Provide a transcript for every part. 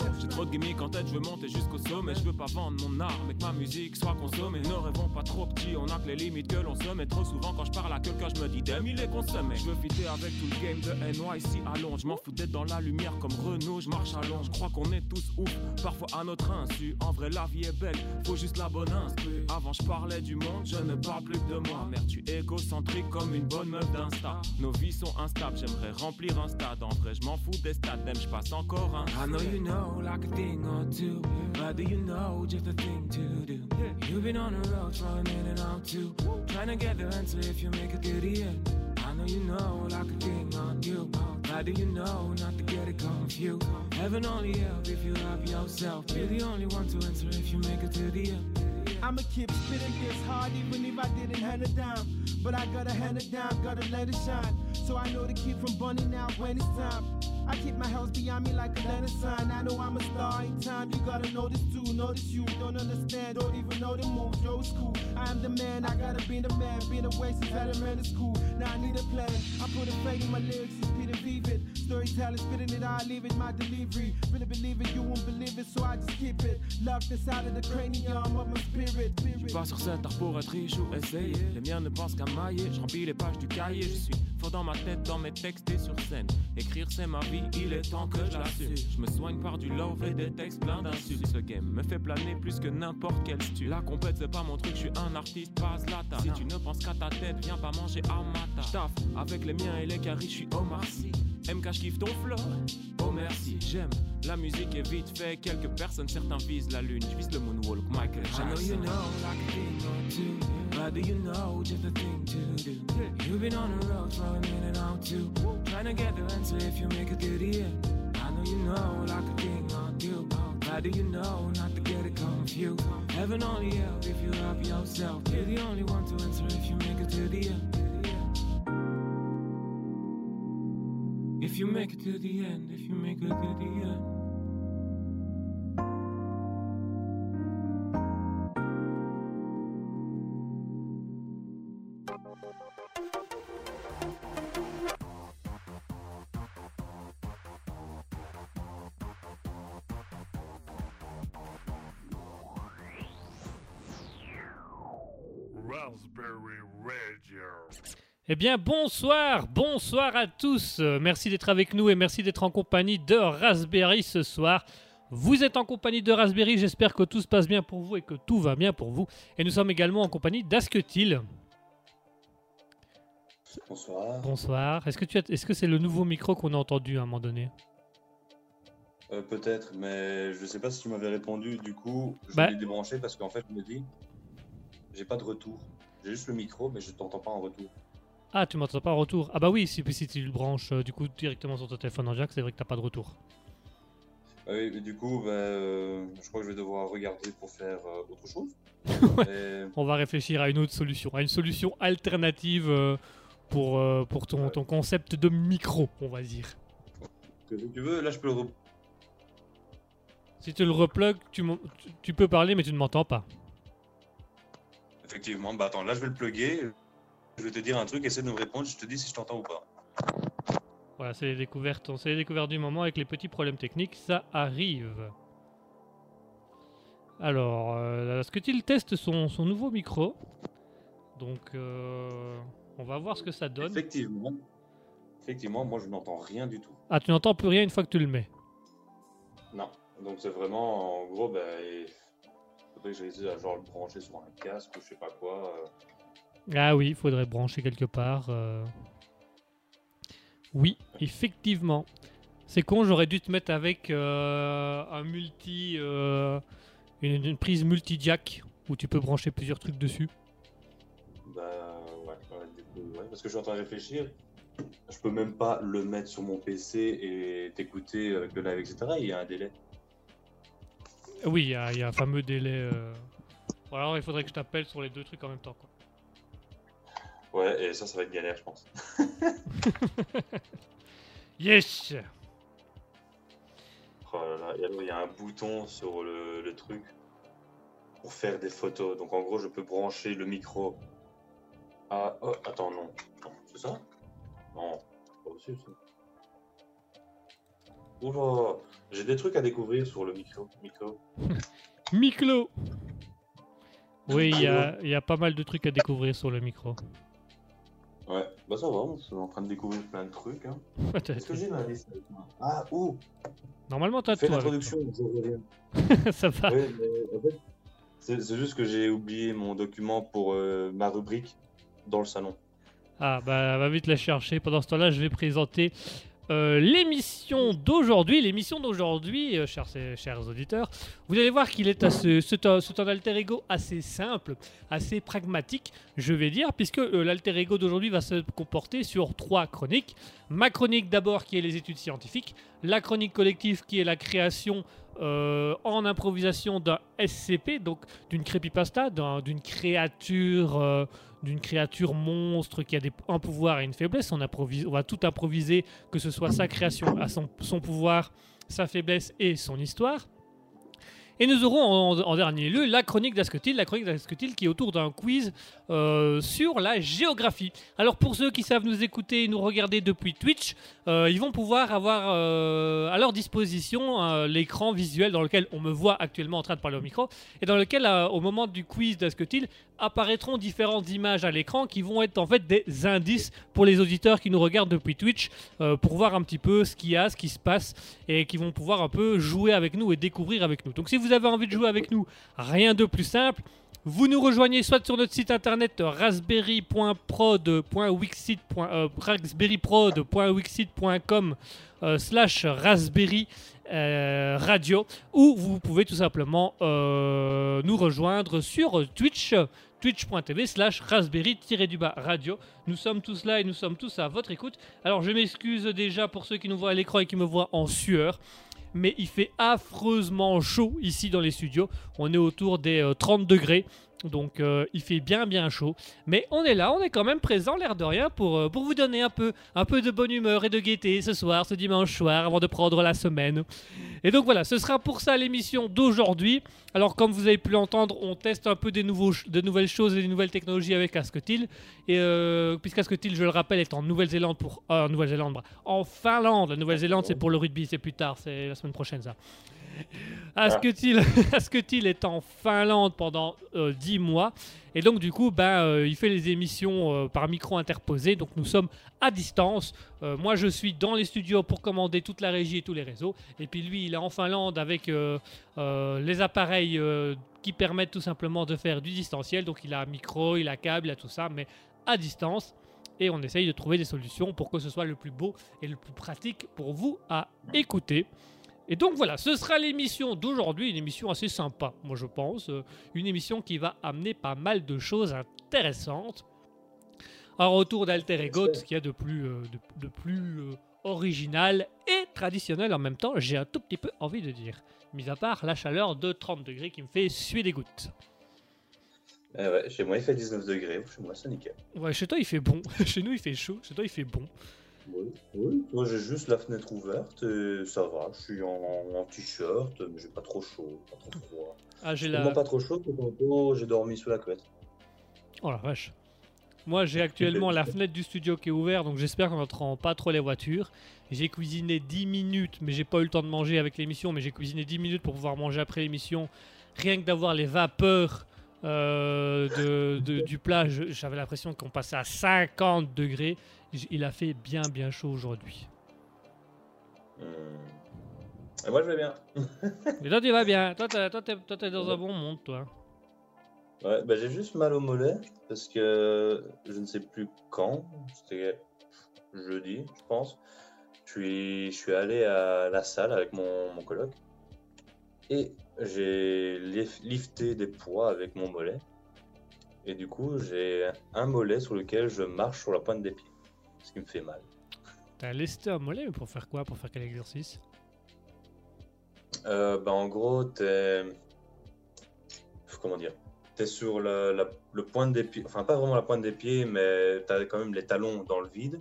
On. J'ai trop de gimmicks en tête, je veux monter jusqu'au sommet. Je veux pas vendre mon art, mais que ma musique soit consommée. Ne rêvons pas trop petit, on a que les limites que l'on se met. Trop souvent quand je parle à quelqu'un, je me dis damn, il est consommé. Je veux fitter avec tout le game de NYC à Londres. Je m'en fous d'être dans la lumière comme Renault, je marche à Londres. Je crois qu'on est tous ouf, parfois à notre insu. En vrai, la vie est belle, faut juste la bonne instru. Avant, je parlais du monde, je ne parle plus de moi. Merde, tu es égocentrique comme une bonne meuf d'Insta. Nos vies sont instables, j'aimerais remplir un stade. En vrai, je m'en fous des stades, même je passe encore un. I know you know like a thing or two, but do you know just a thing to do? You've been on the road, trying in and out too. Trying to get the answer if you make it to the end. I know you know like a thing on you. How do you know not to get it confused? Heaven only help if you love yourself. You're the only one to answer if you make it to the end. I'ma keep spitting this hard even if I didn't hand it down. But I gotta hand it down, gotta let it shine. So I know to keep from burning out when it's time. I keep my house behind me like a letter sign. I know I'm a star in time. You gotta this too. Notice you don't understand, don't even know the moves. Yo, it's cool. I am the man. I gotta be the man. Been away since elementary school. Now I need a plan. I put a fade in my lyrics. It's Peter vivid. Storytelling, spitting it. I leave it. My delivery. Really believe it. You won't believe it. So I just keep it. Locked inside of the cranium of my spirit. Je pas sur cet art pour être riche ou essayer. Les miens ne pensent qu'à mailler. Je remplis les pages du cahier. Je suis fort dans ma tête, dans mes textes et sur scène. Écrire c'est ma vie, il est temps que je l'assume. Je me soigne par du love et des textes pleins d'insultes. Ce game me fait planer plus que n'importe quel stu. La compète c'est pas mon truc, je suis un artiste, pas Zlatan. Si tu ne penses qu'à ta tête, viens pas manger à ma taf avec les miens et les caries, je suis Omar Sy. MK, je kiffe ton flow. Oh merci, j'aime la musique est vite fait. Quelques personnes, certains visent la lune. Je vise le moonwalk, Michael Jackson. I know you know like a thing or two, but do you know just a thing to do? You've been on the road, too. Trying to get the answer if you make it to the end. I know you know like a thing or two, but do you know not to get it confused? Heaven only help if you help yourself. You're the only one to answer if you make it to the end. If you make it to the end, if you make it to the end. Eh bien, bonsoir, bonsoir à tous. Euh, Merci d'être avec nous et merci d'être en compagnie de Raspberry ce soir. Vous êtes en compagnie de Raspberry, j'espère que tout se passe bien pour vous et que tout va bien pour vous. Et nous sommes également en compagnie d'Asketil. Bonsoir. Bonsoir. Est-ce que tu as- est-ce que c'est le nouveau micro qu'on a entendu à un moment donné? Euh, Peut-être, mais je sais pas si tu m'avais répondu. Du coup, je Bah- l'ai débranché parce qu'en fait, je me dis, j'ai pas de retour. J'ai juste le micro, mais je t'entends pas en retour. Ah, tu m'entends pas en retour Ah bah oui, si, si tu le branches euh, du coup directement sur ton téléphone en jack, c'est vrai que t'as pas de retour. Ah oui, et du coup, bah, euh, je crois que je vais devoir regarder pour faire euh, autre chose. Mais- On va réfléchir à une autre solution, à une solution alternative pour, pour ton, ton concept de micro, on va dire. si tu veux, là, je peux le. re- Si tu le m'en- tu- tu peux parler mais tu ne m'entends pas. Effectivement, bah attends, là, je vais le plugger. Je vais te dire un truc, essaie de me répondre, je te dis si je t'entends ou pas. Voilà, c'est les découvertes, c'est les découvertes du moment avec les petits problèmes techniques, ça arrive. Alors, euh, est-ce que tu teste son, son nouveau micro? Donc, euh, on va voir ce que ça donne. Effectivement. Effectivement, moi, je n'entends rien du tout. Ah, tu n'entends plus rien une fois que tu le mets? Non. Donc, c'est vraiment, en gros, bah, il faudrait que j'essaie à genre le brancher sur un casque ou je sais pas quoi. euh. Ah oui, il faudrait brancher quelque part. euh. Oui, effectivement. C'est con, j'aurais dû te mettre avec euh, un multi, euh, une, une prise multi-jack où tu peux brancher plusieurs trucs dessus. Bah ouais, ouais, du coup, ouais, parce que je suis en train de réfléchir. Je peux même pas le mettre sur mon PC et t'écouter avec le live, etc. Il y a un délai. Oui, il y, a il y a un fameux délai. Ou alors il faudrait que je t'appelle sur les deux trucs en même temps. Quoi. Ouais, et ça, ça va être galère, je pense. Yes Oh là là, et alors, il y a un bouton sur le, le truc pour faire des photos. Donc en gros, je peux brancher le micro. Ah, oh, attends, non. Non, c'est ça? Non, c'est pas possible ça. Oula, j'ai des trucs à découvrir sur le micro. micro. Miclo Oui, il y a, il y a pas mal de trucs à découvrir sur le micro. Ouais, bah ça va, on est en train de découvrir plein de trucs. Hein. Est-ce que j'ai ma liste avec moi? Ah, ouh Normalement, t'as Fais l'introduction, je reviens. toi. Ça va. Ouais, mais en fait, c'est c'est juste que j'ai oublié mon document pour euh, ma rubrique dans le salon. Ah, bah, va vite la chercher. Pendant ce temps-là, je vais présenter euh, l'émission d'aujourd'hui. Euh, chers, chers auditeurs, vous allez voir qu'il est assez- un alter ego assez simple, assez pragmatique, je vais dire, puisque euh, l'alter ego d'aujourd'hui va se comporter sur trois chroniques. Ma chronique d'abord, qui est les études scientifiques. La chronique collective, qui est la création euh, en improvisation d'un SCP, donc d'une creepypasta, d'un- d'une créature. euh, d'une créature monstre qui a des, un pouvoir et une faiblesse. On, va tout improviser, que ce soit sa création, à son pouvoir, sa faiblesse et son histoire. Et nous aurons en, dernier lieu la chronique d'Asketil, la chronique d'Asketil qui est autour d'un quiz euh, sur la géographie. Alors pour ceux qui savent nous écouter et nous regarder depuis Twitch, euh, ils vont pouvoir avoir euh, à leur disposition l'écran visuel dans lequel on me voit actuellement en train de parler au micro et dans lequel au moment du quiz d'Asketil apparaîtront différentes images à l'écran qui vont être en fait des indices pour les auditeurs qui nous regardent depuis Twitch pour voir un petit peu ce qu'il y a, ce qui se passe et qui vont pouvoir un peu jouer avec nous et découvrir avec nous. Donc si vous avez envie de jouer avec nous, rien de plus simple. Vous nous rejoignez soit sur notre site internet raspberry.prod.wixit, euh, raspberryprod.wixit.com euh, slash raspberry euh, radio ou vous pouvez tout simplement nous rejoindre sur Twitch twitch.tv slash raspberry-du-bas radio. Nous sommes tous là et nous sommes tous à votre écoute. Alors je m'excuse déjà pour ceux qui nous voient à l'écran et qui me voient en sueur, mais il fait affreusement chaud ici dans les studios. On est autour des euh, 30 degrés. Donc euh, il fait bien bien chaud, mais on est là, on est quand même présent, l'air de rien, pour, euh, pour vous donner un peu, un peu de bonne humeur et de gaieté ce soir, ce dimanche soir, avant de prendre la semaine. Et donc voilà, ce sera pour ça l'émission d'aujourd'hui. Alors comme vous avez pu l'entendre, on teste un peu des nouveaux, de nouvelles choses et des nouvelles technologies avec Asketil. Et euh, puisqu'Asketil, je le rappelle, est en Nouvelle-Zélande pour... en Nouvelle-Zélande, en Finlande. La Nouvelle-Zélande, c'est pour le rugby, c'est plus tard, c'est la semaine prochaine ça. Asketil, Asketil est en Finlande pendant euh, 10 mois? Et donc du coup, ben, euh, il fait les émissions euh, par micro interposé. Donc nous sommes à distance. Euh, moi, je suis dans les studios pour commander toute la régie et tous les réseaux. Et puis lui, il est en Finlande avec les appareils qui permettent tout simplement de faire du distanciel. Donc il a un micro, il a un câble, il a tout ça, mais à distance. Et on essaye de trouver des solutions pour que ce soit le plus beau et le plus pratique pour vous à écouter. Et donc voilà, ce sera l'émission d'aujourd'hui, une émission assez sympa, moi je pense. Euh, une émission qui va amener pas mal de choses intéressantes. Un retour d'Alter Ego, ce qu'il y a de plus, euh, de, de plus euh, original et traditionnel en même temps, j'ai un tout petit peu envie de dire. Mis à part la chaleur de 30 degrés qui me fait suer des gouttes. Ouais, chez moi il fait 19 degrés, chez moi c'est nickel. Ouais, chez toi il fait bon, chez nous il fait chaud, chez toi il fait bon. Oui, oui. Moi j'ai juste la fenêtre ouverte et ça va. Je suis en, en t-shirt, mais j'ai pas trop chaud, pas trop froid. Ah, j'ai la... pas trop chaud tantôt j'ai dormi sous la couette. Oh la vache. Moi, j'ai actuellement la fenêtre du studio qui est ouverte, donc j'espère qu'on n'entend pas trop les voitures. J'ai cuisiné 10 minutes, mais j'ai pas eu le temps de manger avec l'émission, mais j'ai cuisiné 10 minutes pour pouvoir manger après l'émission. Rien que d'avoir les vapeurs euh, de, de- du plat, j'avais l'impression qu'on passait à 50 degrés. Il a fait bien bien chaud aujourd'hui. Et moi je vais bien. Mais toi, tu vas bien. Toi, t'es toi, t'es dans un bon monde, toi. Ouais, bah j'ai juste mal au mollet parce que je ne sais plus quand, c'était jeudi, je pense. Je suis, je suis allé à la salle avec mon, mon coloc et j'ai lif- lifté des poids avec mon mollet. Et du coup, j'ai un mollet sur lequel je marche sur la pointe des pieds, ce qui me fait mal. T'as lesté un mollet, mais pour faire quoi? Pour faire quel exercice? Euh, bah, en gros, t'es. Comment dire? T'es sur le, la- le point des pieds, enfin pas vraiment la pointe des pieds, mais t'as quand même les talons dans le vide.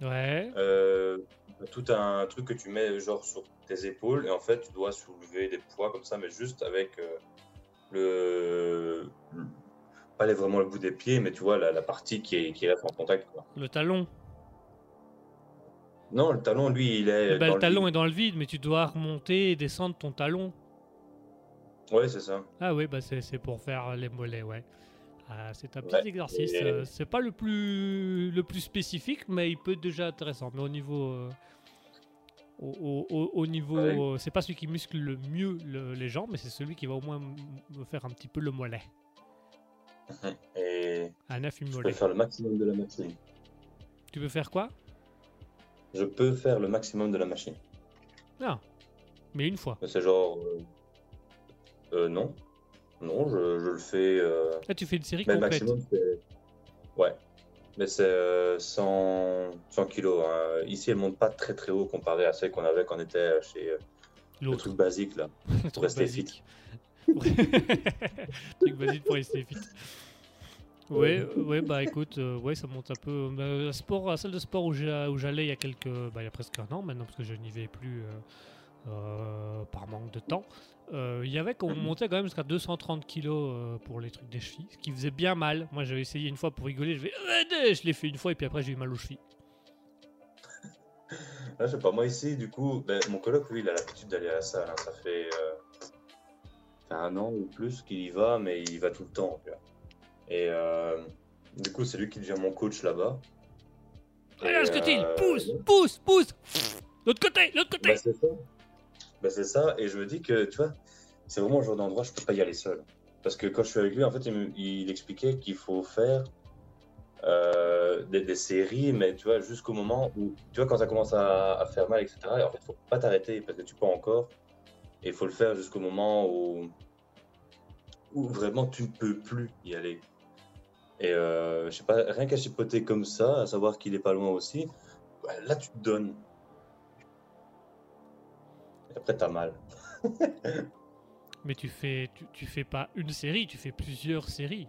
Ouais. Euh, tout un truc que tu mets genre sur tes épaules et en fait tu dois soulever des poids comme ça, mais juste avec euh, le. Pas les- vraiment le bout des pieds, mais tu vois la, la partie qui, est, qui reste en contact. Quoi. Le talon? Non, le talon, lui, il est. Bah, dans le talon vide. est dans le vide, mais tu dois remonter et descendre ton talon. Ouais, c'est ça. Ah oui, bah c'est pour faire les mollets, ouais. Ah, c'est un petit Ouais, exercice. et- euh, C'est pas le plus le plus spécifique, mais il peut être déjà intéressant. Mais au niveau euh, au, au- au- au niveau, Ouais. euh, c'est pas celui qui muscle le mieux le- les jambes, mais c'est celui qui va au moins me faire un petit peu le mollet. Et Un affût je peux mollet. faire le maximum de la machine. Tu veux faire quoi? Je peux faire le maximum de la machine. Non. Mais une fois. C'est genre. euh, euh, non. Non, je, je le fais. euh, Là, tu fais une série mais le complète. maximum. Ouais. Mais c'est euh, 100, 100 kilos. hein. Ici, elle monte pas très très haut comparé à celle qu'on avait quand on était chez euh, le L'autre. truc basique là. Le truc rester basique. truc basique pour rester fit. Ouais, ouais, bah écoute, euh, ouais, ça monte un peu. Bah, la, sport, la salle de sport où j'allais il y a quelques, bah, il y a presque un an maintenant parce que je n'y vais plus euh, euh, par manque de temps. euh, Il y avait qu'on montait quand même jusqu'à 230 kilos euh, pour les trucs des chevilles, ce qui faisait bien mal. Moi, j'avais essayé une fois pour rigoler, je vais, je l'ai fait une fois et puis après j'ai eu mal aux chevilles. Là, je sais pas, moi ici, du coup, ben, mon coloc, lui, il a l'habitude d'aller à la salle. hein. Ça fait, euh, ça fait un an ou plus qu'il y va, mais il y va tout le temps. tu vois. Et euh, du coup, c'est lui qui devient mon coach là-bas. Allez, Et, là, Scotty, euh, pousse, pousse, pousse L'autre côté, l'autre côté Bah, c'est ça. Bah, c'est ça. Et je me dis que, tu vois, c'est vraiment le genre d'endroit, je peux pas y aller seul. Parce que quand je suis avec lui, en fait, il, me- il expliquait qu'il faut faire euh, des, des séries, mais tu vois, jusqu'au moment où, tu vois, quand ça commence à, à faire mal, etc., et en fait, faut pas t'arrêter parce que tu peux encore. Et il faut le faire jusqu'au moment où, où vraiment tu ne peux plus y aller. Et euh, je sais pas, rien qu'à chipoter comme ça, à savoir qu'il est pas loin aussi, bah, là, tu te donnes. Et après, t'as mal. Mais tu fais, tu, tu fais pas une série, tu fais plusieurs séries.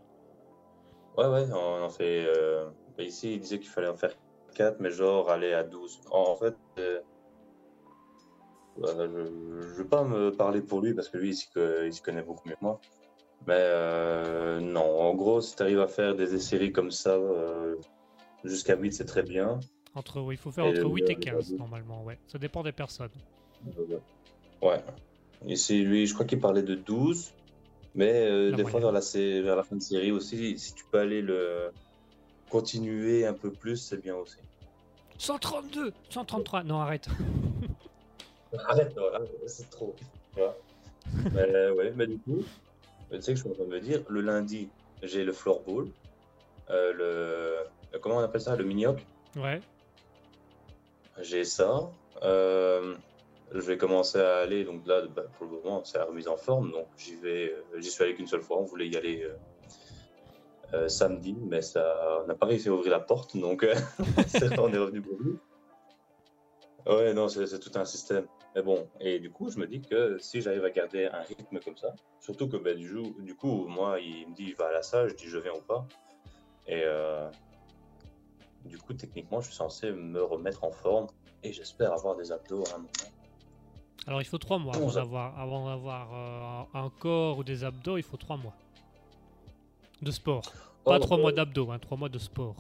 Ouais, ouais, on en fait. euh, bah, ici, il disait qu'il fallait en faire 4, mais genre aller à 12. En, fait, euh, voilà, je ne veux pas me parler pour lui parce que lui, il il s'y connaît beaucoup mieux que moi. Mais euh, non, en gros, si tu arrives à faire des séries comme ça, euh, jusqu'à 8, c'est très bien. Entre, ouais, il faut faire Et entre le- 8 et le- 15 le- normalement, ouais. Ça dépend des personnes. Ouais. Et c'est lui, je crois qu'il parlait de 12, mais euh, des fois vers la, vers la fin de série aussi, si tu peux aller le continuer un peu plus, c'est bien aussi. 132 133 Non, arrête. Arrête, c'est trop. Voilà. mais, ouais, mais du coup, tu sais que je suis en train de me dire, le lundi, j'ai le floorball, euh, le. Comment on appelle ça Le mini-hoc Ouais. J'ai ça. Euh, je vais commencer à aller, donc là, bah, pour le moment, c'est la remise en forme, donc j'y vais. euh, J'y suis allé qu'une seule fois, on voulait y aller euh, euh, samedi, mais ça on n'a pas réussi à ouvrir la porte, donc euh, on est revenu pour lui. Ouais, non, c'est tout un système. Mais bon, et du coup, je me dis que si j'arrive à garder un rythme comme ça, surtout que bah, du, du coup, moi, il me dit il va à la salle, je dis je viens ou pas. Et euh, du coup, techniquement, je suis censé me remettre en forme et j'espère avoir des abdos à un moment. Alors il faut 3 mois avant d'avoir, avant d'avoir euh, un corps ou des abdos, il faut 3 mois. De sport. Pas Oh, 3 euh, mois d'abdos, hein, 3 mois de sport.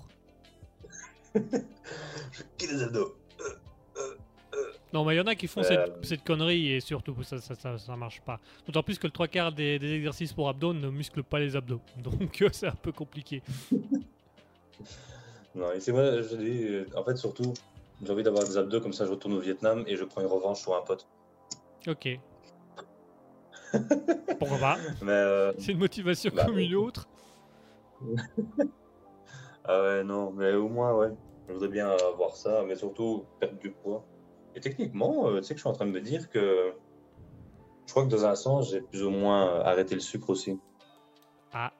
Je kiffe les abdos? Non, mais il y en a qui font Euh. cette, cette connerie et surtout ça, ça, ça, ça marche pas. D'autant plus que le 3 quarts des, des exercices pour abdos ne musclent pas les abdos. Donc euh, c'est un peu compliqué. Non, et c'est moi, je dis, euh, en fait, surtout, j'ai envie d'avoir des abdos comme ça, je retourne au Vietnam et je prends une revanche sur un pote. Ok. Pourquoi pas? Euh, C'est une motivation Bah, comme une autre. Ah ouais, non, mais au moins, ouais. Je voudrais bien avoir ça, mais surtout perdre du poids. Et techniquement, euh, tu sais que je suis en train de me dire que je crois que dans un sens, j'ai plus ou moins euh, arrêté le sucre aussi. Ah,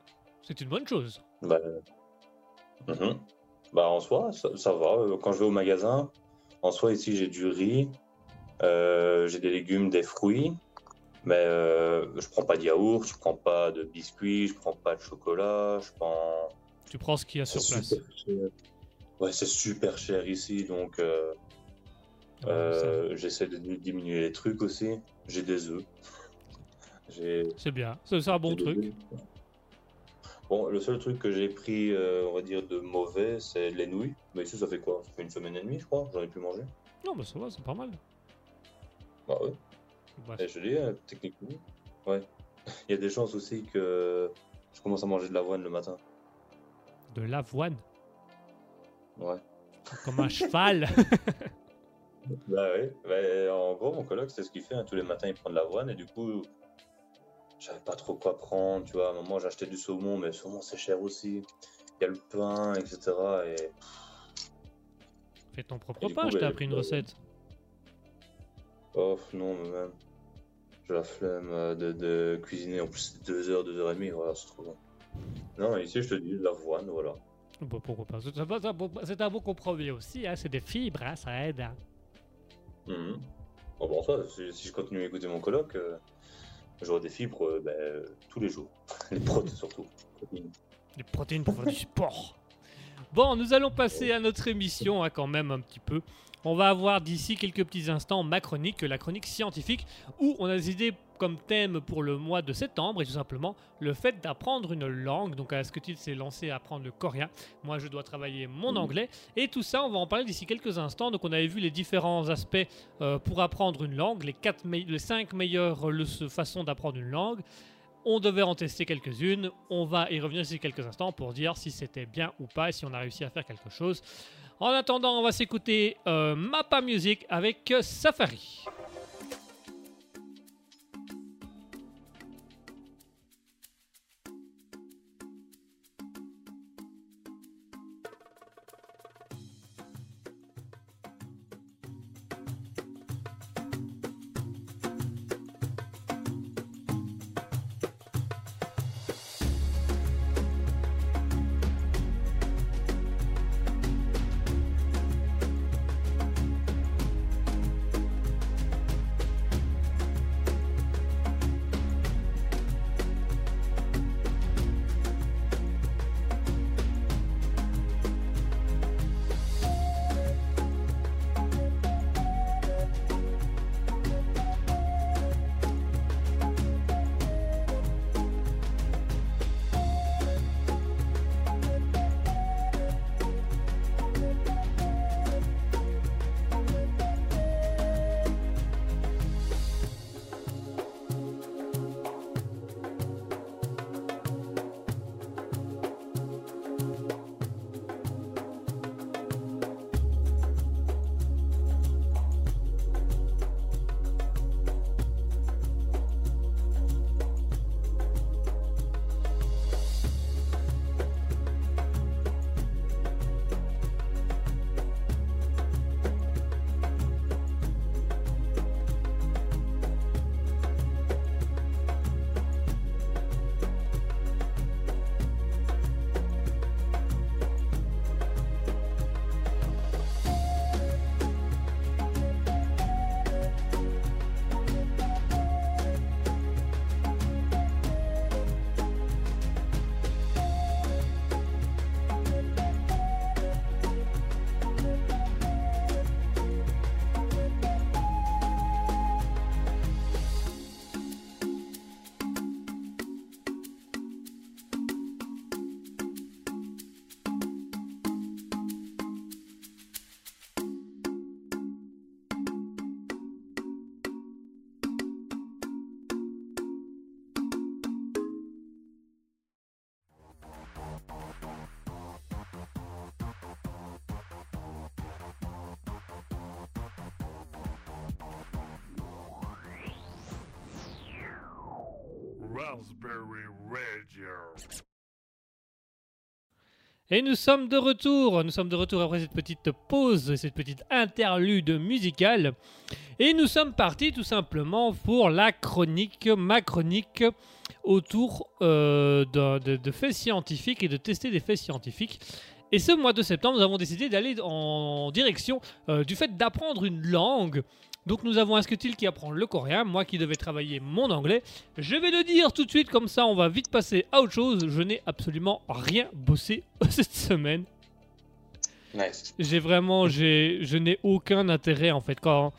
c'est une bonne chose. Bah, euh, mhm. bah en soi, ça, ça va. Quand je vais au magasin, en soi, ici, j'ai du riz, euh, j'ai des légumes, des fruits. Mais euh, je prends pas de yaourt, je prends pas de biscuits, je prends pas de chocolat, je prends. Tu prends ce qu'il y a sur place. Ouais, c'est super cher ici, donc euh, euh, j'essaie de diminuer les trucs aussi. J'ai des œufs. C'est bien, c'est un bon truc. Bon, le seul truc que j'ai pris, euh, on va dire, de mauvais, c'est les nouilles. Mais ici, ça fait quoi? Ça fait une semaine et demie, je crois. J'en ai plus mangé. Non, mais ça va, c'est pas mal. Bah ouais. Bref. Et je dis, euh, techniquement, ouais. Il y a des chances aussi que je commence à manger de l'avoine le matin. De l'avoine, Ouais. comme un cheval? Bah ouais. Bah, en gros, mon coloc, c'est ce qu'il fait. hein. Tous les matins, il prend de l'avoine et du coup, je savais pas trop quoi prendre. Tu vois, à un moment, acheté du saumon, mais le saumon, c'est cher aussi. Il y a le pain, etc. Et Fais ton propre pain, je t'ai bah, appris une bah, recette. oh non, mais même. J'ai la flemme euh, de, de cuisiner. En plus, c'est deux heures, deux heures et demie. Voilà, c'est trop long. Non, ici, je te dis, de l'avoine, voilà. Bon, pourquoi pas? C'est un- bon- bon compromis aussi, hein. c'est des fibres, hein, ça aide. hein. Mhm. Bon, bon, ça, si, si je continue à écouter mon coloc, euh, j'aurai des fibres euh, ben, euh, tous les jours. Les protes surtout. Protéines. Des protéines pour faire du sport. Bon, nous allons passer à notre émission hein, quand même un petit peu. On va avoir d'ici quelques petits instants ma chronique, la chronique scientifique, où on a décidé comme thème pour le mois de septembre, et tout simplement le fait d'apprendre une langue. Donc Asketil s'est lancé à apprendre le coréen. Moi, je dois travailler mon Mhm. anglais. Et tout ça, on va en parler d'ici quelques instants. Donc on avait vu les différents aspects euh, pour apprendre une langue, les, quatre me- les cinq meilleures euh, le- façons d'apprendre une langue. On devait en tester quelques-unes. On va y revenir d'ici quelques instants pour dire si c'était bien ou pas et si on a réussi à faire quelque chose. En attendant, on va s'écouter euh, Mappa Music avec Safari. Et nous sommes de retour. Nous sommes de retour après cette petite pause, cette petite interlude musicale. Et nous sommes partis tout simplement pour la chronique, ma chronique autour euh, de faits scientifiques et de tester des faits scientifiques. Et ce mois de septembre, nous avons décidé d'aller en direction euh, du fait d'apprendre une langue. Donc nous avons Asketil qui apprend le coréen, moi qui devais travailler mon anglais. Je vais le dire tout de suite, comme ça on va vite passer à autre chose. Je n'ai absolument rien bossé cette semaine. Nice. J'ai vraiment, j'ai, je n'ai aucun intérêt en fait. Quand...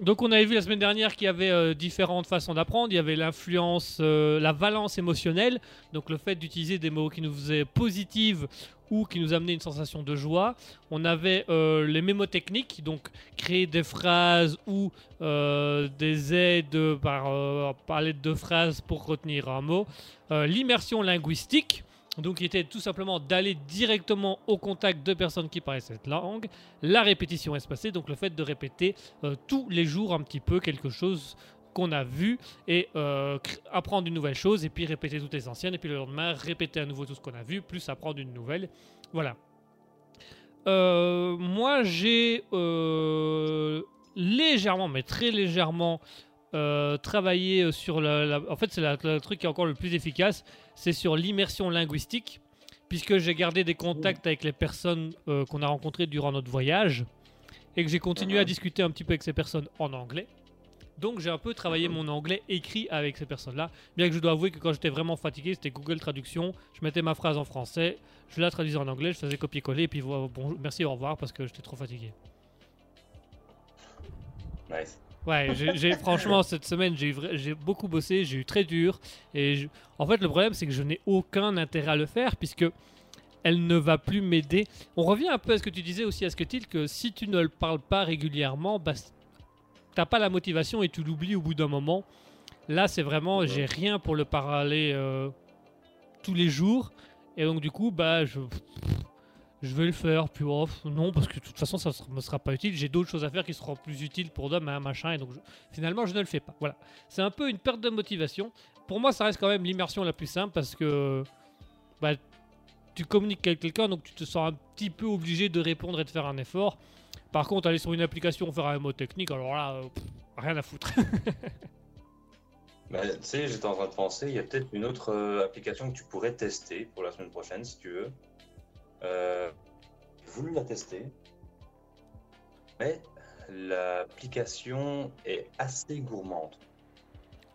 Donc on avait vu la semaine dernière qu'il y avait euh, différentes façons d'apprendre. Il y avait l'influence, euh, la valence émotionnelle, donc le fait d'utiliser des mots qui nous faisaient positives ou qui nous amenaient une sensation de joie. On avait euh, les mémotechniques, donc créer des phrases ou euh, des aides par, par l'aide de phrases pour retenir un mot. L'immersion linguistique, donc qui était tout simplement d'aller directement au contact de personnes qui parlaient cette langue. La répétition espacée, donc le fait de répéter euh, tous les jours un petit peu quelque chose qu'on a vu et euh, apprendre une nouvelle chose et puis répéter toutes les anciennes et puis le lendemain répéter à nouveau tout ce qu'on a vu plus apprendre une nouvelle. Voilà. Euh, moi j'ai légèrement, mais très légèrement, travaillé sur la, En fait, c'est le truc qui est encore le plus efficace, c'est sur l'immersion linguistique, puisque j'ai gardé des contacts avec les personnes euh, qu'on a rencontrées durant notre voyage et que j'ai continué à discuter un petit peu avec ces personnes en anglais. Donc j'ai un peu travaillé mon anglais écrit avec ces personnes-là. Bien que je dois avouer que quand j'étais vraiment fatigué, c'était Google Traduction. Je mettais ma phrase en français, je la traduisais en anglais, je faisais copier-coller et puis bon, merci, au revoir parce que j'étais trop fatigué. Nice. Ouais, j'ai franchement cette semaine j'ai beaucoup bossé, j'ai eu très dur et je- en fait le problème c'est que je n'ai aucun intérêt à le faire puisque elle ne va plus m'aider. On revient un peu à ce que tu disais aussi à ce que tu que si tu ne le parles pas régulièrement, bah t'as pas la motivation et tu l'oublies au bout d'un moment. Là c'est vraiment Ouais. j'ai rien pour le parler euh, tous les jours et donc du coup bah je je vais le faire, puis oh, non, parce que de toute façon, ça ne me sera pas utile. J'ai d'autres choses à faire qui seront plus utiles pour demain, machin, et donc finalement, je ne le fais pas. Voilà. C'est un peu une perte de motivation. Pour moi, ça reste quand même l'immersion la plus simple parce que bah, tu communiques avec quelqu'un, donc tu te sens un petit peu obligé de répondre et de faire un effort. Par contre, aller sur une application, faire un mot technique, alors là, euh, rien à foutre. Bah, tu sais, j'étais en train de penser, il y a peut-être une autre euh, application que tu pourrais tester pour la semaine prochaine, si tu veux. Euh, j'ai voulu la tester, mais l'application est assez gourmande.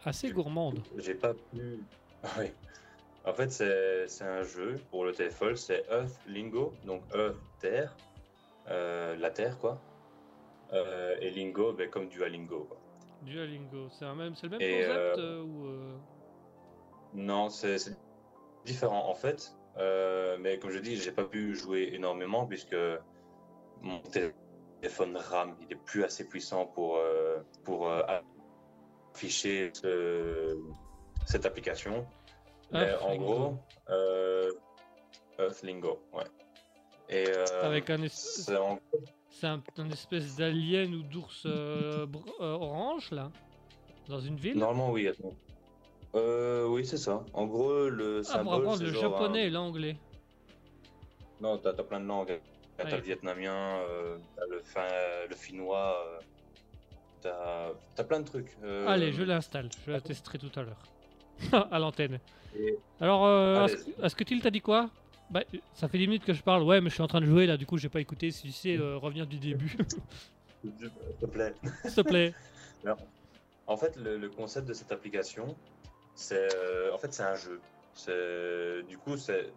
Assez gourmande. J'ai pas pu. Oui. En fait, c'est un jeu pour le téléphone, c'est Earth Lingo, donc Earth Terre, euh, la Terre quoi. Euh, et Lingo, ben, comme Duolingo quoi. Duolingo, c'est même, le même Et, concept euh, ou Non, c'est différent en fait. Euh, mais comme je dis, j'ai pas pu jouer énormément puisque mon téléphone RAM il est plus assez puissant pour, euh, pour euh, afficher ce- cette application. Mais en gros, Earthlingo, ouais. Et Avec un es- c'est en- un, un espèce d'alien ou d'ours orange là Dans une ville? Normalement oui, attends. Euh, oui, c'est ça. En gros, le Ah, pour symbole, apprendre c'est le japonais un- et l'anglais. Non, t'as plein de langues. T'as Ouais. le vietnamien, euh, t'as le, fin, le finnois, euh, t'as plein de trucs. euh, Allez, je l'installe, je la testerai tout à l'heure. à l'antenne. et- Alors, euh, est-ce que tu t'as dit quoi? Bah, ça fait 10 minutes que je parle, ouais, mais je suis en train de jouer là, du coup, j'ai pas écouté. Si tu sais euh, revenir du début, S'il te plaît. s'il te plaît. En fait, le, le concept de cette application, c'est euh, en fait c'est un jeu. C'est du coup c'est,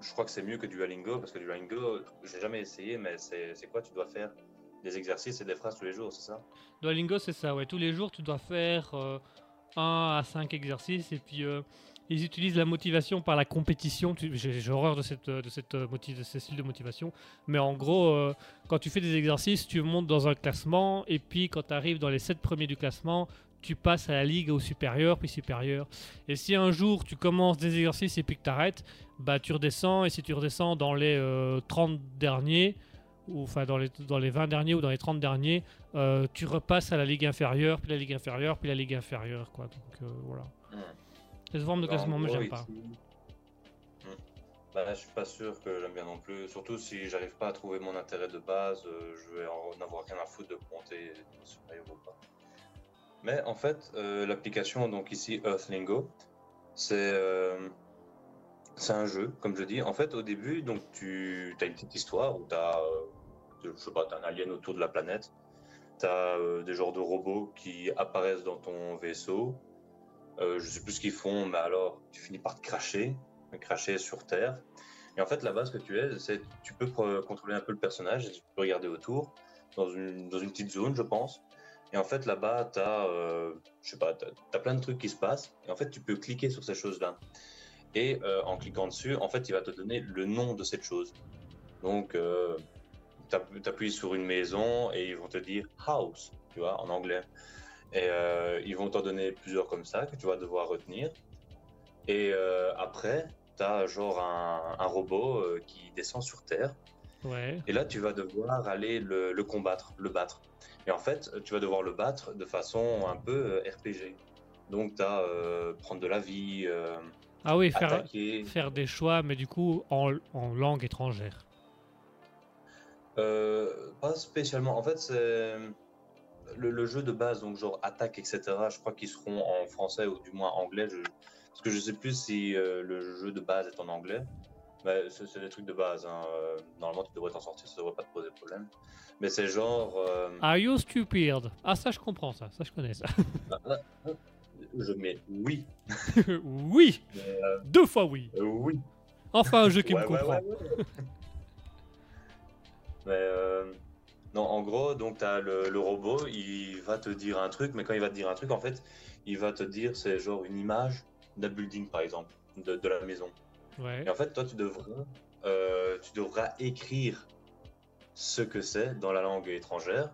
je crois que c'est mieux que Duolingo parce que Duolingo, j'ai jamais essayé, mais c'est c'est quoi Tu dois faire des exercices et des phrases tous les jours, c'est ça? Duolingo, c'est ça, ouais. Tous les jours, tu dois faire 1 à 5 exercices et puis euh, ils utilisent la motivation par la compétition. J'ai horreur de, cette, euh, de, cette, euh, de ce style de motivation. Mais en gros, euh, quand tu fais des exercices, tu montes dans un classement et puis quand tu arrives dans les 7 premiers du classement, tu passes à la ligue au supérieur, puis supérieur. Et si un jour tu commences des exercices et puis que tu arrêtes, bah, tu redescends. Et si tu redescends dans les euh, 30 derniers, ou enfin dans les, dans les 20 derniers ou dans les 30 derniers, euh, tu repasses à la ligue inférieure, puis la ligue inférieure, puis la ligue inférieure. Quoi. Donc euh, voilà. Hmm. Cette forme de en classement, moi j'aime pas. Hmm. Bah, je suis pas sûr que j'aime bien non plus. Surtout si j'arrive pas à trouver mon intérêt de base, euh, je vais en avoir rien à foutre de compter supérieur ou pas. Mais en fait, euh, l'application, donc ici Earthlingo, c'est euh, un jeu, comme je dis. En fait, au début, donc tu as une petite histoire où tu as, t'as un alien autour de la planète. tu as des genres de robots qui apparaissent dans ton vaisseau. Euh, je sais plus ce qu'ils font, mais alors tu finis par te cracher, cracher sur Terre. Et en fait, là-bas, ce que tu es, c'est tu peux contrôler un peu le personnage, tu peux regarder autour, dans une, dans une petite zone, je pense. Et en fait, là-bas, tu as, je sais pas, plein de trucs qui se passent. Et en fait, tu peux cliquer sur ces choses-là. Et euh, en cliquant dessus, en fait, il va te donner le nom de cette chose. Donc, euh, tu appuies sur une maison et ils vont te dire house, tu vois, en anglais. Et euh, ils vont t'en donner plusieurs comme ça que tu vas devoir retenir. Et euh, après, tu as genre un, un robot euh, qui descend sur Terre. Ouais. Et là, tu vas devoir aller le, le combattre, le battre. Et en fait, tu vas devoir le battre de façon un peu euh, RPG. Donc, tu as prendre de la vie, euh, Ah oui, faire, attaquer. faire des choix, mais du coup en, en langue étrangère. Euh, pas spécialement. En fait, c'est le, le jeu de base, donc genre attaque, etc. Je crois qu'ils seront en français ou du moins anglais. Je... Parce que je sais plus si euh, le jeu de base est en anglais. Mais c'est des trucs de base. hein. Euh, Normalement, tu devrais t'en sortir, ça devrait pas te poser problème. Mais c'est genre. euh, Are you stupid? Ah ça je comprends ça, ça je connais ça. Je mets oui. oui, euh, deux fois oui. euh, oui. Enfin un jeu qui Ouais, me ouais, comprend. ouais. Mais non, en gros, donc tu as le, le robot, il va te dire un truc, mais quand il va te dire un truc, en fait, il va te dire, c'est genre une image d'un building, par exemple, de, de la maison. Ouais. Et en fait, toi, tu devras, euh, tu devras écrire ce que c'est dans la langue étrangère.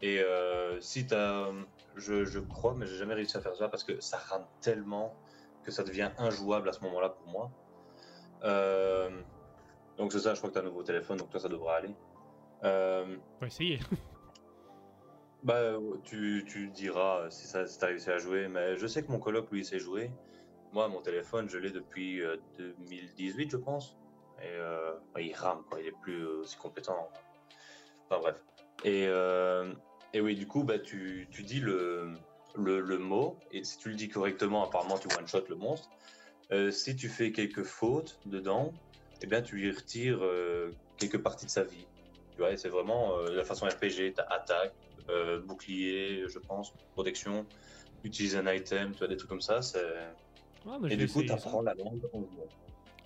Et euh, si tu as, je, je crois, mais j'ai jamais réussi à faire ça parce que ça rame tellement que ça devient injouable à ce moment-là pour moi. Euh, donc c'est ça, je crois que tu as un nouveau téléphone, donc toi, ça devra aller. Euh, On va essayer. bah, tu, tu diras si ça si t'as réussi à jouer, mais je sais que mon coloc, lui, il sait jouer. Moi, mon téléphone, je l'ai depuis euh, 2018, je pense. Et euh, bah, il rame, quoi. Il est plus euh, aussi compétent. Enfin, bref. Et, euh, et oui, du coup, bah, tu, tu dis le, le, mot, et si tu le dis correctement, apparemment, tu one-shot le monstre. Euh, si tu fais quelques fautes dedans, eh bien, tu lui retires euh, quelques parties de sa vie. Tu c'est vraiment euh, la façon RPG, attaque, euh, bouclier, je pense, protection, utilise un item, tu vois, des trucs comme ça. C'est... Ah, mais Et du coup, tu essayer ça. apprends la langue en jouant.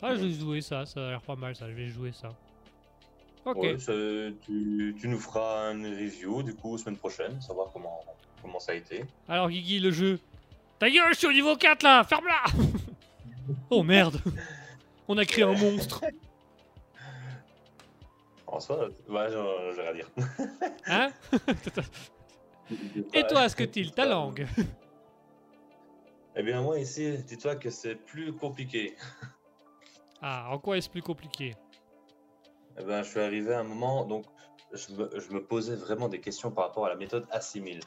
Ah, je vais jouer ça, ça a l'air pas mal ça, je vais jouer ça. Ok. Ouais, tu, tu nous feras une review, du coup, semaine prochaine, savoir comment, comment ça a été. Alors Guigui, le jeu. Ta gueule, je suis au niveau 4 là, ferme-la Oh merde On a créé un monstre. En soi, j'ai j'ai rien à dire. Hein Et toi, Asketil, ta langue? Eh bien, moi, ici, dis-toi que c'est plus compliqué. Ah, en quoi est-ce plus compliqué? Eh ben, je suis arrivé à un moment, donc je me, je me posais vraiment des questions par rapport à la méthode assimile.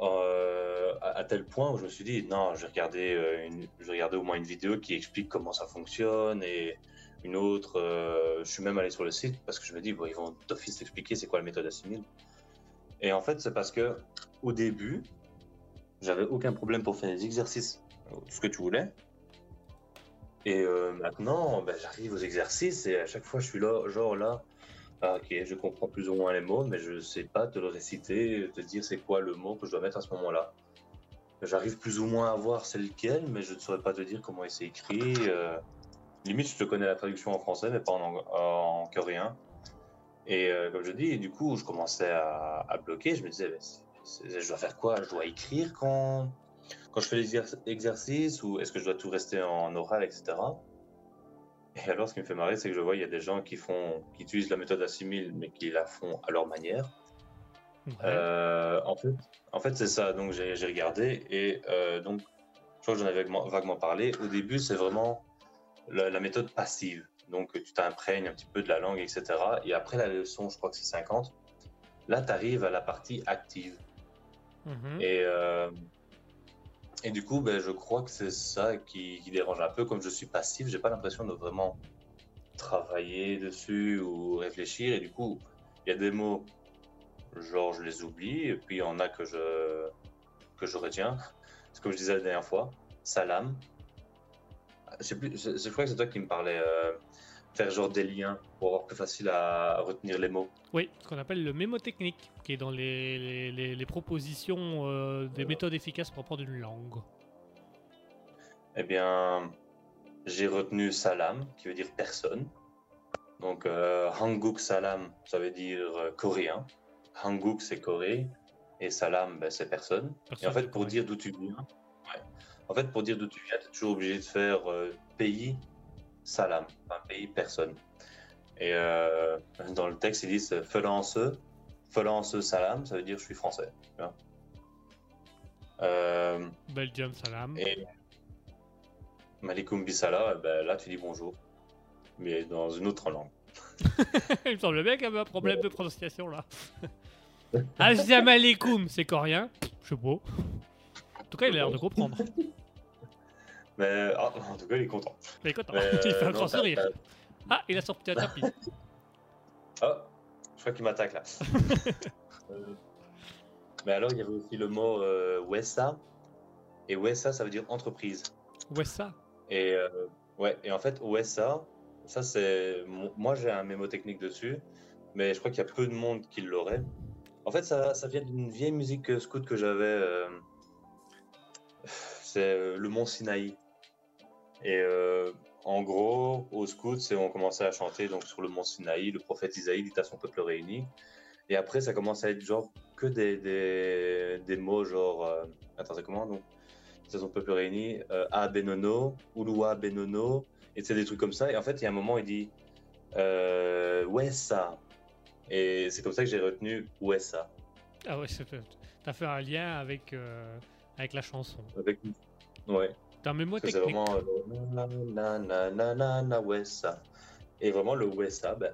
Euh, à, à tel point où je me suis dit, non, j'ai regardé, euh, une, j'ai regardé au moins une vidéo qui explique comment ça fonctionne et une autre. euh, je suis même allé sur le site parce que je me dis, bon, ils vont d'office expliquer c'est quoi la méthode assimile. Et en fait, c'est parce que au début, j'avais aucun problème pour faire des exercices, euh, ce que tu voulais. Et euh, maintenant, ben, j'arrive aux exercices et à chaque fois, je suis là, genre là, ah, ok, je comprends plus ou moins les mots, mais je sais pas te le réciter, te dire c'est quoi le mot que je dois mettre à ce moment-là. J'arrive plus ou moins à voir c'est lequel, mais je ne saurais pas te dire comment c'est écrit. euh. Limite, je te connais la traduction en français, mais pas en, coréen. Et comme je dis, du coup, je commençais à, bloquer. Je me disais, je dois faire quoi? Je dois écrire quand, quand je fais exercices ou est-ce que je dois tout rester en oral, etc. Et alors, ce qui me fait marrer, c'est que je vois, il y a des gens qui font, qui utilisent la méthode assimile, mais qui la font à leur manière. Ouais. Euh, en fait, en fait c'est ça. Donc, j'ai regardé et euh, donc, je crois que j'en avais vaguement, vaguement parlé. Au début, c'est vraiment la, la méthode passive. Donc, tu t'imprègnes un petit peu de la langue, etc. Et après la leçon, je crois que c'est 50. Là, tu arrives à la partie active. Mhm. Et, euh, et du coup, ben, je crois que c'est ça qui, dérange un peu. Comme je suis passif, j'ai pas l'impression de vraiment travailler dessus ou réfléchir. Et du coup, il y a des mots, genre je les oublie, et puis il y en a que je, que je retiens. C'est comme je disais la dernière fois, salam. Je plus, je crois que c'est toi qui me parlais. euh, faire genre des liens pour avoir plus facile à retenir les mots. Oui, ce qu'on appelle le mémotechnique, qui est dans les, les- les- les propositions euh, des méthodes efficaces pour apprendre une langue. Eh bien, j'ai retenu salam, qui veut dire personne. Donc, euh, Hanguk salam, ça veut dire euh, coréen. Hanguk, c'est Corée. Et salam, ben, c'est personne. Et en fait, pour dire d'où tu viens, ouais. en fait, pour dire d'où tu viens, tu es toujours obligé de faire euh, pays salam, enfin pays personne. Et euh, dans le texte, ils disent Felance, Felance salam, ça veut dire je suis français. Euh, Belgium, salam. et Malikum Bisala, eh ben, là tu dis bonjour, mais dans une autre langue. Il me semble bien qu'il y avait un problème de prononciation là. Assalamu alaikum, c'est coréen. Je sais pas. En tout cas, il a l'air de comprendre. Mais ah, en tout cas, il est content. Mais écoute, Mais, il fait un euh, grand sourire. Ah, il a sorti un tapis. t'as- Ah, je crois qu'il m'attaque là. Euh, mais alors, il y avait aussi le mot euh, Wessa. Et Wessa, ça veut dire entreprise. Ça. Et euh, ouais, et en fait, OSA, ça c'est. mo- Moi j'ai un mémo technique dessus, mais je crois qu'il y a peu de monde qui l'aurait. En fait, ça, ça vient d'une vieille musique euh, scout que j'avais. euh, C'est euh, le Mont Sinaï. Et euh, en gros, au scout, c'est on commençait à chanter donc sur le Mont Sinaï, le prophète Isaïe dit à son peuple réuni. Et après, ça commence à être genre que des, des, des mots genre. euh, Attends, c'est comment donc? C'est son peuple réuni, euh, A Benono, Ulua Benono, et c'est des trucs comme ça. Et en fait, il y a un moment, il dit euh, Ouais, ça. Et c'est comme ça que j'ai retenu Ouais, ça. Ah ouais, t'as fait un lien avec, euh, avec la chanson. Avec... Ouais, Que c'est technique. vraiment euh, ouais, ça. Et vraiment, le Ouais, ça, ben,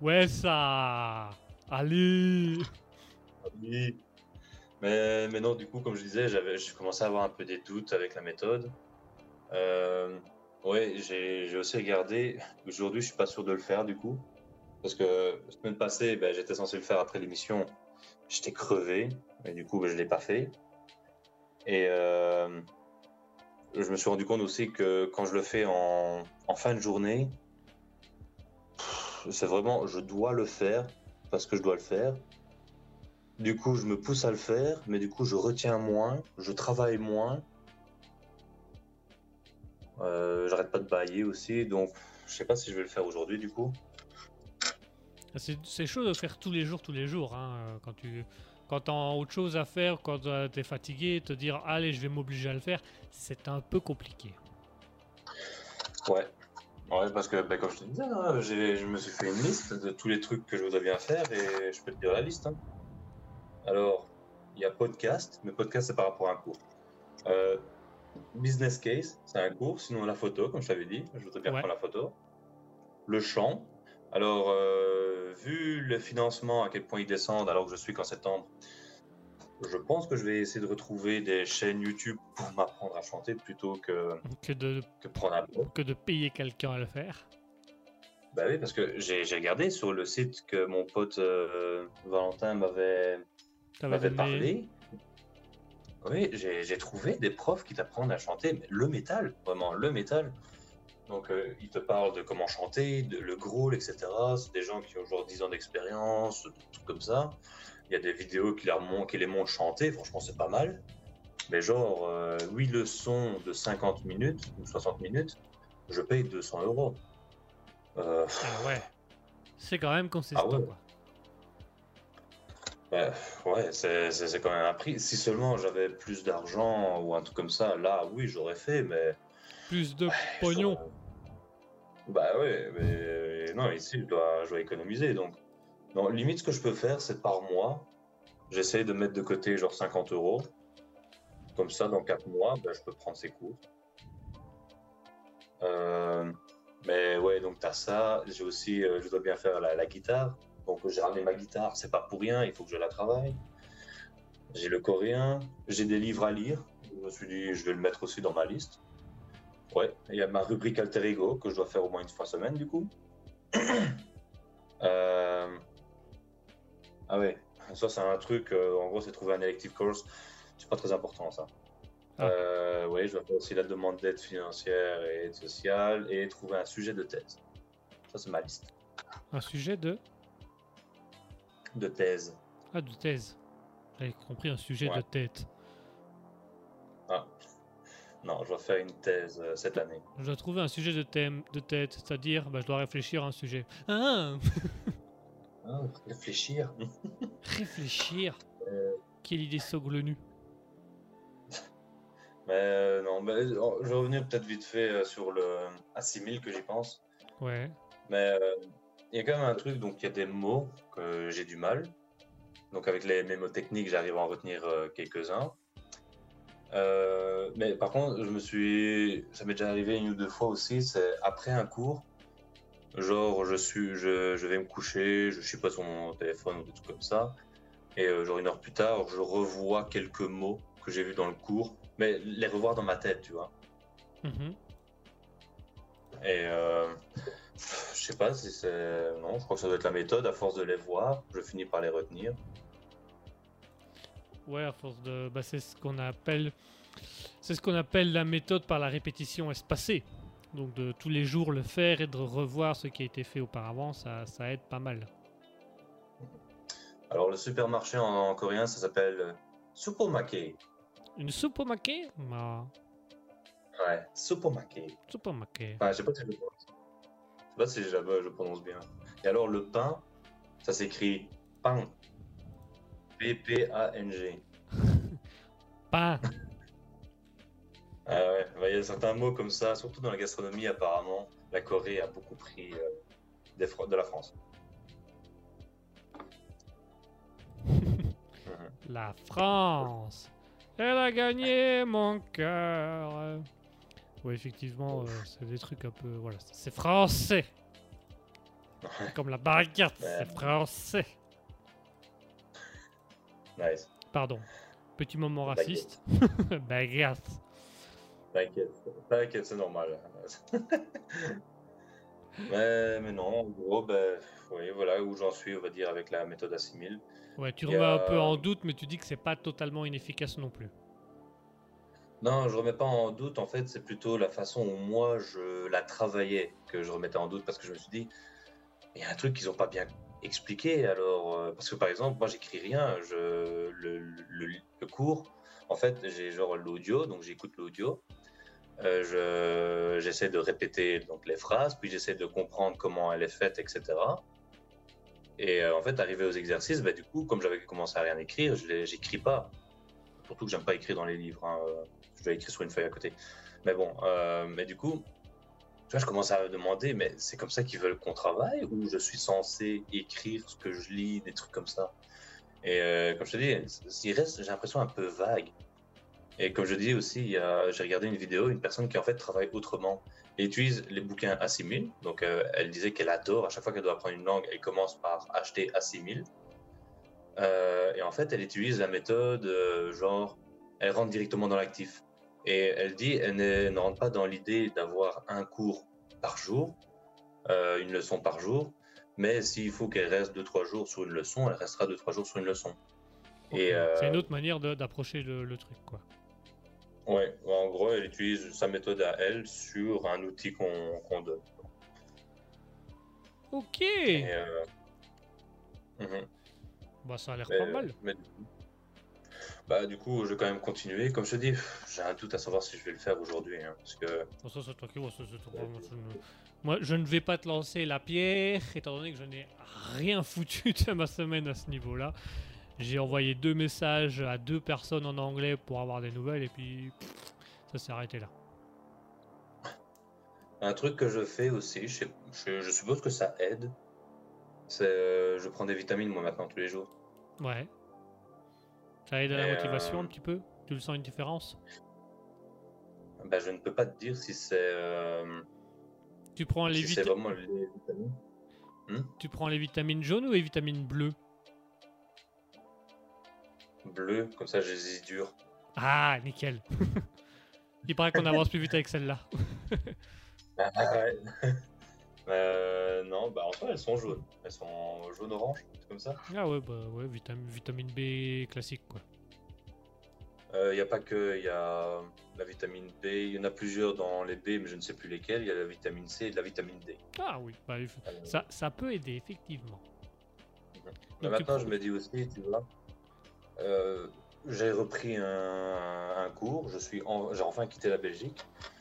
Ouais, ça. Allez. Mais, mais non, du coup, comme je disais, j'avais, j'ai commencé à avoir un peu des doutes avec la méthode. Euh, ouais, j'ai, j'ai aussi regardé. Aujourd'hui, je suis pas sûr de le faire, du coup. Parce que la semaine passée, ben, j'étais censé le faire après l'émission. J'étais crevé. Et du coup, ben, je l'ai pas fait. Et euh, je me suis rendu compte aussi que quand je le fais en, fin de journée, c'est vraiment, je dois le faire parce que je dois le faire. Du coup, je me pousse à le faire, mais du coup, je retiens moins, je travaille moins. Euh, J'arrête pas de bailler aussi, donc je sais pas si je vais le faire aujourd'hui du coup. C'est chaud de faire tous les jours, tous les jours. Hein, quand tu quand t'as autre chose à faire, quand euh, t'es fatigué, te dire allez, je vais m'obliger à le faire, c'est un peu compliqué. Ouais. Ouais, parce que ben, comme je te disais, hein, je me suis fait une liste de tous les trucs que je voudrais bien faire et je peux te dire la liste. hein. Alors, il y a podcast, mais podcast c'est par rapport à un cours. Euh, business case, c'est un cours, sinon la photo, comme je t'avais dit, je voudrais bien Ouais. prendre la photo. Le chant, alors euh, vu le financement, à quel point il descend alors que je suis qu'en septembre, je pense que je vais essayer de retrouver des chaînes YouTube pour m'apprendre à chanter plutôt que, Que de, que prendre un cours. que de payer quelqu'un à le faire. Bah oui, parce que j'ai regardé sur le site que mon pote euh, Valentin m'avait parlé. Oui, j'ai j'ai trouvé des profs qui t'apprennent à chanter mais le métal, vraiment le métal. Donc euh, ils te parlent de comment chanter, de, le growl, etc. C'est des gens qui ont genre 10 ans d'expérience, des trucs comme ça. Il y a des vidéos qui, leur mon- qui les montrent chanter, franchement c'est pas mal. Mais genre euh, 8 leçons de 50 minutes ou 60 minutes, je paye 200 euros. Euh, Ah ouais. C'est quand même consistant. Ah ouais. quoi. Ouais, ouais, c'est c'est- c'est quand même un prix. Si seulement j'avais plus d'argent ou un truc comme ça, là, oui, j'aurais fait, mais. Plus de pognon. Bah ouais, mais non, ici, je dois, économiser. Donc, non, limite, ce que je peux faire, c'est par mois, j'essaye de mettre de côté genre 50 euros. Comme ça, dans 4 mois, ben, je peux prendre ces cours. Euh, mais ouais, donc t'as ça. J'ai aussi, euh, je dois bien faire la, la guitare. Donc j'ai ramené ma guitare, c'est pas pour rien, il faut que je la travaille. J'ai le coréen, j'ai des livres à lire. Je me suis dit, je vais le mettre aussi dans ma liste. Ouais, il y a ma rubrique alter ego que je dois faire au moins une fois semaine du coup. Euh, Ah ouais, ça c'est un truc, euh, en gros c'est trouver un elective course, c'est pas très important ça. Ah. Euh, ouais, je dois faire aussi la demande d'aide financière et aide sociale et trouver un sujet de thèse. Ça, c'est ma liste Un sujet de? de thèse. Ah, de thèse. J'avais compris un sujet Ouais. de tête. Ah. Non, je dois faire une thèse euh, cette année. Je dois trouver un sujet de thème, de tête, c'est-à-dire, bah, je dois réfléchir à un sujet. Ah Ah, réfléchir. Réfléchir Euh, Quelle idée saugrenue. Mais euh, non, mais, euh, je vais revenir peut-être vite fait euh, sur le assimile que j'y pense. Ouais. Mais il y a quand même un truc, donc il y a des mots que j'ai du mal. Donc avec les mémotechniques, j'arrive à en retenir quelques-uns. Euh, mais par contre, je me suis, ça m'est déjà arrivé une ou deux fois aussi. C'est après un cours, genre je suis, je, je vais me coucher, je suis pas sur mon téléphone ou des trucs comme ça, et euh, genre une heure plus tard, je revois quelques mots que j'ai vus dans le cours, mais les revoir dans ma tête, tu vois. Mhm. Et euh, je sais pas si c'est. Non, je crois que ça doit être la méthode. À force de les voir, je finis par les retenir. Ouais, à force de. Bah, c'est ce qu'on appelle. C'est ce qu'on appelle la méthode par la répétition espacée. Donc de tous les jours le faire et de revoir ce qui a été fait auparavant, ça, ça aide pas mal. Alors, le supermarché en, en coréen, ça s'appelle euh, Supermarché. Une maquet Ma Ouais, au maquet. Enfin, je sais pas si je prononce. Je sais pas si je, je prononce bien. Et alors, le pain, ça s'écrit pain. P-P-A-N-G. Pain Ah ouais, bah, il y a certains mots comme ça, surtout dans la gastronomie, apparemment. La Corée a beaucoup pris euh, des de la France. La France Elle a gagné mon cœur Oui, effectivement, euh, c'est des trucs un peu. Voilà, c'est français. Comme la barricade, c'est français Nice. Pardon. Petit moment raciste. Baguette. T'inquiète, t'inquiète, c'est normal. mais, mais non, en gros, ben, oui, voilà où j'en suis, on va dire, avec la méthode assimile. Ouais, tu remets un peu en doute, mais tu dis que c'est pas totalement inefficace non plus. Non, je remets pas en doute, en fait, c'est plutôt la façon où moi je la travaillais que je remettais en doute parce que je me suis dit, il y a un truc qu'ils ont pas bien expliqué. Alors, euh, parce que par exemple, moi j'écris rien, je, le, le, cours, en fait, j'ai genre l'audio, donc j'écoute l'audio. Euh, je- j'essaie de répéter donc les phrases, puis j'essaie de comprendre comment elle est faite, etc. Et euh, en fait, arrivé aux exercices, bah, du coup, comme j'avais commencé à rien écrire, je j'écris pas. Surtout que j'aime pas écrire dans les livres. hein, euh, Je dois écrire sur une feuille à côté. Mais bon, mais du coup, tu vois, je commence à me demander, mais c'est comme ça qu'ils veulent qu'on travaille ou je suis censé écrire ce que je lis, des trucs comme ça? Et euh, comme je te dis, il reste, j'ai l'impression un peu vague. Et comme je dis aussi, j'ai regardé une vidéo, une personne qui en fait travaille autrement et utilise les bouquins Assimil. Donc euh, elle disait qu'elle adore, à chaque fois qu'elle doit apprendre une langue, elle commence par acheter Assimil. Euh, et en fait, elle utilise la méthode euh, genre, elle rentre directement dans l'actif. Et elle dit, elle ne, rentre pas dans l'idée d'avoir un cours par jour, euh, une leçon par jour, mais s'il faut qu'elle reste 2-3 jours sur une leçon, elle restera 2-3 jours sur une leçon. Et, euh, C'est une autre manière d'approcher le, le truc, quoi. Ouais, en gros, elle utilise sa méthode à elle sur un outil qu'on donne. Ok Et, euh, mhm. Bah, ça a l'air pas mal. mais bah, du coup, je vais quand même continuer. Comme je te dis, j'ai un doute à savoir si je vais le faire aujourd'hui. hein, parce que Bon, ça, c'est tranquille, ouais, ça, c'est trop- moi, je ne- Moi, je ne vais pas te lancer la pierre, étant donné que je n'ai rien foutu de ma semaine à ce niveau-là. J'ai envoyé deux messages à deux personnes en anglais pour avoir des nouvelles, et puis pff, ça s'est arrêté là. un truc que je fais aussi, je, sais- je- je suppose que ça aide, c'est euh, je prends des vitamines moi maintenant tous les jours. Ouais. Ça aide à la Et, motivation euh, un petit peu? Tu le sens une différence? Bah, je ne peux pas te dire si c'est euh, tu prends, les si vraiment les vitamines. tu prends les vitamines jaunes ou les vitamines bleues? Bleu, comme ça je les ai durs. Ah, nickel Il paraît qu'on avance plus vite avec celle-là. Ah, ouais. Euh, non, bah en soi elles sont jaunes. Elles sont jaune-orange, comme ça. Ah ouais, bah ouais, vitam- vitamine B classique quoi. Il n'y a pas que, il y a la vitamine B, il y en a plusieurs dans les B, mais je ne sais plus lesquels. Il y a la vitamine C et de la vitamine D. Ah oui, bah, Euh, ça, ça peut aider, effectivement. Mais tu maintenant, je me dis aussi, tu vois, euh, j'ai repris un, un cours, je suis en- j'ai enfin quitté la Belgique.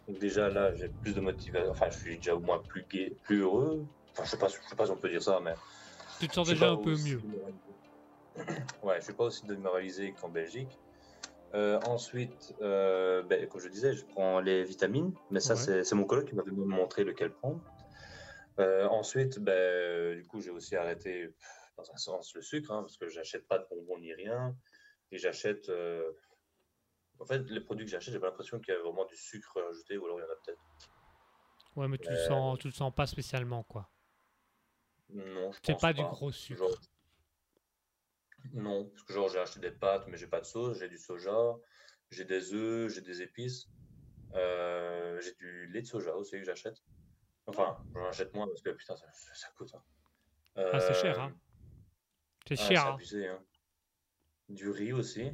Donc déjà là, j'ai plus de motivation, enfin, je suis déjà au moins plus gai, plus heureux. Enfin, je sais pas, je sais pas si on peut dire ça, mais Tu te sens déjà un peu aussi mieux. Ouais, je suis pas aussi démoralisé qu'en Belgique. Euh, ensuite, euh, ben, comme je disais, je prends les vitamines, mais ça, Ouais. c'est mon collègue qui m'avait montré lequel prendre. Euh, ensuite, ben, du coup, j'ai aussi arrêté, dans un sens, le sucre, hein, parce que j'achète pas de bonbons ni rien. Et j'achète. euh, En fait, les produits que j'achète, j'ai pas l'impression qu'il y a vraiment du sucre ajouté, ou alors il y en a peut-être. Ouais, mais tu le Euh, sens, tu le sens pas spécialement, quoi. Non, je C'est pense pas du gros sucre. Genre- Non, parce que genre j'ai acheté des pâtes, mais j'ai pas de sauce, j'ai du soja, j'ai des œufs, j'ai des épices, euh, j'ai du lait de soja aussi que j'achète. Enfin, j'en achète moins parce que putain, ça, ça coûte. hein. Ah, c'est cher, hein. C'est ah, cher, c'est hein. abusé, hein. Du riz aussi.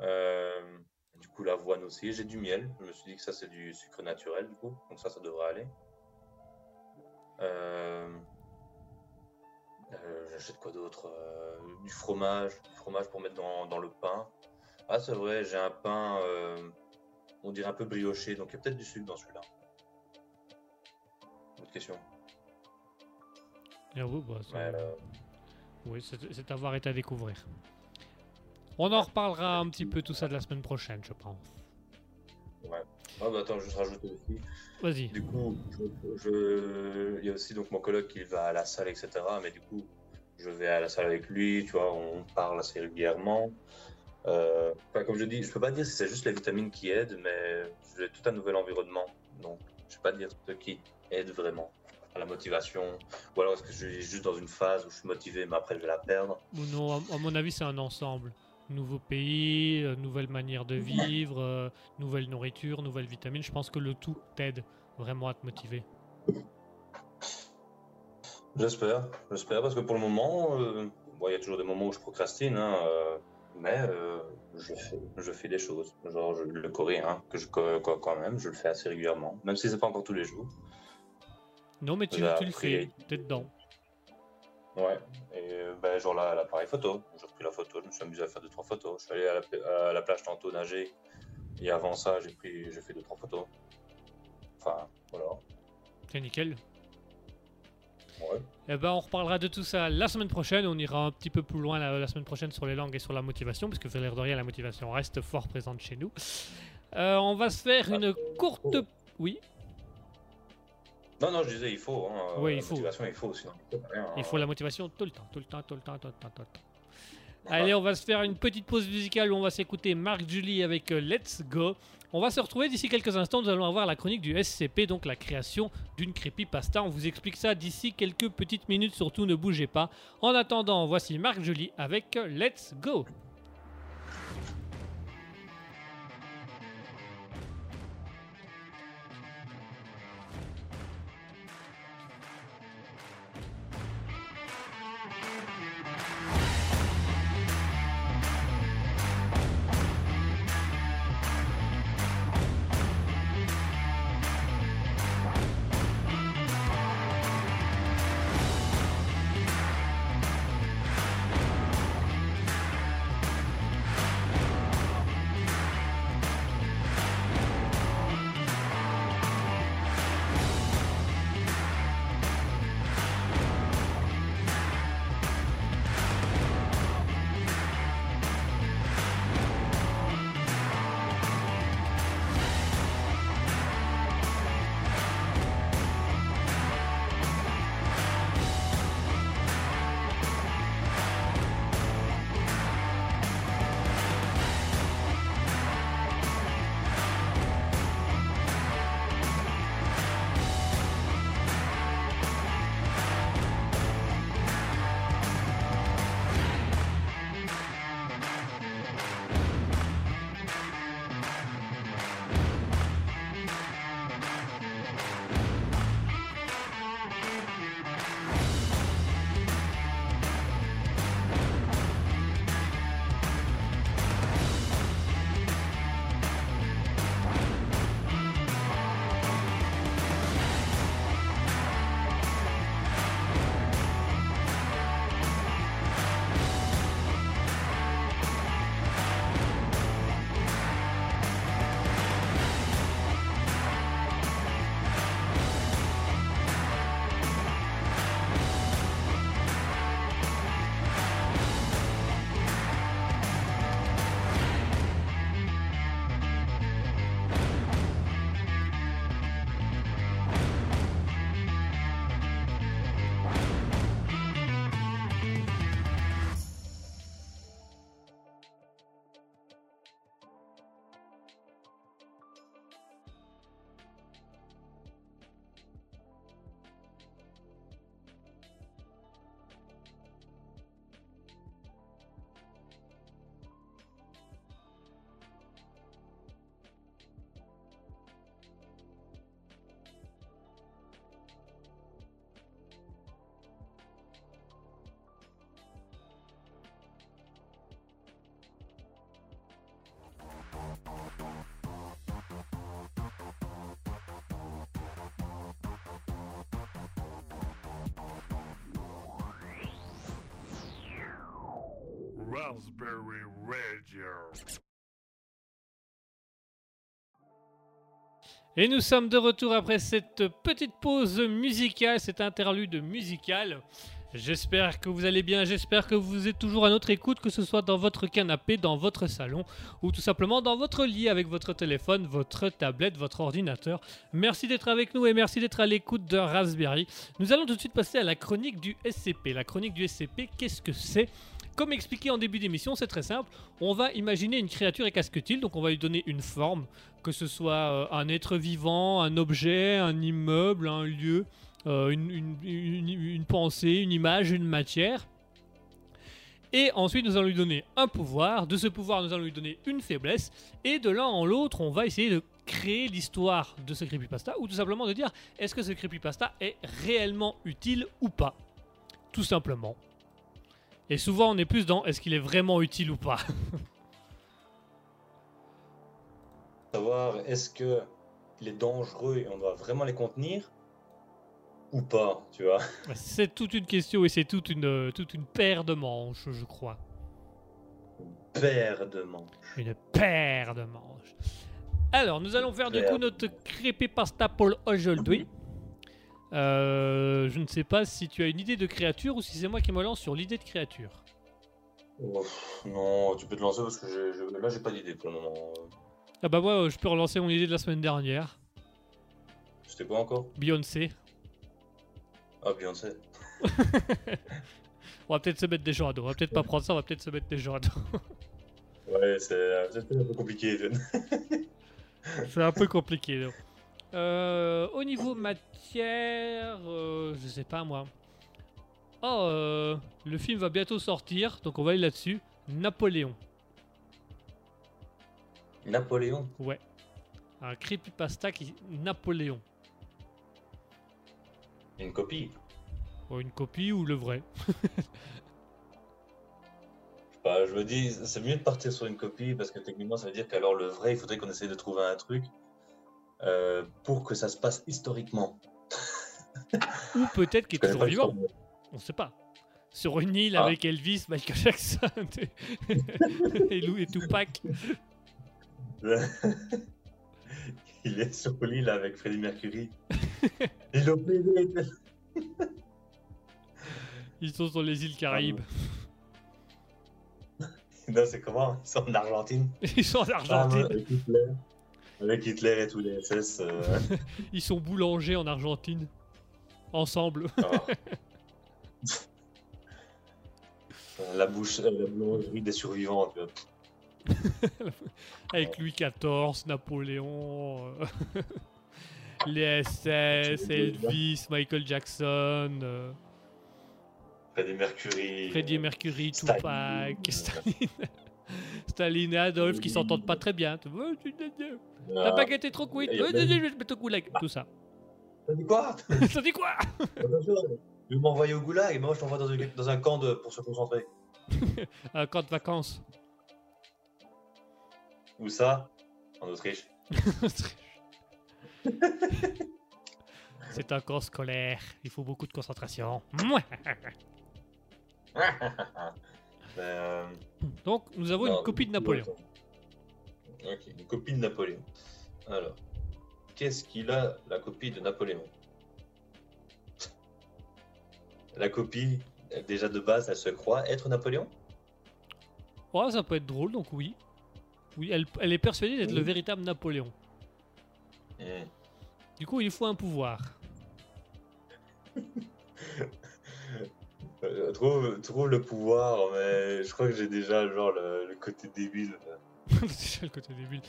euh, du coup, l'avoine aussi. J'ai du miel. Je me suis dit que ça, c'est du sucre naturel, du coup. Donc ça, ça devrait aller. Euh, euh, J'achète quoi d'autre Du fromage. Du fromage pour mettre dans, dans le pain. Ah, c'est vrai, j'ai un pain, on dirait un peu brioché. Donc il y a peut-être du sucre dans celui-là. Autre question? Ah oui, bah, ça- Ouais, euh, oui, c'est c'est à voir et à découvrir. On en reparlera un petit peu tout ça de la semaine prochaine, je pense. ouais. Ah, bah, attends, juste rajouter aussi. Vas-y. Du coup, je, il y a aussi donc mon coloc qui va à la salle, etc. Mais du coup, je vais à la salle avec lui, tu vois, on parle assez régulièrement. Euh, enfin, comme je dis, je peux pas dire si c'est juste les vitamines qui aident, mais j'ai tout un nouvel environnement. Donc, je peux pas dire ce qui aide vraiment à la motivation. Ou alors est-ce que je suis juste dans une phase où je suis motivé, mais après je vais la perdre. Ou non, à mon avis, c'est un ensemble. Nouveau pays, euh, nouvelle manière de vivre, euh, nouvelle nourriture, nouvelles vitamines. Je pense que le tout t'aide vraiment à te motiver. J'espère, j'espère, parce que pour le moment, euh, bon, il y a toujours des moments où je procrastine, hein, euh, mais euh, je, fais, je fais des choses. Genre je- le coréen, que je quand même, je le fais assez régulièrement, même si c'est pas encore tous les jours. Non, mais tu, le fais, t'es dedans. Ouais, ben, genre là, l'appareil photo, j'ai repris la photo, je me suis amusé à faire deux trois photos. Je suis allé à la, pla- à la plage tantôt nager, et avant ça, j'ai pris, j'ai fait deux trois photos. Enfin, voilà. C'est nickel. Ouais. Eh ben, on reparlera de tout ça la semaine prochaine. On ira un petit peu plus loin la, la semaine prochaine sur les langues et sur la motivation, parce que l'air de rien, la motivation reste fort présente chez nous. Euh, on va se faire une courte. Oui, Non, non, je disais, il faut. Hein, Oui, la il faut. motivation, il faut, sinon. rien, il hein. faut la motivation tout le temps, tout le temps, tout le temps, tout le temps, tout le temps. Allez, on va se faire une petite pause musicale où on va s'écouter Marc Julie avec euh, Let's Go. On va se retrouver d'ici quelques instants. Nous allons avoir la chronique du SCP, donc la création d'une creepypasta. On vous explique ça d'ici quelques petites minutes. Surtout, ne bougez pas. En attendant, voici Marc Julie avec euh, Let's Go. Raspberry Radio. Et nous sommes de retour après cette petite pause musicale, cet interlude musical. J'espère que vous allez bien, j'espère que vous êtes toujours à notre écoute, que ce soit dans votre canapé, dans votre salon ou tout simplement dans votre lit avec votre téléphone, votre tablette, votre ordinateur. Merci d'être avec nous et merci d'être à l'écoute de Raspberry. Nous allons tout de suite passer à la chronique du SCP. La chronique du SCP, qu'est-ce que c'est? Comme expliqué en début d'émission, c'est très simple. On va imaginer une créature et t Donc on va lui donner une forme, que ce soit euh, un être vivant, un objet, un immeuble, un lieu, euh, une- une pensée, une image, une matière. Et ensuite, nous allons lui donner un pouvoir. De ce pouvoir, nous allons lui donner une faiblesse. Et de l'un en l'autre, on va essayer de créer l'histoire de ce creepypasta ou tout simplement de dire est-ce que ce creepypasta est réellement utile ou pas? Tout simplement. Et souvent, on est plus dans est-ce qu'il est vraiment utile ou pas? Savoir est-ce que il est dangereux et on doit vraiment les contenir ou pas, tu vois? C'est toute une question et c'est toute une, euh, toute une paire de manches, je crois. Paire de manches. Une paire de manches. Alors, nous allons faire du coup notre creepypasta pour aujourd'hui. Euh, je ne sais pas si tu as une idée de créature ou si c'est moi qui me lance sur l'idée de créature. Ouf, non, tu peux te lancer parce que je- là j'ai pas d'idée pour le moment. Ah bah moi, euh, je peux relancer mon idée de la semaine dernière. C'était quoi encore? Beyoncé. Ah, Beyoncé. On va peut-être se mettre des gens à dos. On va peut-être pas prendre ça, on va peut-être se mettre des gens à dos. Ouais, c'est c'est un peu compliqué. C'est un peu compliqué. donc. Euh, au niveau matière, euh, je sais pas moi. Oh, euh, le film va bientôt sortir, donc on va aller là-dessus. Napoléon. Napoléon. Ouais. Un creepypasta qui. Napoléon. Une copie. Ou une copie ou le vrai? Bah, je me dis, c'est mieux de partir sur une copie parce que techniquement, ça veut dire qu'alors le vrai, il faudrait qu'on essaye de trouver un truc euh, pour que ça se passe historiquement. Ou peut-être qu'il est toujours vivant. On sait pas. Sur une île Ah. avec Elvis, Michael Jackson et Lou et Tupac. il est sur l'île avec Freddie Mercury. Ils ont. Ils sont sur les îles Caraïbes. Non, c'est comment? Ils sont en Argentine. Ils sont en Argentine. Avec Hitler. Et tous les SS. euh, Ils sont boulangers en Argentine. Ensemble. oh. la bouche, euh, la boulangerie des survivants. tu vois. Avec Louis XIV, Napoléon, euh, les SS, Elvis, Michael Jackson, euh, Freddie Mercury. Freddie Mercury, Tupac, Staline, Staline et Adolphe qui s'entendent pas très bien. Ah, baguette est trop même- Je vais te mettre au goulag. Tout ça. T'as dit quoi? Ça dit quoi? Tu veux m'envoyer au goulag et moi je t'envoie dans, une- dans un camp de, pour se concentrer. Un camp de vacances. Où ça? En Autriche. C'est un camp scolaire. Il faut beaucoup de concentration. Ben, euh, Donc, nous avons non, une copie de Napoléon. Ok, une copie de Napoléon. Alors, qu'est-ce qu'il a la copie de Napoléon? La copie, déjà de base, elle se croit être Napoléon? Oh, ça peut être drôle, donc oui. Oui, elle, elle est persuadée d'être le Oui. véritable Napoléon. Hmm. Du coup, il faut un pouvoir. Euh, trouve, trouve le pouvoir, mais je crois que j'ai déjà genre le, le côté débile. C'est le côté débile.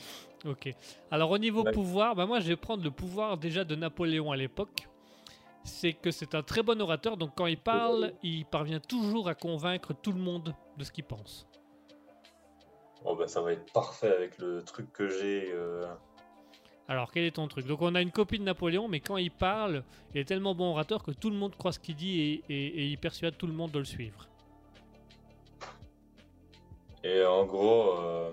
Ok. Alors, au niveau Ouais. pouvoir, bah moi, je vais prendre le pouvoir déjà de Napoléon à l'époque. C'est que c'est un très bon orateur, donc quand il parle, il parvient toujours à convaincre tout le monde de ce qu'il pense. Bon, ben ça va être parfait avec le truc que j'ai. euh, Alors, quel est ton truc? Donc, on a une copie de Napoléon, mais quand il parle, il est tellement bon orateur que tout le monde croit ce qu'il dit et, et- et il persuade tout le monde de le suivre. Et en gros, euh,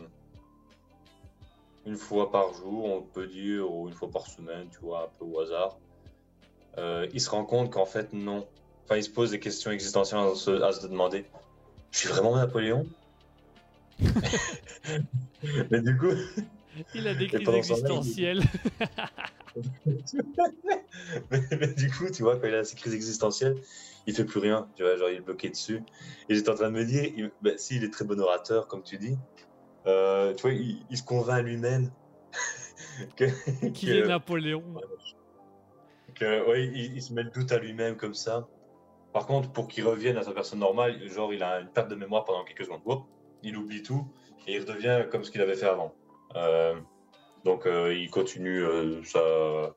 une fois par jour, on peut dire, ou une fois par semaine, tu vois, un peu au hasard, euh, il se rend compte qu'en fait, non. Enfin, il se pose des questions existentielles à se, à se demander Je suis vraiment Napoléon? Mais du coup, Il a des crises existentielles. mais, mais du coup, tu vois, quand il a ses crises existentielles, il fait plus rien. Tu vois, genre, il est bloqué dessus. Et j'étais en train de me dire, il, ben, s'il est très bon orateur, comme tu dis, euh, tu vois, il, il se convainc lui-même Qu'il est Napoléon. que, ouais, il, il se met le doute à lui-même comme ça. Par contre, pour qu'il revienne à sa personne normale, genre, il a une perte de mémoire pendant quelques secondes. Il oublie tout et il redevient comme ce qu'il avait fait avant. Euh, donc, euh, il continue euh, sa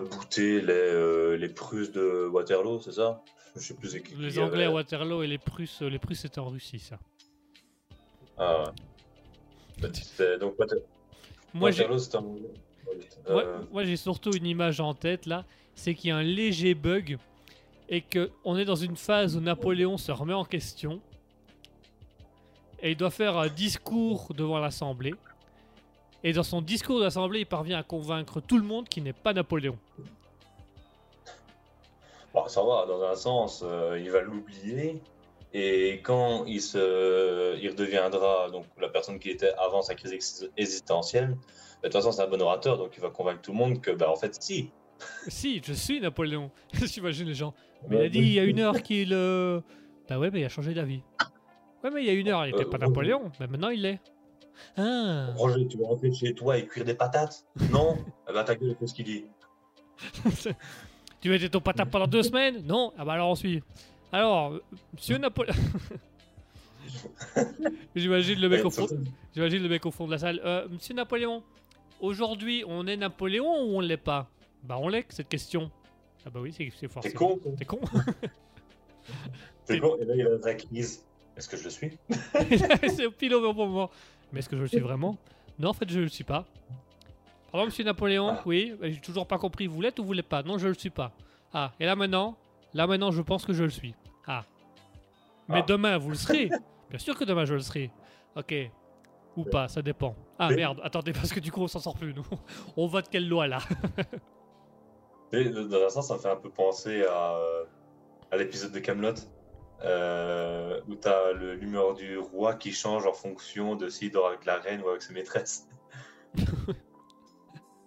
bouter les, les Prusses de Waterloo, c'est ça? Je sais plus. qui- Les Anglais à Waterloo et les Prusses, les Prusses c'était en Russie ça. Ah ouais. Donc, Moi j'ai Waterloo, c'était en moi, moi, j'ai surtout une image en tête là, c'est qu'il y a un léger bug et que on est dans une phase où Napoléon se remet en question et il doit faire un discours devant l'Assemblée. Et dans son discours de l'Assemblée, il parvient à convaincre tout le monde qu'il n'est pas Napoléon. Bon, ça va, dans un sens, euh, il va l'oublier. Et quand il, se, il redeviendra donc, la personne qui était avant sa crise ex- existentielle, bah, de toute façon, c'est un bon orateur, donc il va convaincre tout le monde que, bah, en fait, si. Si, je suis Napoléon. J'imagine les gens. Mais il a dit il y a une heure qu'il. euh, Bah ouais, mais il a changé d'avis. Ouais, mais il y a une heure, il était Euh, pas oui. Napoléon. Mais maintenant, il l'est. Ah Roger, tu vas rentrer chez toi et cuire des patates? Non? Eh ben, ta gueule, qu'est-ce qu'il dit? Tu mettais ton patate pendant deux semaines? Non? Ah bah alors on suit. Alors, monsieur Napoléon. J'imagine le mec au fond. J'imagine le mec au fond de la salle. Euh, monsieur Napoléon, aujourd'hui, on est Napoléon ou on l'est pas? Bah on l'est, cette question. Ah bah oui, c'est c'est fort. T'es c'est- con. T'es con T'es con? Et là, il a la crise. Est-ce que je le suis? C'est au pile au bon moment. Mais est-ce que je le suis vraiment? Non, en fait, je le suis pas. Pardon, monsieur Napoléon Ah. Oui, j'ai toujours pas compris. Vous l'êtes ou vous l'êtes pas? Non, je le suis pas. Ah, et là maintenant Là maintenant, je pense que je le suis. Ah. Mais Ah. demain, vous le serez Bien sûr que demain, je le serai. Ok. Ou pas, ça dépend. Ah Mais- merde, attendez, parce que du coup, on s'en sort plus, nous. On vote quelle loi là? Et, Dans un sens, ça me fait un peu penser à, à l'épisode de Camelot. Où tu as l'humeur du roi qui change en fonction de s'il dort avec la reine ou avec ses maîtresses. tu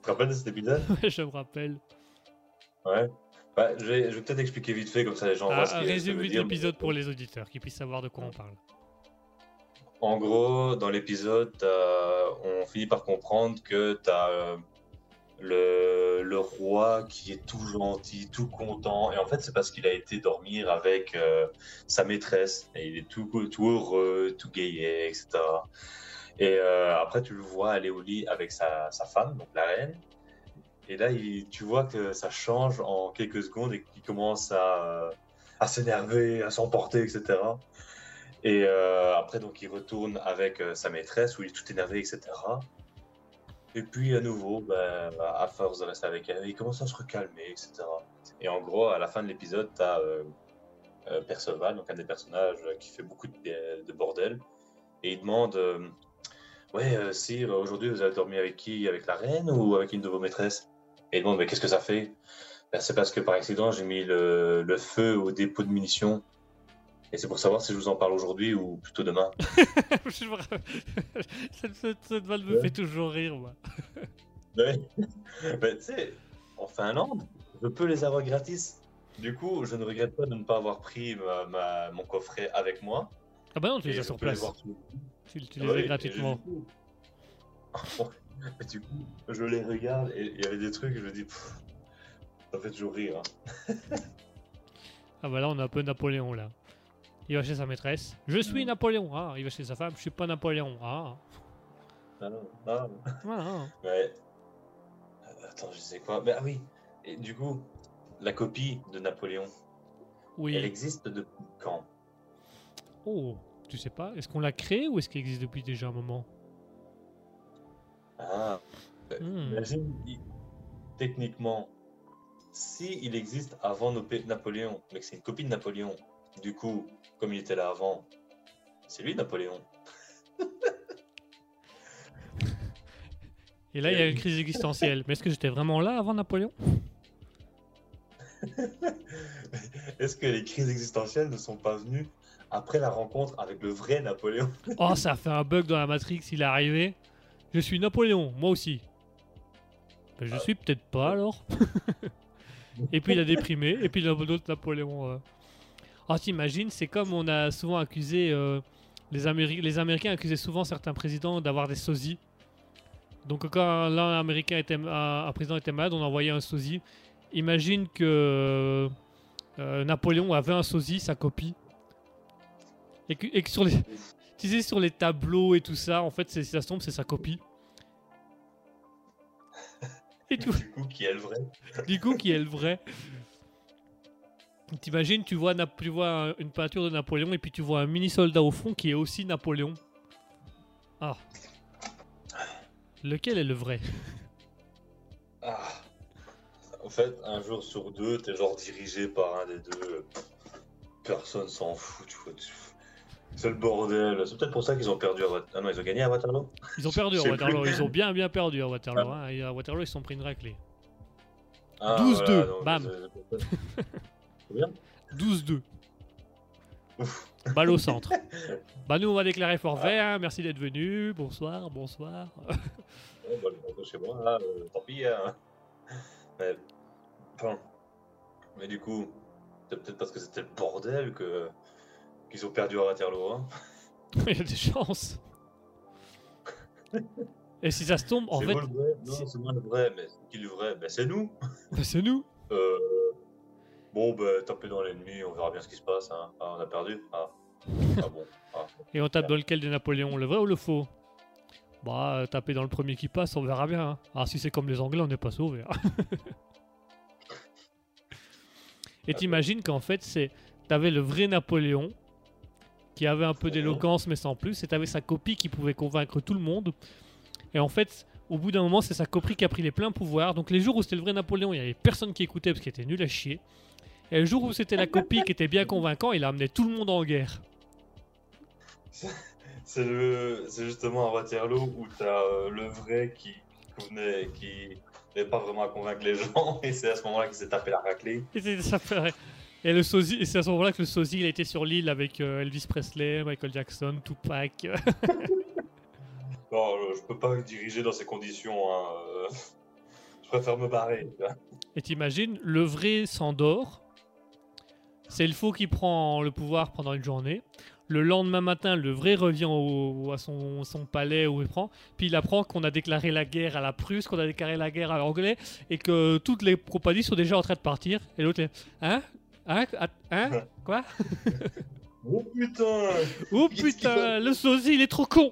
te rappelles de cet épisode? Je me rappelle. Ouais. Bah, je vais, peut-être expliquer vite fait, comme ça les gens Ah, voient ce que- vite dire. l'épisode pour les auditeurs, qui puissent savoir de quoi on parle. En gros, dans l'épisode, on finit par comprendre que tu as le, roi qui est tout gentil, tout content. Et en fait, c'est parce qu'il a été dormir avec euh, sa maîtresse. Et il est tout, heureux, tout gayé, etc. Et euh, après, tu le vois aller au lit avec sa, femme, donc la reine. Et là, tu vois que ça change en quelques secondes et qu'il commence à, s'énerver, à s'emporter, etc. Et euh, après, donc, il retourne avec sa maîtresse où il est tout énervé, etc. Et puis, à nouveau, ben, à force de rester avec elle, il commence à se recalmer, etc. Et en gros, à la fin de l'épisode, tu as Perceval, donc un des personnages euh, qui fait beaucoup de, de bordel. Et il demande euh, Ouais, euh, sire, aujourd'hui, vous avez dormi avec qui? Avec la reine ou avec une de vos maîtresses? Et il demande Mais qu'est-ce que ça fait? Ben, C'est parce que par accident, j'ai mis le feu au dépôt de munitions. Et c'est pour savoir si je vous en parle aujourd'hui ou plutôt demain. Cette, cette, cette vanne me Ouais. fait toujours rire, moi. Ouais. Tu sais, en Finlande, je peux les avoir gratis. Du coup, je ne regrette pas de ne pas avoir pris ma- ma- mon coffret avec moi. Ah bah non, tu les as sur les place. Tu, tu Ah les bah as oui, et gratuitement. du coup- Et du coup, je les regarde et il y avait des trucs, je me dis, Pff, ça fait toujours rire. hein. Ah bah là, on a un peu Napoléon, là. Il va chez sa maîtresse. Je suis Napoléon. Ah, il va chez sa femme. Je suis pas Napoléon. Ah. Ah non, ah non. Ah. Ouais. Euh, Attends, je sais quoi. Mais ah oui, et du coup, la copie de Napoléon, elle Oui. existe depuis quand? Oh, tu sais pas. Est-ce qu'on l'a créé ou est-ce qu'il existe depuis déjà un moment? Ah, Hmm. imagine, techniquement, si il existe avant Napoléon, mais que c'est une copie de Napoléon, du coup, comme il était là avant, c'est lui Napoléon. Et là, il y a une crise existentielle. Mais est-ce que j'étais vraiment là avant Napoléon? Est-ce que les crises existentielles ne sont pas venues après la rencontre avec le vrai Napoléon? Oh, ça a fait un bug dans la Matrix, il est arrivé. Je suis Napoléon, moi aussi. Ben, je suis peut-être pas alors. et puis il a déprimé, et puis il a d'autres Napoléon. euh. Oh, t'imagines, c'est comme on a souvent accusé. euh, les, Améri- les Américains accusaient souvent certains présidents d'avoir des sosies. Donc quand l'un américain était, un, un président était malade, on envoyait un sosie. Imagine que euh, Napoléon avait un sosie, sa copie. Et que, et que sur les, tu sais, sur les tableaux et tout ça, en fait, c'est- si ça se tombe, c'est sa copie. Et tout. Du coup, qui est le vrai? Du coup, qui est le vrai? T'imagines, tu vois, tu vois un- une peinture de Napoléon et puis tu vois un mini soldat au fond qui est aussi Napoléon. Ah. Lequel est le vrai? Ah. En fait, un jour sur deux, t'es genre dirigé par un des deux. Personne s'en fout, tu vois. C'est le bordel. C'est peut-être pour ça qu'ils ont perdu à Waterloo. Ah non, ils ont gagné à Waterloo? Ils ont perdu à Waterloo, plus. ils ont bien bien perdu à Waterloo. hein. Et à Waterloo, ils se sont pris une raclée. Ah, 12-2, donc, bam. C'est- C'est bien 12-2. Ouf. Balle au centre. Bah nous on va déclarer forfait, hein. merci d'être venu, bonsoir, bonsoir. Ouais, bah, le chez moi, là, euh, tant pis. hein. Mais, enfin, mais du coup, c'est peut-être parce que c'était le bordel que qu'ils ont perdu à Waterloo. Hein. Il y a des chances. Et si ça se tombe, en c'est fait, vrai Non, c'est moi le vrai, mais c'est qui le vrai? Ben, C'est nous. bah, c'est nous. Euh, bon, ben, tapez dans l'ennemi, on verra bien ce qui se passe. Hein. Ah, on a perdu Ah, ah bon. Ah. Et on tape dans lequel de Napoléon, le vrai ou le faux? Bah, euh, taper dans le premier qui passe, on verra bien. hein. Ah, si c'est comme les Anglais, on n'est pas sauvés. hein. Et t'imagines qu'en fait, c'est t'avais le vrai Napoléon qui avait un peu d'éloquence mais sans plus, et t'avais sa copie qui pouvait convaincre tout le monde. Et en fait, au bout d'un moment, c'est sa copie qui a pris les pleins pouvoirs. Donc les jours où c'était le vrai Napoléon, il y avait personne qui écoutait parce qu'il était nul à chier. Et le jour où c'était la copie qui était bien convaincant, il a amené tout le monde en guerre. C'est justement à Waterloo où t'as euh, le vrai qui venait, qui n'est pas vraiment à convaincre les gens, et c'est à ce moment-là qu'il s'est tapé la raclée. Et le sosie, c'est à ce moment-là que le sosie il a été sur l'île avec euh, Elvis Presley, Michael Jackson, Tupac. Non, je peux pas diriger dans ces conditions. hein, euh, Je préfère me barrer. tu. Et t'imagines, le vrai s'endort. C'est le faux qui prend le pouvoir pendant une journée. Le lendemain matin, le vrai revient au- à son, son palais où il prend. Puis il apprend qu'on a déclaré la guerre à la Prusse, qu'on a déclaré la guerre à l'anglais, et que toutes les compagnies sont déjà en train de partir. Et l'autre est Hein? Hein? Hein? Quoi? Oh putain Oh putain, le sosie, il est trop con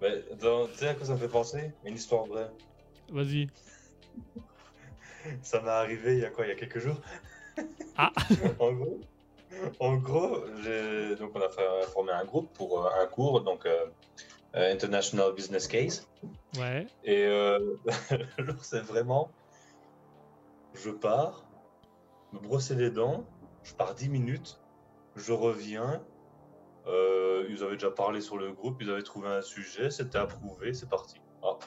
Mais dans- tu sais à quoi ça me fait penser? Une histoire vraie. Vas-y. Ça m'est arrivé il y a quoi? Il y a quelques jours? Ah. en gros, en gros j'ai- donc on a formé un groupe pour euh, un cours, donc euh, euh, International Business Case. Ouais. Et euh, c'est vraiment, je pars, me brosser les dents, je pars 10 minutes, je reviens. euh, ils avaient déjà parlé sur le groupe, ils avaient trouvé un sujet, c'était approuvé, c'est parti. Ah.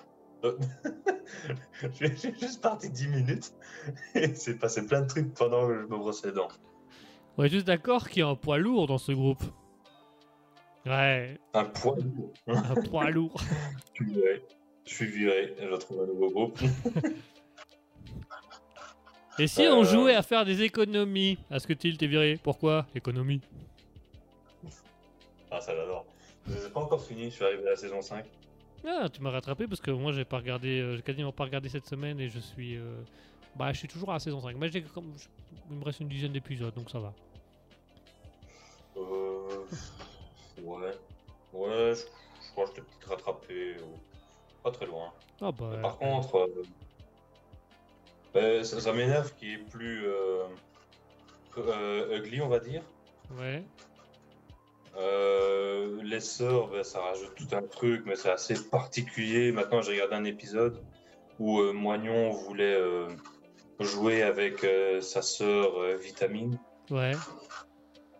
Euh, je suis juste parti 10 minutes et c'est passé plein de trucs pendant que je me brossais les dents. On est tous d'accord qu'il y a un poids lourd dans ce groupe. Ouais, Un poids lourd. un poids lourd. Je suis viré. Je suis viré, je trouve un nouveau groupe. Et si Euh. on jouait à faire des économies Est-ce que Til t'es viré Pourquoi Économie? Ah, ça j'adore. Je n'ai pas encore fini, je suis arrivé à la saison 5. Ah, tu m'as rattrapé parce que moi j'ai pas regardé, euh, j'ai quasiment pas regardé cette semaine et je suis, euh, bah je suis toujours à la saison 5. Mais j'ai comme, je- il me reste une dizaine d'épisodes donc ça va. Euh... Ouais. Ouais, je, je crois que je t'ai peut-être rattrapé. ou- Pas très loin. Ah bah. Par contre, euh, ben, ça, ça m'énerve qu'il ait plus euh, euh, ugly, on va dire. Ouais. Euh, les sœurs, ben, ça rajoute tout un truc, mais c'est assez particulier. Maintenant, j'ai regardé un épisode où euh, Moignon voulait euh, jouer avec sa sœur Vitamine. Ouais.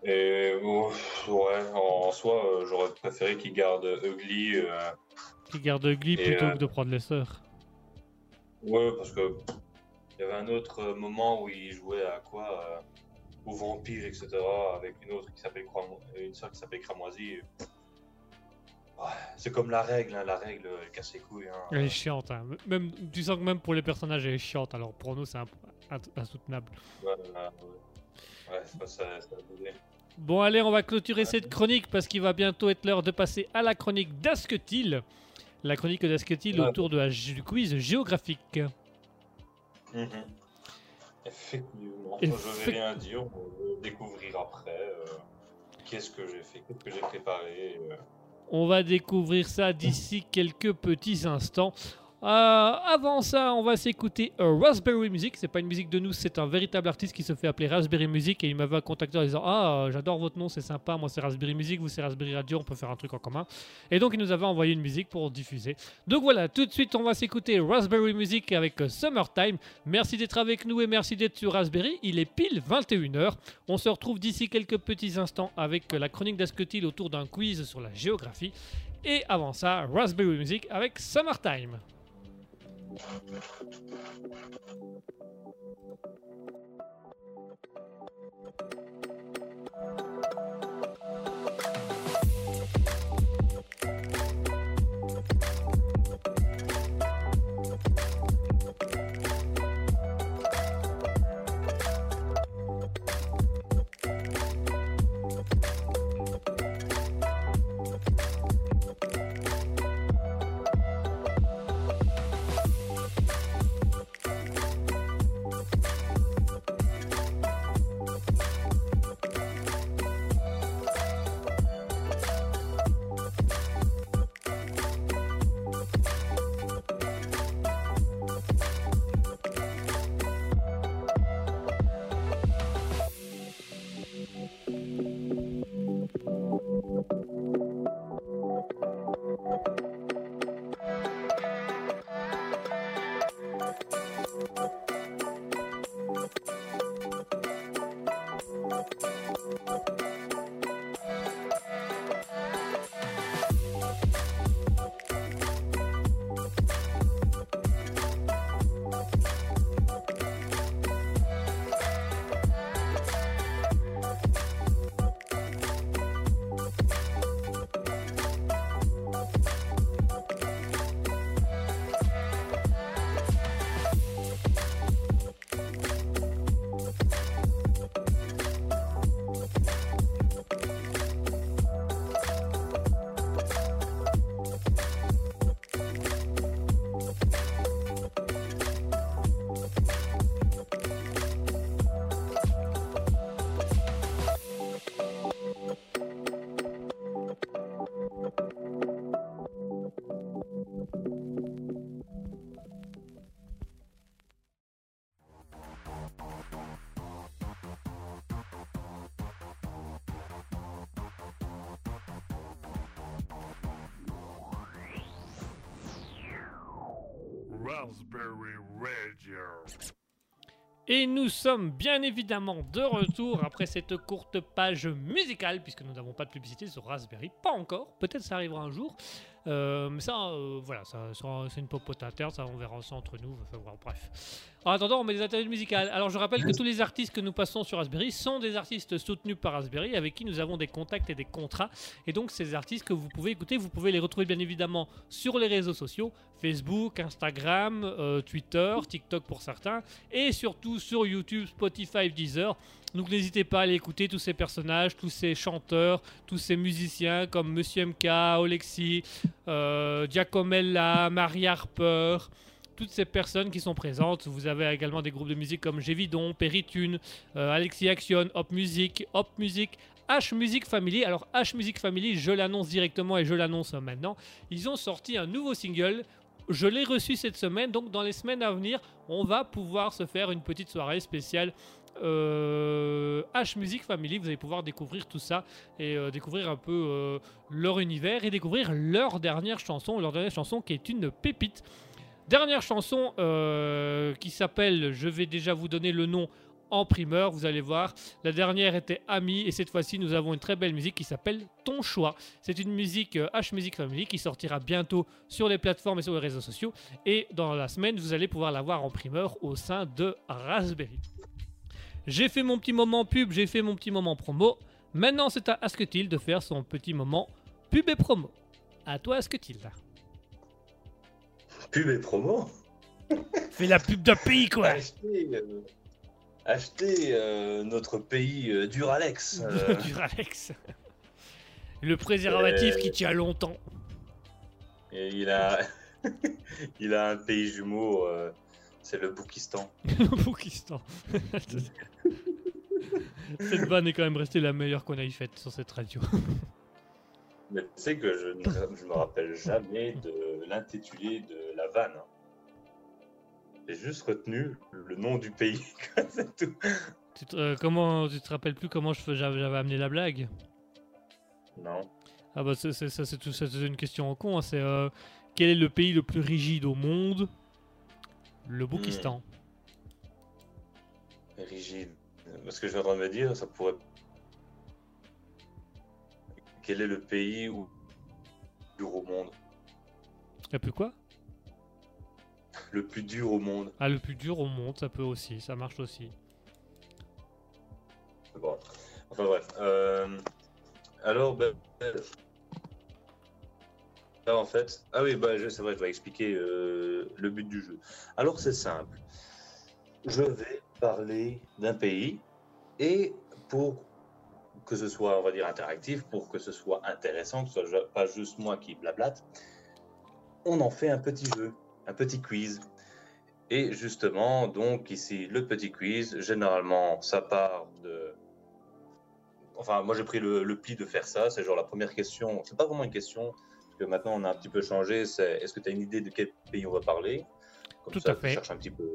Et oh, ouais, en soi, j'aurais préféré qu'il garde Ugly. euh, Qui garde Et, plutôt que de prendre les sœurs. Ouais, parce que il y avait un autre moment où il jouait à quoi ou vampire, etc. Avec une autre qui s'appelle Croimo- une sœur qui s'appelle Cramoisie. C'est comme la règle, hein, la règle elle casse les couilles. hein. Elle est chiante. hein. Même, tu sens que même pour les personnages, elle est chiante. Alors pour nous, c'est insoutenable. Ouais, ouais, ouais. Ça, ça, ça. Bon, allez, on va clôturer cette chronique parce qu'il va bientôt être l'heure de passer à la chronique d'Asketil. La chronique d'Asketil autour de la, du quiz géographique. Mhm. Effectivement, Effect- je vais rien dire, on va découvrir après. euh, Qu'est-ce que j'ai fait, qu'est-ce que j'ai préparé. euh. On va découvrir ça d'ici quelques petits instants. Euh, avant ça, on va s'écouter euh, Raspberry Music. C'est pas une musique de nous, c'est un véritable artiste qui se fait appeler Raspberry Music et il m'avait contacté en disant Ah, euh, j'adore votre nom, c'est sympa. Moi, c'est Raspberry Music, vous, c'est Raspberry Radio, on peut faire un truc en commun. Et donc, il nous avait envoyé une musique pour diffuser. Donc voilà, tout de suite, on va s'écouter Raspberry Music avec Summertime. Merci d'être avec nous et merci d'être sur Raspberry. Il est pile 21h. On se retrouve d'ici quelques petits instants avec la chronique d'Asketil autour d'un quiz sur la géographie. Et avant ça, Raspberry Music avec Summertime. Raspberry Et nous sommes bien évidemment de retour après cette courte page musicale, puisque nous n'avons pas de publicité sur Raspberry, pas encore, peut-être ça arrivera un jour. Euh, mais ça, euh, voilà, ça, c'est une popote interne, ça on verra ça entre nous, enfin, bref. En attendant, on met des interludes musicales. Alors je rappelle que tous les artistes que nous passons sur Raspberry sont des artistes soutenus par Raspberry, avec qui nous avons des contacts et des contrats. Et donc ces artistes que vous pouvez écouter, vous pouvez les retrouver bien évidemment sur les réseaux sociaux, Facebook, Instagram, euh, Twitter, TikTok pour certains, et surtout sur YouTube, Spotify, Deezer. Donc n'hésitez pas à aller écouter tous ces personnages, tous ces chanteurs, tous ces musiciens comme Monsieur MK, Olexi, euh, Giacomella, Marie Harper, toutes ces personnes qui sont présentes. Vous avez également des groupes de musique comme Gévidon, Péritune, euh, Alexis Action, Hop Music, Hop Music, H Music Family. Alors H Music Family, je l'annonce directement et je l'annonce maintenant. Ils ont sorti un nouveau single. Je l'ai reçu cette semaine, donc dans les semaines à venir, on va pouvoir se faire une petite soirée spéciale euh, H Music Family. Vous allez pouvoir découvrir tout ça et euh, découvrir un peu euh, leur univers et découvrir leur dernière chanson, leur dernière chanson qui est une pépite. Dernière chanson euh, qui s'appelle, je vais déjà vous donner le nom en primeur, vous allez voir. La dernière était Ami et cette fois-ci nous avons une très belle musique qui s'appelle Ton choix. C'est une musique euh, H Music Family qui sortira bientôt sur les plateformes et sur les réseaux sociaux et dans la semaine vous allez pouvoir la voir en primeur au sein de Raspberry. J'ai fait mon petit moment pub, j'ai fait mon petit moment promo. Maintenant, c'est à Asketil de faire son petit moment pub et promo. À toi, Asketil. Pub et promo Fais la pub d'un pays, quoi Acheter, euh, acheter, euh, notre pays euh, Duralex. Duralex. Le préservatif qui tient longtemps. et il a, il a un pays jumeau, c'est le Boukistan. Pakistan. cette vanne est quand même restée la meilleure qu'on ait faite sur cette radio. Mais tu sais que je ne je me rappelle jamais de l'intitulé de la vanne. J'ai juste retenu le nom du pays, c'est tout. Tu te, euh, comment, tu te rappelles plus comment je j'avais amené la blague? Non. Ah bah c'est- c'est- ça c'est tout- ça, c'est une question en con. hein, C'est euh, quel est le pays le plus rigide au monde? Le Boukistan. Rigide. Parce que je vais en me dire, ça pourrait. Quel est le pays où dur au monde Et puis quoi? Le plus dur au monde. Ah le plus dur au monde, ça peut aussi, ça marche aussi. Bon. Enfin bref. Euh, Alors, ben, en fait. Ah oui, bah, c'est vrai, je dois expliquer euh, le but du jeu. Alors c'est simple. Je vais parler d'un pays et pour que ce soit, on va dire, interactif, pour que ce soit intéressant, que ce soit pas juste moi qui blablate, on en fait un petit jeu, un petit quiz. Et justement, donc ici, le petit quiz, généralement, ça part de... Enfin, moi j'ai pris le, le pli de faire ça, c'est genre la première question, c'est pas vraiment une question, que maintenant on a un petit peu changé, c'est est-ce que tu as une idée de quel pays on va parler? Comme Tout ça, à fait. cherches un petit peu.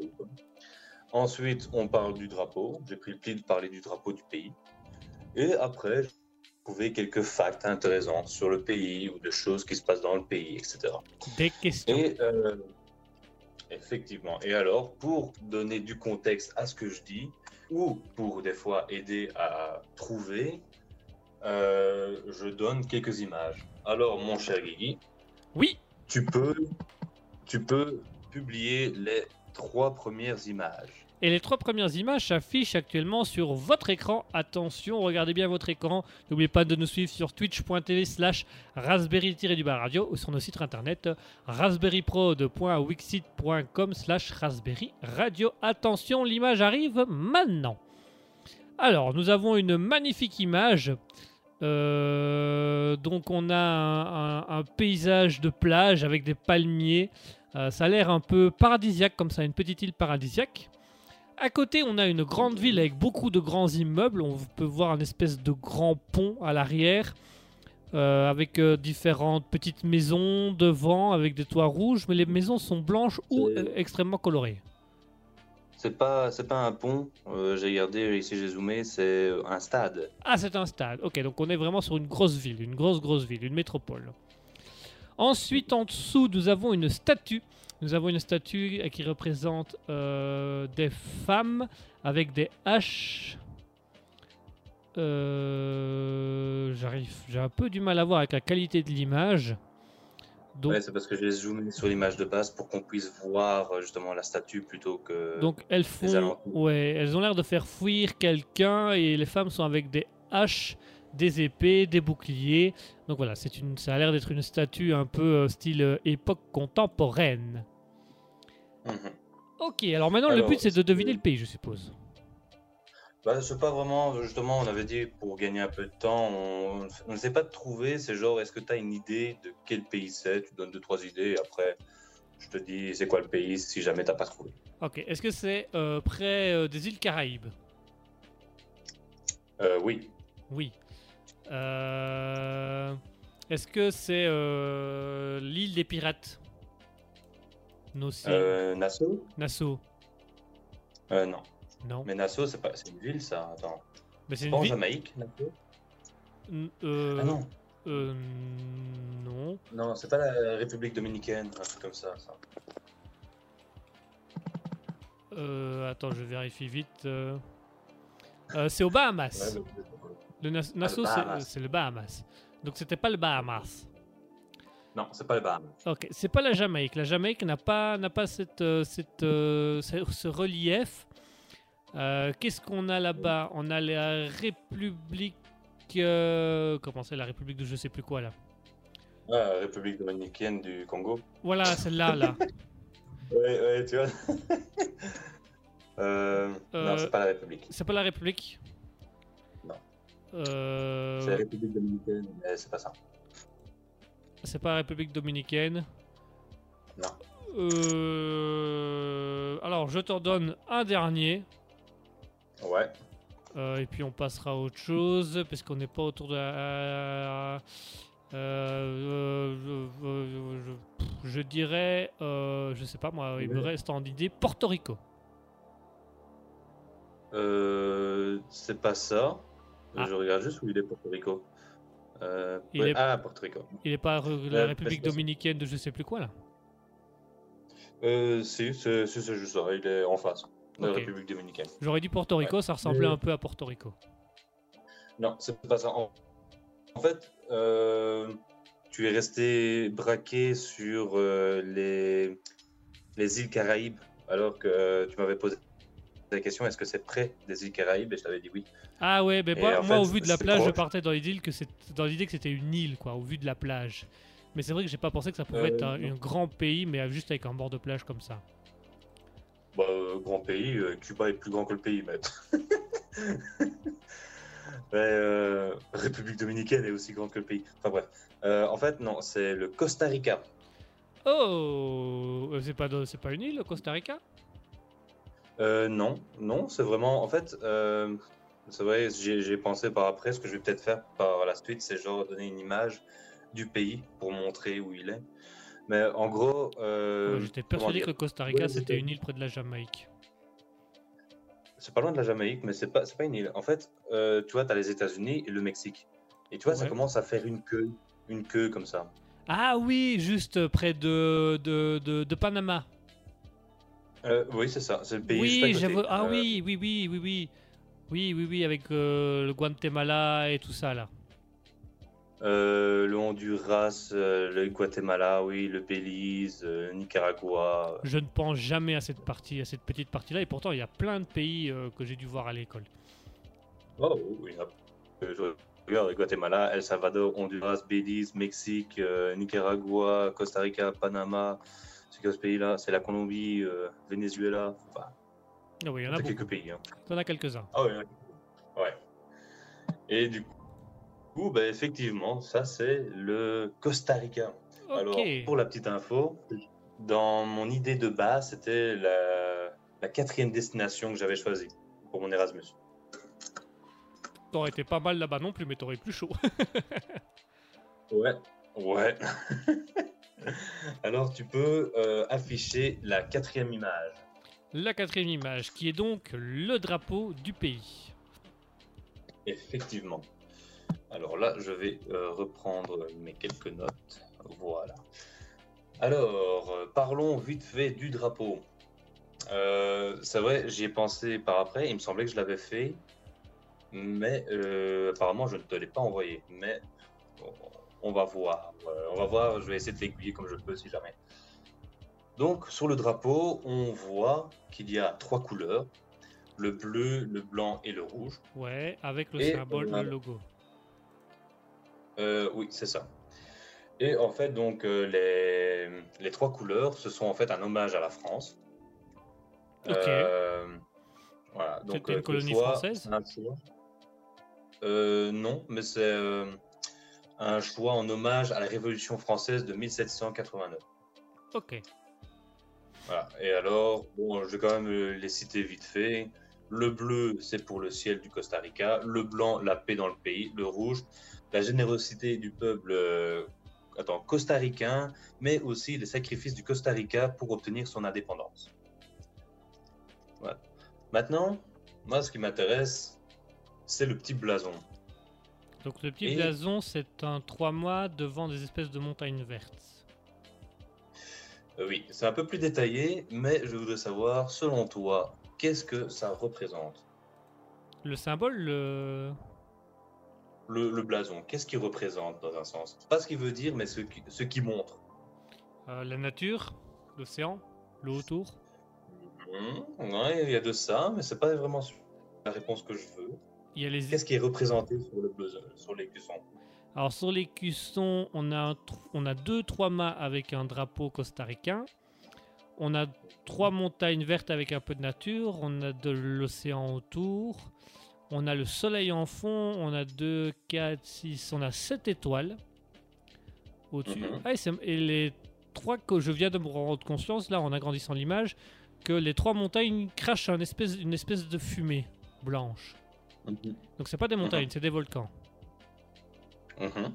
Ensuite, on parle du drapeau, j'ai pris le pli de parler du drapeau du pays. Et après, j'ai trouvé quelques facts intéressants sur le pays ou des choses qui se passent dans le pays, etc. Des questions. Et euh, effectivement. Et alors, pour donner du contexte à ce que je dis, ou pour des fois aider à trouver, euh, je donne quelques images. Alors, mon cher Guigui, Oui, tu peux, tu peux publier les trois premières images. Et les trois premières images s'affichent actuellement sur votre écran. Attention, regardez bien votre écran. N'oubliez pas de nous suivre sur twitch.tv slash raspberry-du-bas radio ou sur nos sites internet raspberryprod.wixit.com slash raspberry radio. Attention, l'image arrive maintenant. Alors, nous avons une magnifique image. Euh, donc, on a un, un- un paysage de plage avec des palmiers. Euh, ça a l'air un peu paradisiaque, comme ça, une petite île paradisiaque. À côté, on a une grande ville avec beaucoup de grands immeubles. On peut voir un espèce de grand pont à l'arrière, euh, avec différentes petites maisons devant, avec des toits rouges. Mais les maisons sont blanches ou extrêmement colorées. C'est pas, c'est pas un pont. euh, j'ai regardé ici, j'ai zoomé, c'est un stade. Ah, c'est un stade. Ok, donc on est vraiment sur une grosse ville, une grosse, grosse ville, une métropole. Ensuite, en dessous, nous avons une statue. Nous avons une statue qui représente euh, des femmes avec des haches. Euh, J'arrive, j'ai un peu du mal à voir avec la qualité de l'image. Donc, Ouais, c'est parce que j'ai zoomé sur l'image de base pour qu'on puisse voir euh, justement la statue plutôt que. Donc elles font, ouais, elles ont l'air de faire fuir quelqu'un et les femmes sont avec des haches, des épées, des boucliers. Donc voilà, c'est une, ça a l'air d'être une statue un peu euh, style euh, époque contemporaine. Mhm. Ok, alors maintenant le but c'est de deviner le pays, je suppose. Bah, c'est pas vraiment, justement, on avait dit pour gagner un peu de temps, on ne sait pas de trouver, c'est genre, est-ce que tu as une idée de quel pays c'est? Tu donnes deux, trois idées, et après, je te dis c'est quoi le pays si jamais t'as pas trouvé? Ok, est-ce que c'est euh, près euh, des îles Caraïbes? Euh, oui, Oui. Euh, Est-ce que c'est euh, l'île des pirates? Euh, Nassau? Nassau. Euh, Non, Non. mais Nassau, c'est pas, c'est une ville ça, attends. Mais c'est une pas en ville. Jamaïque, Nassau? N- euh, Ah non, euh, non. non, c'est pas la République dominicaine, un truc comme ça. ça. Euh, attends, je vérifie vite. euh. C'est aux Bahamas. Mais- Le Nas- Nassau, c'est- le Bahamas. Donc c'était pas le Bahamas. Non, c'est pas les Bahamas. Ok, c'est pas la Jamaïque. La Jamaïque n'a pas, n'a pas cette, cette, ce, ce relief. Euh, Qu'est-ce qu'on a là-bas? On a la République. euh, comment c'est la République de je sais plus quoi là? Ah, République dominicaine du Congo. Voilà, celle-là là. Ouais, ouais, tu vois. euh, Non, c'est pas la République. C'est pas la République? Non. C'est la République dominicaine, mais c'est pas ça. c'est pas la République dominicaine? Non. Euh, Alors, je t'en donne un dernier. Ouais. Euh, et puis on passera à autre chose, parce qu'on n'est pas autour de la... euh, euh, je, je- je- je dirais, euh, je sais pas moi, il me reste en idée Porto Rico. Euh, c'est pas ça. Ah. Je regarde juste où il est Porto Rico. Euh, Il ouais, est- Ah, Porto Rico. Il n'est pas la République dominicaine de je sais plus quoi là Euh, si, c'est juste ça. Il est en face de la Ok. République dominicaine. J'aurais dit Porto Rico, ça ressemblait Mais- un peu à Porto Rico. Non, c'est pas ça. En, en fait, euh, tu es resté braqué sur euh, les, les îles Caraïbes, alors que euh, tu m'avais posé la question est-ce que c'est près des îles Caraïbes? Et je t'avais dit oui. Ah ouais, mais moi, en moi, fait, au vu de la plage, je partais dans l'idée que c'est dans l'idée que c'était une île, quoi, au vu de la plage. Mais c'est vrai que j'ai pas pensé que ça pouvait Euh, être un grand pays, mais juste avec un bord de plage comme ça. Euh, grand pays, euh, Cuba est plus grand que le pays. Mais, euh, République dominicaine est aussi grande que le pays. Enfin bref. En fait, non, c'est le Costa Rica. Oh, c'est pas c'est pas une île, le Costa Rica? Euh, non, non, c'est vraiment. En fait, euh, c'est vrai, j'ai pensé par après, ce que je vais peut-être faire par la suite, c'est genre donner une image du pays pour montrer où il est. Mais en gros. euh, J'étais persuadé que le Costa Rica c'était une île près de la Jamaïque. C'est pas loin de la Jamaïque, mais c'est pas, c'est pas une île. En fait, euh, tu vois, tu as les États-Unis et le Mexique. Et tu vois, ça commence à faire une queue, une queue comme ça. Ah oui, juste près de, de, de, de Panama. Euh, oui, c'est ça, c'est le pays juste à Oui, côté. j'avoue. Ah Euh, oui, oui, oui, oui, oui. Oui, oui, oui, avec euh, le Guatemala et tout ça là. Euh, le Honduras, euh, le Guatemala, oui, le Belize, euh, Nicaragua. Je ne pense jamais à cette partie, à cette petite partie-là, et pourtant il y a plein de pays euh, que j'ai dû voir à l'école. Oh, oui, il y en a- je regarde, Guatemala, El Salvador, Honduras, Belize, Mexique, Nicaragua, Costa Rica, Panama. Ce pays-là, c'est la Colombie, Venezuela. Enfin, Ah oui, il y en a c'est beaucoup. quelques pays. Hein. Il y en a quelques-uns. Ah ouais. Ouais. Et du coup, bah, effectivement, ça c'est le Costa Rica. Alors, pour la petite info, dans mon idée de base, c'était la, la quatrième destination que j'avais choisie pour mon Erasmus. T'aurais été pas mal là-bas non plus, mais t'aurais plus chaud. Ouais. Ouais. Alors, tu peux euh, afficher la quatrième image. La quatrième image, qui est donc le drapeau du pays. Effectivement. Alors là, je vais euh, reprendre mes quelques notes. Voilà. Alors, euh, parlons vite fait du drapeau. Euh, c'est vrai, j'y ai pensé par après. Il me semblait que je l'avais fait, mais euh, apparemment, je ne te l'ai pas envoyé. Mais bon, on va voir. On va voir. Je vais essayer de l'aiguiller comme je peux, si jamais. Donc, sur le drapeau, on voit qu'il y a trois couleurs le bleu, le blanc et le rouge. Ouais, avec le Et symbole, a- le logo. Euh, oui, c'est ça. Et en fait, donc, euh, les, les trois couleurs, ce sont en fait un hommage à la France. Ok. Euh, voilà. Donc, C'était une colonie française? un choix- non, mais c'est un choix en hommage à la Révolution française de 1789. Ok. Voilà. Et alors, bon, je vais quand même les citer vite fait. Le bleu, c'est pour le ciel du Costa Rica. Le blanc, la paix dans le pays. Le rouge, la générosité du peuple euh, attends, costaricain, mais aussi les sacrifices du Costa Rica pour obtenir son indépendance. Voilà. Maintenant, moi, ce qui m'intéresse, c'est le petit blason. Donc le petit Et- blason, c'est un trois mois devant des espèces de montagnes vertes. Euh, oui, c'est un peu plus détaillé, mais je voudrais savoir, selon toi, qu'est-ce que ça représente? Le symbole, le... le, le blason, qu'est-ce qu'il représente dans un sens? Pas ce qu'il veut dire, mais ce qui, ce qui montre. euh, la nature, l'océan, l'eau autour? Hmm, ouais, il y a de ça, mais c'est pas vraiment la réponse que je veux. Les... Qu'est-ce qui est représenté sur le buzzer, sur les cuissons? Alors sur les cuissons, on a, un on a deux trois mâts avec un drapeau costaricain. On a trois montagnes vertes avec un peu de nature. On a de l'océan autour. On a le soleil en fond. On a 2, 4, 6, on a 7 étoiles au-dessus. Mhm. Ah, et, les trois que je viens de me rendre conscience, là, en agrandissant l'image, que les trois montagnes crachent un espèce, une espèce de fumée blanche. Donc c'est pas des montagnes, c'est des volcans. Mhm.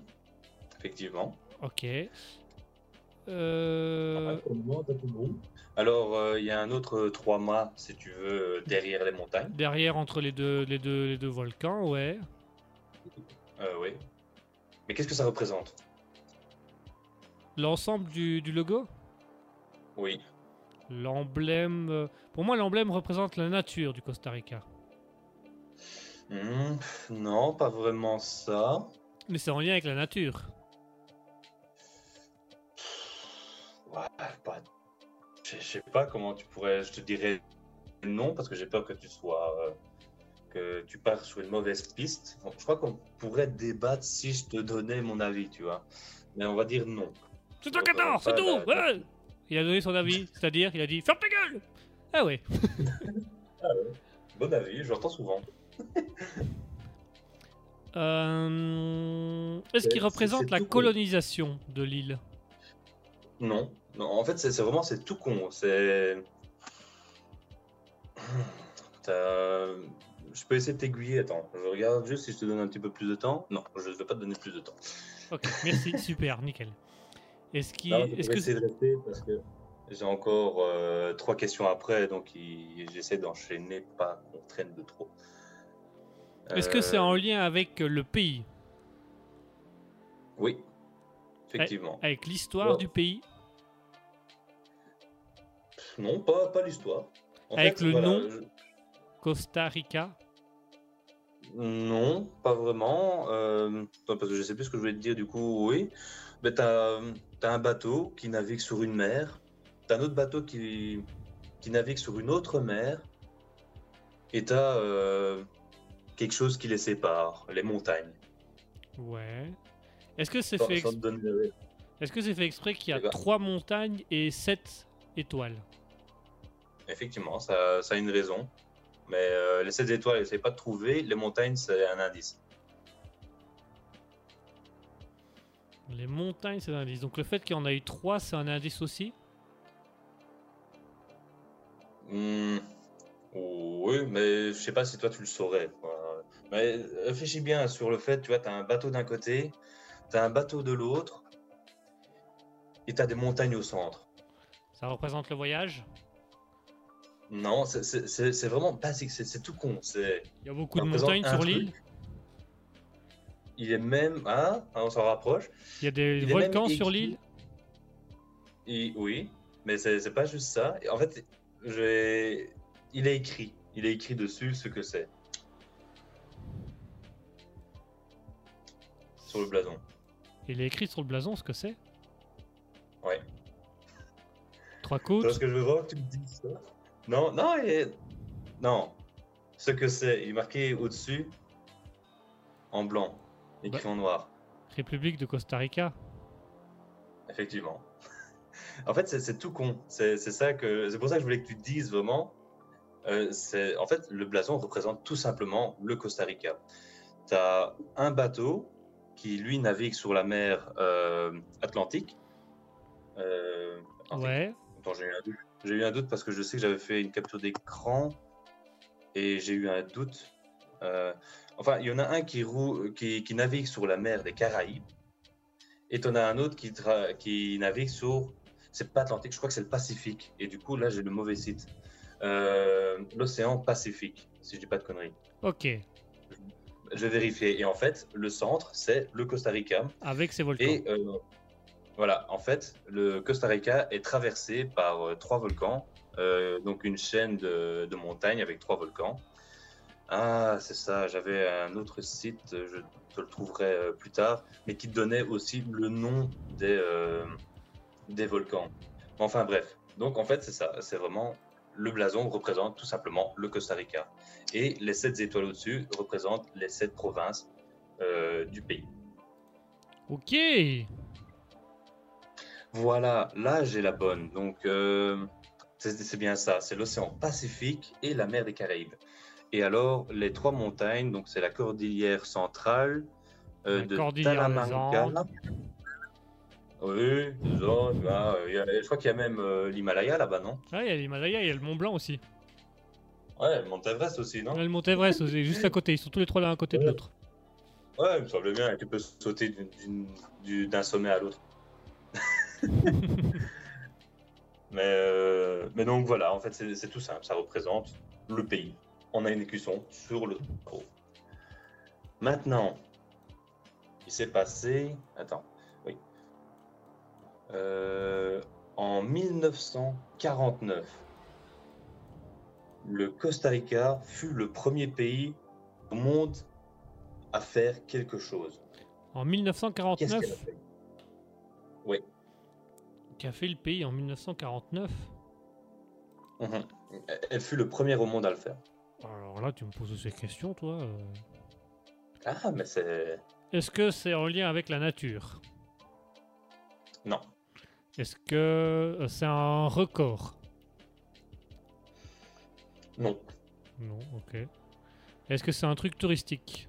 Effectivement. Ok. Euh, Alors, euh, il y a un autre euh, trois mâts, si tu veux, euh, derrière les montagnes. derrière, entre les deux, les deux, les deux volcans, ouais. Oui. Mais qu'est-ce que ça représente? L'ensemble du, du logo? Oui. L'emblème. Pour moi, l'emblème représente la nature du Costa Rica. Hmm, non, pas vraiment ça. Mais c'est en lien avec la nature. Ouais. Je je sais pas comment tu pourrais... Je te dirais non, parce que j'ai peur que tu sois... euh, que tu pars sur une mauvaise piste. Je crois qu'on pourrait débattre si je te donnais mon avis, tu vois. Mais on va dire non. C'est euh, 14, c'est tout la- ouais. Il a donné son avis, c'est-à-dire, il a dit Ferme ta gueule Ah ouais. Bon avis, je l'entends souvent. Euh, Est-ce qu'il représente la colonisation de l'île? Non, non, en fait, c'est vraiment, c'est tout con. C'est. Je peux essayer de t'aiguiller. Attends, je regarde juste si je te donne un petit peu plus de temps. Non, je ne vais pas te donner plus de temps. Ok, merci, super, nickel. Est-ce qu'il. Est-ce que. essayer de rester parce que j'ai encore euh, trois questions après, donc j'essaie d'enchaîner, pas qu'on traîne de trop. Est-ce que c'est Euh, en lien avec le pays? Oui, effectivement. Avec l'histoire Ouais. du pays? Non, pas, pas l'histoire. Avec le nom je- Costa Rica Non, pas vraiment. Euh, parce que je sais plus ce que je voulais te dire du coup, oui. Mais t'as as un bateau qui navigue sur une mer. T'as un autre bateau qui, qui navigue sur une autre mer. Et t'as euh, quelque chose qui les sépare, les montagnes. Ouais. Est-ce que c'est fait, donner- est-ce que c'est fait exprès qu'il y a D'accord. trois montagnes et sept étoiles? Effectivement, ça, ça a une raison. Mais euh, les 7 étoiles, essaye pas de trouver. Les montagnes, c'est un indice. Les montagnes, c'est un indice. Donc le fait qu'il y en a eu trois, c'est un indice aussi? Hmm, oui, mais je sais pas si toi tu le saurais. quoi. Mais réfléchis bien sur le fait, tu vois, tu as un bateau d'un côté, tu as un bateau de l'autre, et tu as des montagnes au centre. Ça représente le voyage? Non, c'est- vraiment basique, c'est tout con. Il y a beaucoup de montagnes sur l'île il est même, ah, ah, on s'en rapproche. Il y a des Il volcans même sur l'île oui, mais c'est pas juste ça. En fait, il est écrit, il est écrit dessus ce que c'est sur le blason. Il est écrit sur le blason ce que c'est Ouais. Trois côtes Parce que je veux voir? Que tu me dises ça? Non, non, il est- non. Ce que c'est, il est marqué au-dessus en blanc, écrit en noir. République de Costa Rica Effectivement. en fait, c'est tout con. C'est c'est ça que, c'est pour ça que je voulais que tu dises vraiment. Euh, c'est en fait le blason représente tout simplement le Costa Rica. Tu as un bateau qui lui navigue sur la mer euh, Atlantique. Euh, Atlantique. Ouais. Attends, j'ai un doute. J'ai eu un doute parce que je sais que j'avais fait une capture d'écran et j'ai eu un doute. Euh, enfin, il y en a un qui, roule, qui, qui navigue sur la mer des Caraïbes et en as un autre qui, qui navigue sur. C'est pas Atlantique, je crois que c'est le Pacifique. Et du coup, là, j'ai le mauvais site. Euh, L'océan Pacifique, si je dis pas de conneries. Ok. Je vais vérifier. Et en fait, le centre, c'est le Costa Rica. Avec ses volcans. Et euh, voilà, en fait, le Costa Rica est traversé par euh, trois volcans, euh, donc une chaîne de, montagnes avec trois volcans. Ah, c'est ça, j'avais un autre site, je te le trouverai euh, plus tard, mais qui donnait aussi le nom des, des volcans. Enfin bref, donc en fait, c'est ça, c'est vraiment le blason représente tout simplement le Costa Rica. Et les sept étoiles au-dessus représentent les sept provinces du pays. Ok. Voilà, là j'ai la bonne. Donc euh, c'est bien ça, c'est l'océan Pacifique et la mer des Caraïbes. Et alors les trois montagnes, donc c'est la cordillère centrale euh, La de cordillère Talamanca. Oui, des Andes, y a- je crois qu'il y a même euh, l'Himalaya là-bas, non? Ah, il y a l'Himalaya, il y a le Mont Blanc aussi. Ouais, le Mont Everest aussi, non? Le Mont Everest aussi, juste à côté. Ils sont tous les trois l'un à côté de Ouais. l'autre. Ouais, il me semble bien tu peux sauter d'un sommet à l'autre. mais, euh, mais donc voilà, en fait, c'est tout simple. Ça représente le pays. On a une écusson sur le drapeau. Maintenant, il s'est passé. Attends, oui. Euh, en 1949, le Costa Rica fut le premier pays au monde à faire quelque chose. En Qu'est-ce 1949, qu'elle a fait? Oui. Qu'a fait le pays en 1949 Mhm. Elle fut le premier au monde à le faire. Alors là, tu me poses ces questions, toi. euh. Ah, mais c'est. Est-ce que c'est en lien avec la nature? Non. Est-ce que euh, c'est un record? Non. Non, ok. Est-ce que c'est un truc touristique?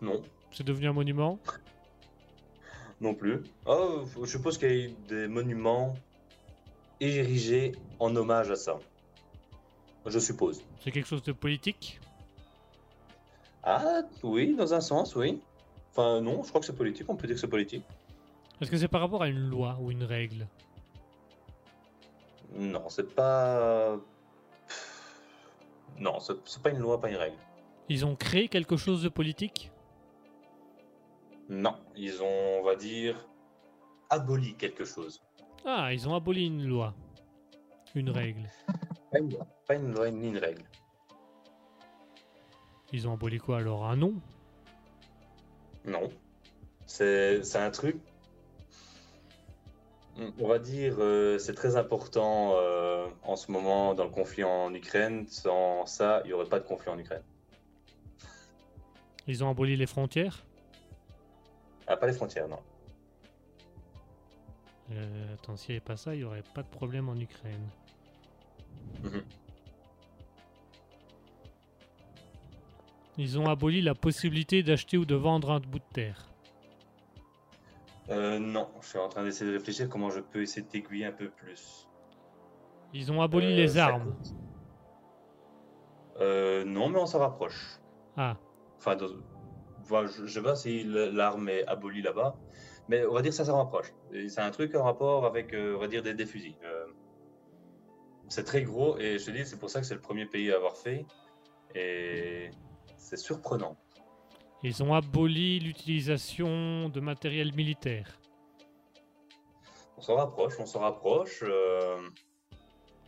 Non. C'est devenu un monument? Non plus. Oh, je suppose qu'il y a eu des monuments érigés en hommage à ça. Je suppose. C'est quelque chose de politique? Ah, oui, dans un sens, oui. Enfin, non, je crois que c'est politique. On peut dire que c'est politique. Est-ce que c'est par rapport à une loi ou une règle? Non, c'est pas. Non, c'est c'est pas une loi, pas une règle. Ils ont créé quelque chose de politique? Non, ils ont, on va dire, aboli quelque chose. Ah, ils ont aboli une loi. Une règle. Pas une loi, pas une loi ni une règle. Ils ont aboli quoi alors Un nom? Non. C'est c'est un truc. On va dire, euh, c'est très important euh, en ce moment dans le conflit en Ukraine. Sans ça, il n'y aurait pas de conflit en Ukraine. Ils ont aboli les frontières? Ah, pas les frontières, non. Euh, Attends, s'il n'y avait pas ça, il n'y aurait pas de problème en Ukraine. Mhm. Ils ont aboli la possibilité d'acheter ou de vendre un bout de terre. Euh, non, je suis en train d'essayer de réfléchir comment je peux essayer de t'aiguiller un peu plus. Ils ont aboli Euh, les armes. Euh, non, mais on s'en rapproche. Ah, Enfin, je, je sais pas si l'arme est abolie là-bas, mais on va dire que ça s'en rapproche. C'est un truc en rapport avec, euh, on va dire, des, des fusils. Euh, c'est très gros et je te dis, c'est pour ça que c'est le premier pays à avoir fait. Et c'est surprenant. ils ont aboli l'utilisation de matériel militaire. On s'en rapproche, on s'en rapproche. euh,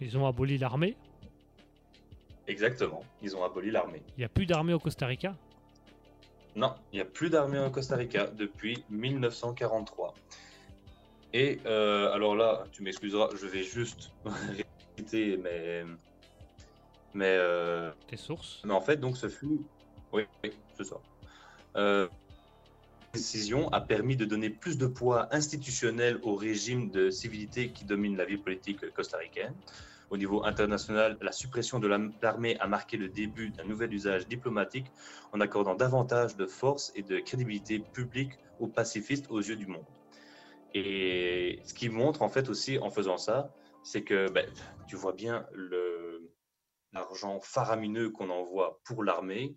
Ils ont aboli l'armée? exactement. Ils ont aboli l'armée. Il n'y a plus d'armée au Costa Rica? Non, il n'y a plus d'armée au Costa Rica depuis 1943. Et euh, alors là, tu m'excuseras, je vais juste mais mais euh, Tes sources. mais en fait, donc ce fut, oui, oui c'est ça. Euh, la décision a permis de donner plus de poids institutionnel au régime de civilité qui domine la vie politique costaricaine. Au niveau international, la suppression de la- l'armée a marqué le début d'un nouvel usage diplomatique en accordant davantage de force et de crédibilité publique aux pacifistes aux yeux du monde. Et ce qui montre en fait aussi en faisant ça, c'est que ben, tu vois bien l'argent faramineux qu'on envoie pour l'armée,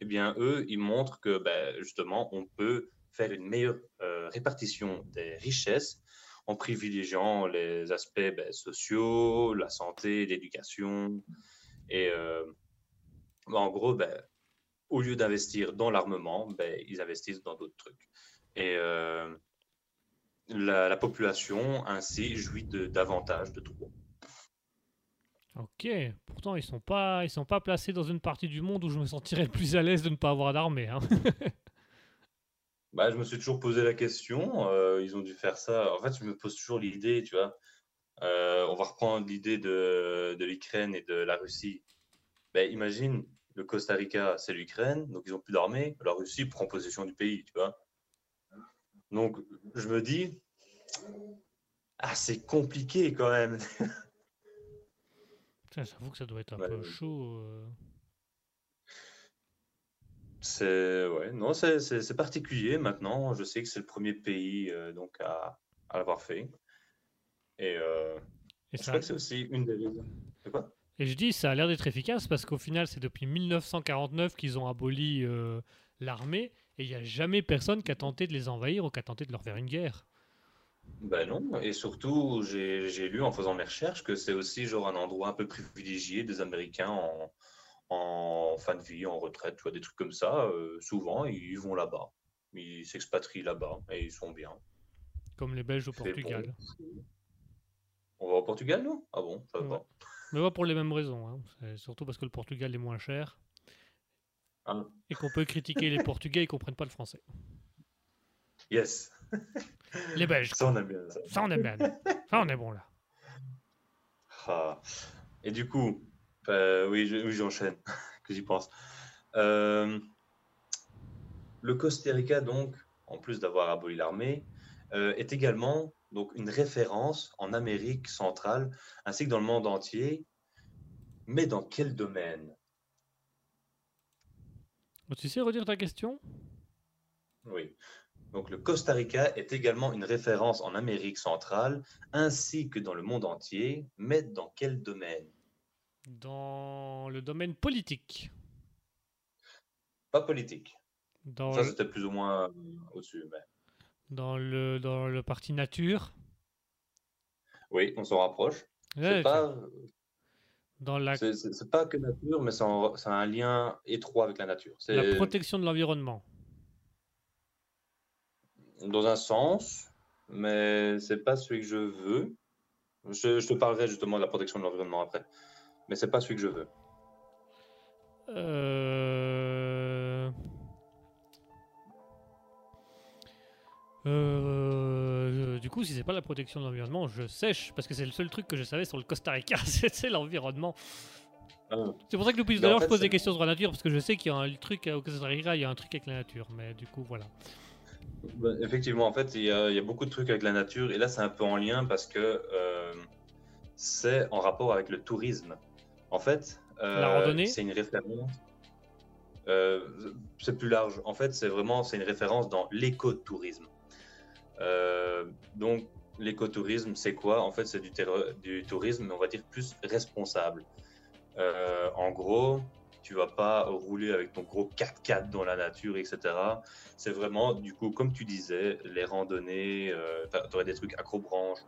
eh bien, eux, ils montrent que, ben, justement, on peut faire une meilleure euh, répartition des richesses en privilégiant les aspects ben, sociaux, la santé, l'éducation. Et euh, ben, en gros, ben, au lieu d'investir dans l'armement, ils investissent dans d'autres trucs. Et euh, la, la population, ainsi, jouit de, davantage de droits. Ok. Pourtant, ils sont sont pas placés dans une partie du monde où je me sentirais plus à l'aise de ne pas avoir d'armée. hein. Bah, je me suis toujours posé la question. euh, ils ont dû faire ça. En fait, je me pose toujours l'idée, tu vois. euh, on va reprendre l'idée de, de l'Ukraine et de la Russie. Ben, imagine, le Costa Rica, c'est l'Ukraine, donc ils ont plus d'armée. La Russie prend possession du pays, tu vois. Donc, je me dis, ah, c'est compliqué quand même. J'avoue que ça doit être un Ouais, peu chaud. euh. C'est ouais, non, c'est particulier maintenant. Je sais que c'est le premier pays euh, donc à, à l'avoir fait. Et euh, Et, je ça- crois que c'est aussi une des raisons. De quoi? et je dis, ça a l'air d'être efficace parce qu'au final, c'est depuis 1949 qu'ils ont aboli euh, l'armée et il n'y a jamais personne qui a tenté de les envahir ou qui a tenté de leur faire une guerre. Ben non, et surtout, j'ai j'ai lu en faisant mes recherches que c'est aussi genre un endroit un peu privilégié des Américains en, en fin de vie, en retraite, tu vois, des trucs comme ça. euh, souvent, ils vont là-bas. Ils s'expatrient là-bas et ils sont bien. Comme les Belges au bon. Portugal. On va au Portugal, nous? Ah bon, ça va Ouais. Mais pas pour les mêmes raisons. hein. Surtout parce que le Portugal est moins cher Ah. et qu'on peut critiquer les Portugais, ils comprennent pas le français. Yes, Les Belges, ça on aime bien ça. ça on est bien. Ça on est bon là. Ah. Et du coup, euh, oui, je- oui, j'enchaîne, que j'y pense. Euh, le Costa Rica, donc, en plus d'avoir aboli l'armée, euh, est également donc une référence en Amérique centrale ainsi que dans le monde entier. Mais dans quel domaine? Tu sais redire ta question? Oui. Donc le Costa Rica est également une référence en Amérique centrale ainsi que dans le monde entier, mais dans quel domaine? Dans le domaine politique. Pas politique. Dans, Ça, le, c'était plus ou moins euh, au-dessus. Mais... dans, le, dans le parti nature. Oui, on s'en rapproche. Ouais, C'est pas, Dans la, c'est- c'est- c'est pas que nature, mais en- c'est un lien étroit avec la nature. C'est la protection de l'environnement. dans un sens, mais c'est pas celui que je veux. Je, je te parlerai justement de la protection de l'environnement après, mais c'est pas celui que je veux. Euh... Euh, du coup, si c'est pas la protection de l'environnement, je sèche parce que c'est le seul truc que je savais sur le Costa Rica, c'est l'environnement. Ah. C'est pour ça que depuis tout à l'heure, je pose des questions sur la nature parce que je sais qu'il y a un truc au Costa Rica, il y a un truc avec la nature, mais du coup, voilà. Bah, effectivement, en fait, il y, a, il y a beaucoup de trucs avec la nature, et là, c'est un peu en lien parce que euh, c'est en rapport avec le tourisme. En fait, euh, c'est une référence. euh, c'est plus large. En fait, c'est vraiment c'est une référence dans l'écotourisme. Euh, donc, l'écotourisme, c'est quoi? En fait, c'est du, du tourisme, on va dire plus responsable. En gros, tu vas pas rouler avec ton gros 4x4 dans la nature, etc. C'est vraiment, du coup, comme tu disais, les randonnées, tu aurais des trucs accrobranches.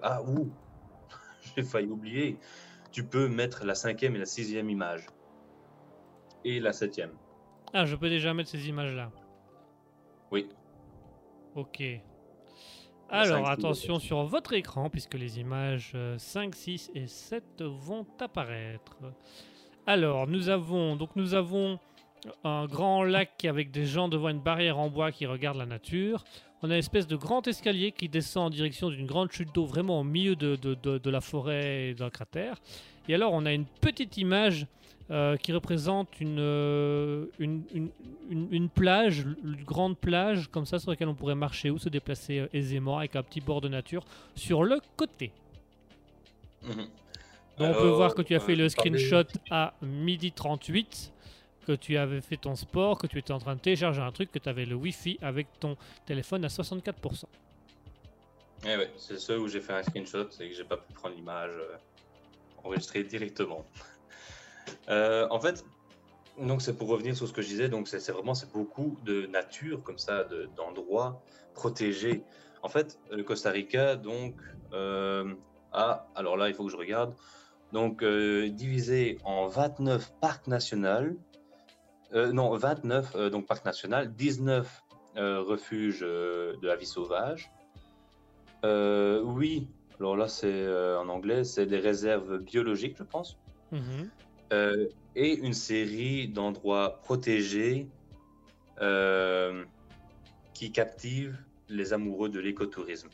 Ah, ouh, j'ai failli oublier. Tu peux mettre la cinquième et la sixième image. Et la septième. Ah, je peux déjà mettre ces images-là. Oui. Ok. La Alors, attention sur votre écran, puisque les images euh, 5, 6 et 7 vont apparaître. Alors, nous avons, donc nous avons un grand lac avec des gens devant une barrière en bois qui regardent la nature. On a une espèce de grand escalier qui descend en direction d'une grande chute d'eau vraiment au milieu de, de- de- de la forêt et d'un cratère. Et alors, on a une petite image euh, qui représente une, euh, une, une- une- une plage, une grande plage comme ça sur laquelle on pourrait marcher ou se déplacer euh, aisément avec un petit bord de nature sur le côté. Mhm. Donc on peut voir que tu as fait le screenshot à midi 38, que tu avais fait ton sport, que tu étais en train de télécharger un truc, que tu avais le Wi-Fi avec ton téléphone à 64%. Eh ouais, c'est ceux où j'ai fait un screenshot et que j'ai pas pu prendre l'image euh, enregistrée directement. Euh, en fait, donc c'est pour revenir sur ce que je disais, donc c'est vraiment c'est beaucoup de nature comme ça, de- d'endroits protégés. En fait, le Costa Rica donc euh, a, alors là il faut que je regarde, donc euh, divisé en 29 parcs nationaux, euh, non 29 euh, donc parcs nationaux, 19 euh, refuges euh, de la vie sauvage. Oui, alors là c'est en anglais, c'est des réserves biologiques, je pense, Mhm. Et une série d'endroits protégés qui captivent les amoureux de l'écotourisme.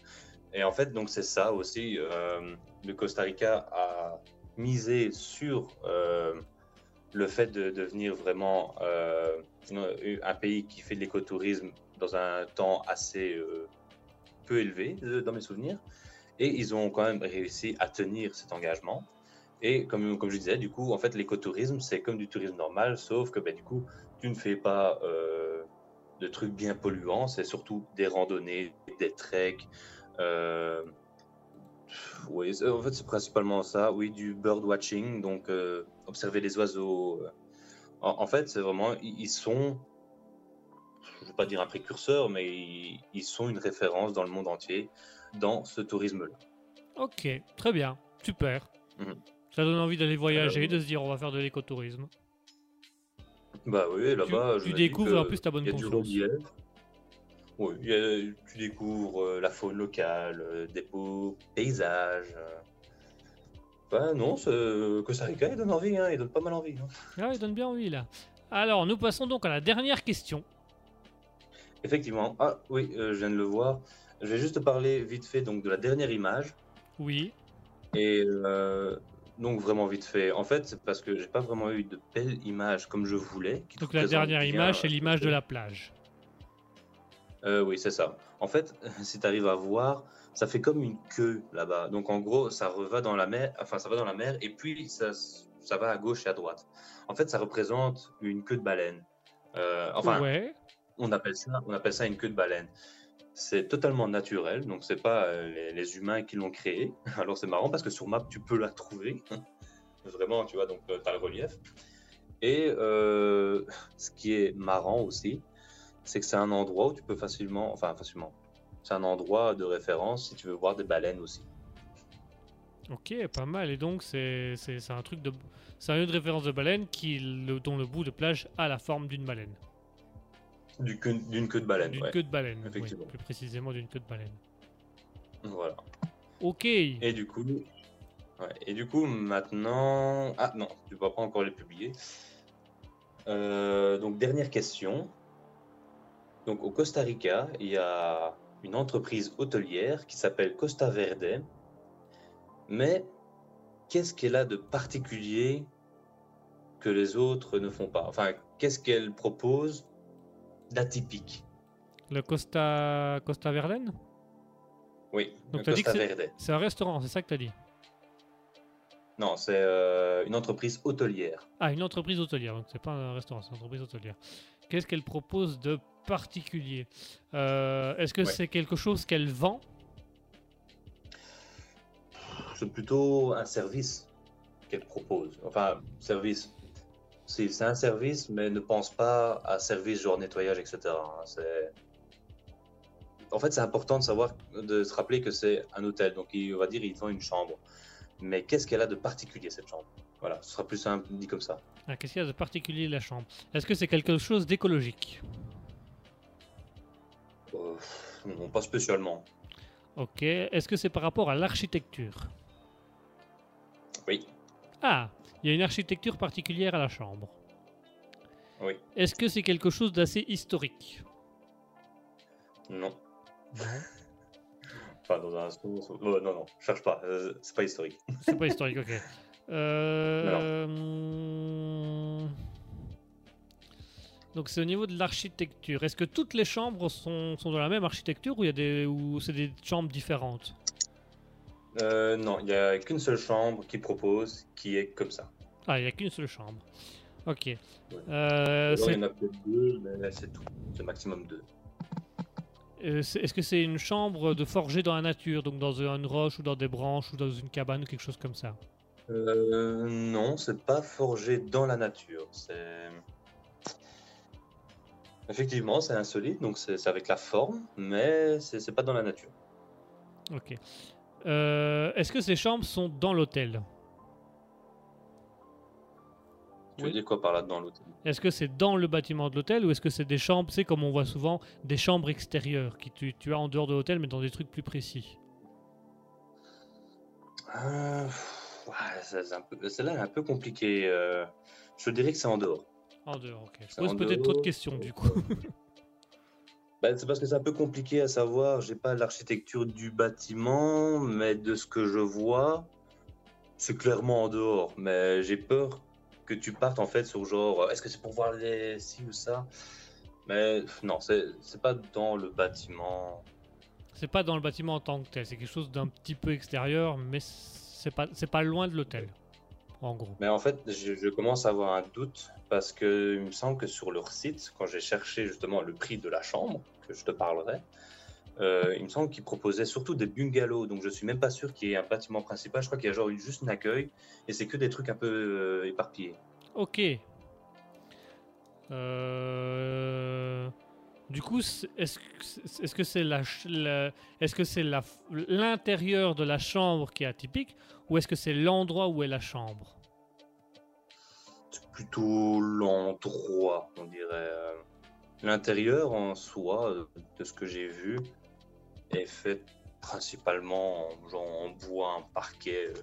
Et en fait, donc c'est ça aussi. euh, le Costa Rica a misé sur euh, le fait de devenir vraiment euh, un pays qui fait de l'écotourisme dans un temps assez euh, peu élevé, dans mes souvenirs. Et ils ont quand même réussi à tenir cet engagement. Et comme, comme je disais, du coup, en fait, l'écotourisme, c'est comme du tourisme normal, sauf que ben, du coup, tu ne fais pas euh, de trucs bien polluants, c'est surtout des randonnées, des treks. oui, en fait, c'est principalement ça. Oui, du bird watching, donc observer les oiseaux. En, en fait, c'est vraiment, ils sont, je ne veux pas dire un précurseur, mais ils, ils sont une référence dans le monde entier dans ce tourisme-là. Ok, très bien, super. Mhm. Ça donne envie d'aller voyager, Alors, de se dire on va faire de l'écotourisme. Bah oui, là-bas, tu je dis découvres en plus ta bonne conscience. Oui, tu découvres euh, la faune locale, euh, des beaux paysages. Euh. Ouais, non, ce Costa Rica, il donne envie, hein, il donne pas mal envie. hein. Ah, il donne bien envie là. Alors, nous passons donc à la dernière question. Effectivement. Ah oui, euh, je viens de le voir. Je vais juste te parler vite fait donc, de la dernière image. Oui. Et euh, donc vraiment vite fait. En fait, c'est parce que j'ai pas vraiment eu de belle image comme je voulais. qui Donc la dernière bien, image, c'est euh, l'image de la plage. Euh, oui, c'est ça. En fait, si tu arrives à voir, ça fait comme une queue là-bas. Donc en gros, ça va dans la mer, enfin ça va dans la mer et puis ça, ça va à gauche et à droite. En fait, ça représente une queue de baleine. Euh, enfin, ouais. on appelle ça, on appelle ça une queue de baleine. C'est totalement naturel, donc c'est pas euh, les, les humains qui l'ont créé. Alors c'est marrant parce que sur map tu peux la trouver, vraiment, tu vois, donc tu as le relief. Et euh, ce qui est marrant aussi, c'est que c'est un endroit où tu peux facilement, enfin facilement, c'est un endroit de référence si tu veux voir des baleines aussi. Ok, pas mal. Et donc, c'est un truc de. C'est un lieu de référence de baleine qui, le- dont le bout de plage a la forme d'une baleine. Du queue- D'une queue de baleine, D'une ouais. queue de baleine. oui, plus précisément d'une queue de baleine. Voilà. Ok. Et du coup, ouais, et du coup maintenant, ah non, tu vas pas encore les publier. Euh, donc dernière question. Donc au Costa Rica, il y a une entreprise hôtelière qui s'appelle Costa Verde. Mais qu'est-ce qu'elle a de particulier que les autres ne font pas? Enfin, qu'est-ce qu'elle propose d'atypique? Le Costa, Costa Verden? Oui, Donc, dit Costa Verde. C'est un restaurant, c'est ça que t'as dit? Non, c'est euh, une entreprise hôtelière. Ah, une entreprise hôtelière. Donc, c'est pas un restaurant, c'est une entreprise hôtelière. Qu'est-ce qu'elle propose de particulier? Euh, Est-ce que Ouais. c'est quelque chose qu'elle vend? C'est plutôt un service qu'elle propose. Enfin, service. C'est c'est un service, mais ne pense pas à service genre nettoyage, etc. hein. C'est- En fait, c'est important de savoir, de se rappeler que c'est un hôtel. Donc, il, on va dire, il vend une chambre. Mais qu'est-ce qu'elle a de particulier, cette chambre? Voilà, ce sera plus simple dit comme ça. Ah, Qu'est-ce qu'il y a de particulier la chambre? Est-ce que c'est quelque chose d'écologique? Euh, non, pas spécialement. Ok. Est-ce que c'est par rapport à l'architecture? Oui, Ah, il y a une architecture particulière à la chambre. oui, Est-ce que c'est quelque chose d'assez historique? Non. Enfin, dans un sens. oh, non, non, cherche pas. euh, c'est pas historique. C'est pas historique, ok. Euh, hum, Donc c'est au niveau de l'architecture. Est-ce que toutes les chambres sont, sont de la même architecture ou il y a des ou c'est des chambres différentes? Euh, non, il n'y a qu'une seule chambre qui propose qui est comme ça. Ah, il n'y a qu'une seule chambre. Ok. Ouais. Euh, Alors, il c'est- y en a peut-être deux, mais c'est tout. C'est maximum deux. Euh, Est-ce que c'est une chambre de forgée dans la nature, donc dans une roche ou dans des branches ou dans une cabane ou quelque chose comme ça? Euh, non, c'est pas forgé dans la nature. C'est effectivement c'est insolite, donc c'est avec la forme, mais c'est c'est pas dans la nature. Ok. Euh, Est-ce que ces chambres sont dans l'hôtel? Tu Oui. quoi par là dans l'hôtel? Est-ce que c'est dans le bâtiment de l'hôtel ou est-ce que c'est des chambres, c'est comme on voit souvent, des chambres extérieures qui tu, tu as en dehors de l'hôtel mais dans des trucs plus précis Euh, celle-là est un peu compliquée. euh, je dirais que c'est en dehors. En dehors, ok. Je pose peut-être trop de questions du coup. Bah, c'est parce que c'est un peu compliqué à savoir. J'ai pas l'architecture du bâtiment, mais de ce que je vois, c'est clairement en dehors. Mais j'ai peur que tu partes en fait sur genre, euh, est-ce que c'est pour voir les ci ou ça? Mais non, c'est c'est pas dans le bâtiment. C'est pas dans le bâtiment en tant que tel, c'est quelque chose d'un petit peu extérieur, mais c'est pas, c'est pas loin de l'hôtel, en gros. Mais en fait, je, je commence à avoir un doute parce que il me semble que sur leur site, quand j'ai cherché justement le prix de la chambre, que je te parlerai, euh, il me semble qu'ils proposaient surtout des bungalows. Donc je suis même pas sûr qu'il y ait un bâtiment principal. Je crois qu'il y a genre juste un accueil et c'est que des trucs un peu euh, éparpillés. Ok. Euh, Du coup, est-ce que c'est- est-ce que c'est la, ch- la- est-ce que c'est la f- l'intérieur de la chambre qui est atypique ou est-ce que c'est l'endroit où est la chambre? C'est plutôt l'endroit, on dirait. L'intérieur en soi, de ce que j'ai vu, est fait principalement en, genre en bois, en parquet. euh.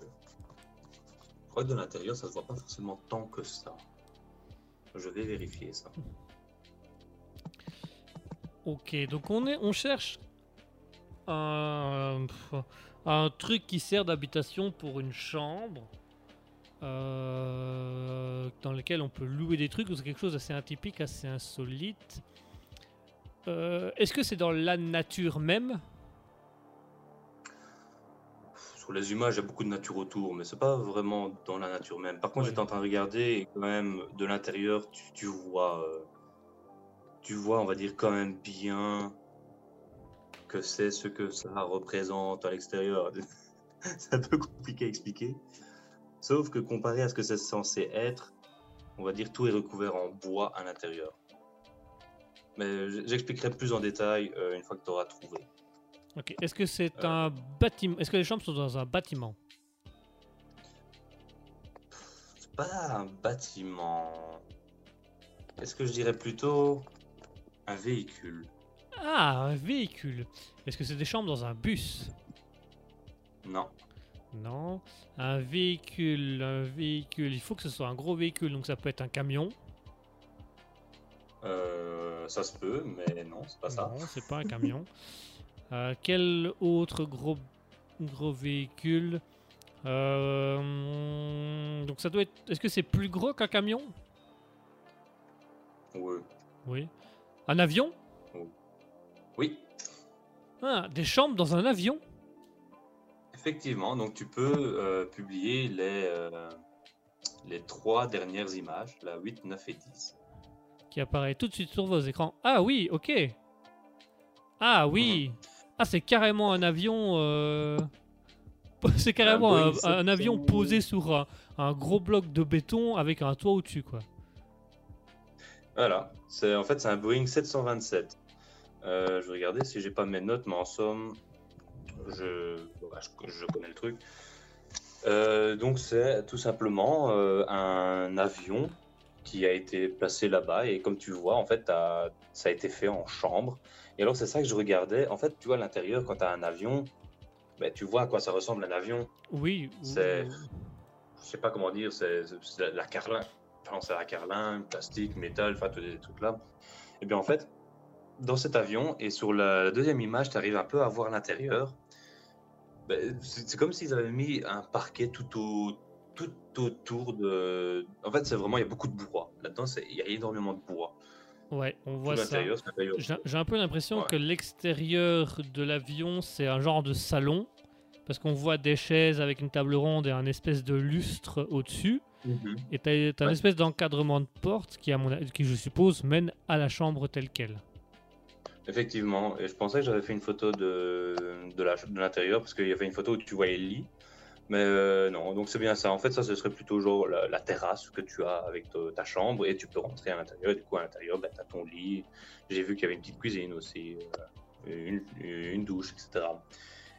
Je crois que de l'intérieur, ça se voit pas forcément tant que ça. Je vais vérifier ça. Ok, donc on, est, on cherche un, un truc qui sert d'habitation pour une chambre euh, dans lequel on peut louer des trucs. ou C'est quelque chose d'assez atypique, assez insolite. Euh, Est-ce que c'est dans la nature même? Sur les images, il y a beaucoup de nature autour, mais c'est pas vraiment dans la nature même. Par contre, Ouais. j'étais en train de regarder et quand même de l'intérieur, tu, tu vois, euh, tu vois, on va dire quand même bien que c'est ce que ça représente à l'extérieur. c'est un peu compliqué à expliquer. Sauf que comparé à ce que c'est censé être, on va dire tout est recouvert en bois à l'intérieur. Mais j'expliquerai plus en détail euh, une fois que tu auras trouvé. Ok. Est-ce que c'est Euh. un bâtiment Est-ce que les chambres sont dans un bâtiment? C'est pas un bâtiment. Est-ce que je dirais plutôt? Un véhicule Ah, un véhicule. Est-ce que c'est des chambres dans un bus? Non. Non. Un véhicule, un véhicule. Il faut que ce soit un gros véhicule, donc ça peut être un camion. Euh, ça se peut, mais non, c'est pas ça. Non, c'est pas un camion. Euh, quel autre gros, gros véhicule Euh, Donc ça doit être. Est-ce que c'est plus gros qu'un camion? Oui. Un avion? Oui, Ah, des chambres dans un avion? Effectivement. Donc tu peux euh, publier les, les trois dernières images, la 8, 9 et 10. qui apparaît tout de suite sur vos écrans. Ah oui, ok. Ah oui. Ah, c'est carrément un avion. euh, C'est carrément un, Boeing un avion 700. posé sur un, un gros bloc de béton avec un toit au-dessus, quoi. Voilà. C'est en fait c'est un Boeing 727. Euh, je vais regarder si j'ai pas mes notes, mais en somme, je, voilà, je, je connais le truc. Euh, donc c'est tout simplement euh, un avion qui a été placé là-bas et comme tu vois, en fait, ça a été fait en chambre. Et alors c'est ça que je regardais. En fait, tu vois l'intérieur quand tu as un avion, ben, tu vois à quoi ça ressemble un avion. Oui. C'est- ou- Je sais pas comment dire, c'est la, carlin. Enfin, c'est la carlin, plastique, métal, enfin tous ces trucs là. Et bien en fait, dans cet avion et sur la, la deuxième image, tu arrives un peu à voir l'intérieur. Ben, c'est comme s'ils avaient mis un parquet tout, au, tout autour de. En fait, c'est vraiment, il y a beaucoup de bois. Là-dedans, il y a énormément de bois. Ouais, on voit ça. J'ai un peu l'impression Ouais. que l'extérieur de l'avion, c'est un genre de salon. Parce qu'on voit des chaises avec une table ronde et un espèce de lustre au-dessus. Mhm. Et t'as as un Ouais. espèce d'encadrement de porte qui, à mon, qui, je suppose, mène à la chambre telle qu'elle. Effectivement, et je pensais que j'avais fait une photo de, de l'intérieur parce qu'il y avait une photo où tu voyais le lit. Mais euh, non, donc c'est bien ça. En fait, ça, ce serait plutôt genre la, la terrasse que tu as avec ta, ta chambre et tu peux rentrer à l'intérieur. Et du coup, à l'intérieur, ben, tu as ton lit. J'ai vu qu'il y avait une petite cuisine aussi, euh, une, une douche, etc.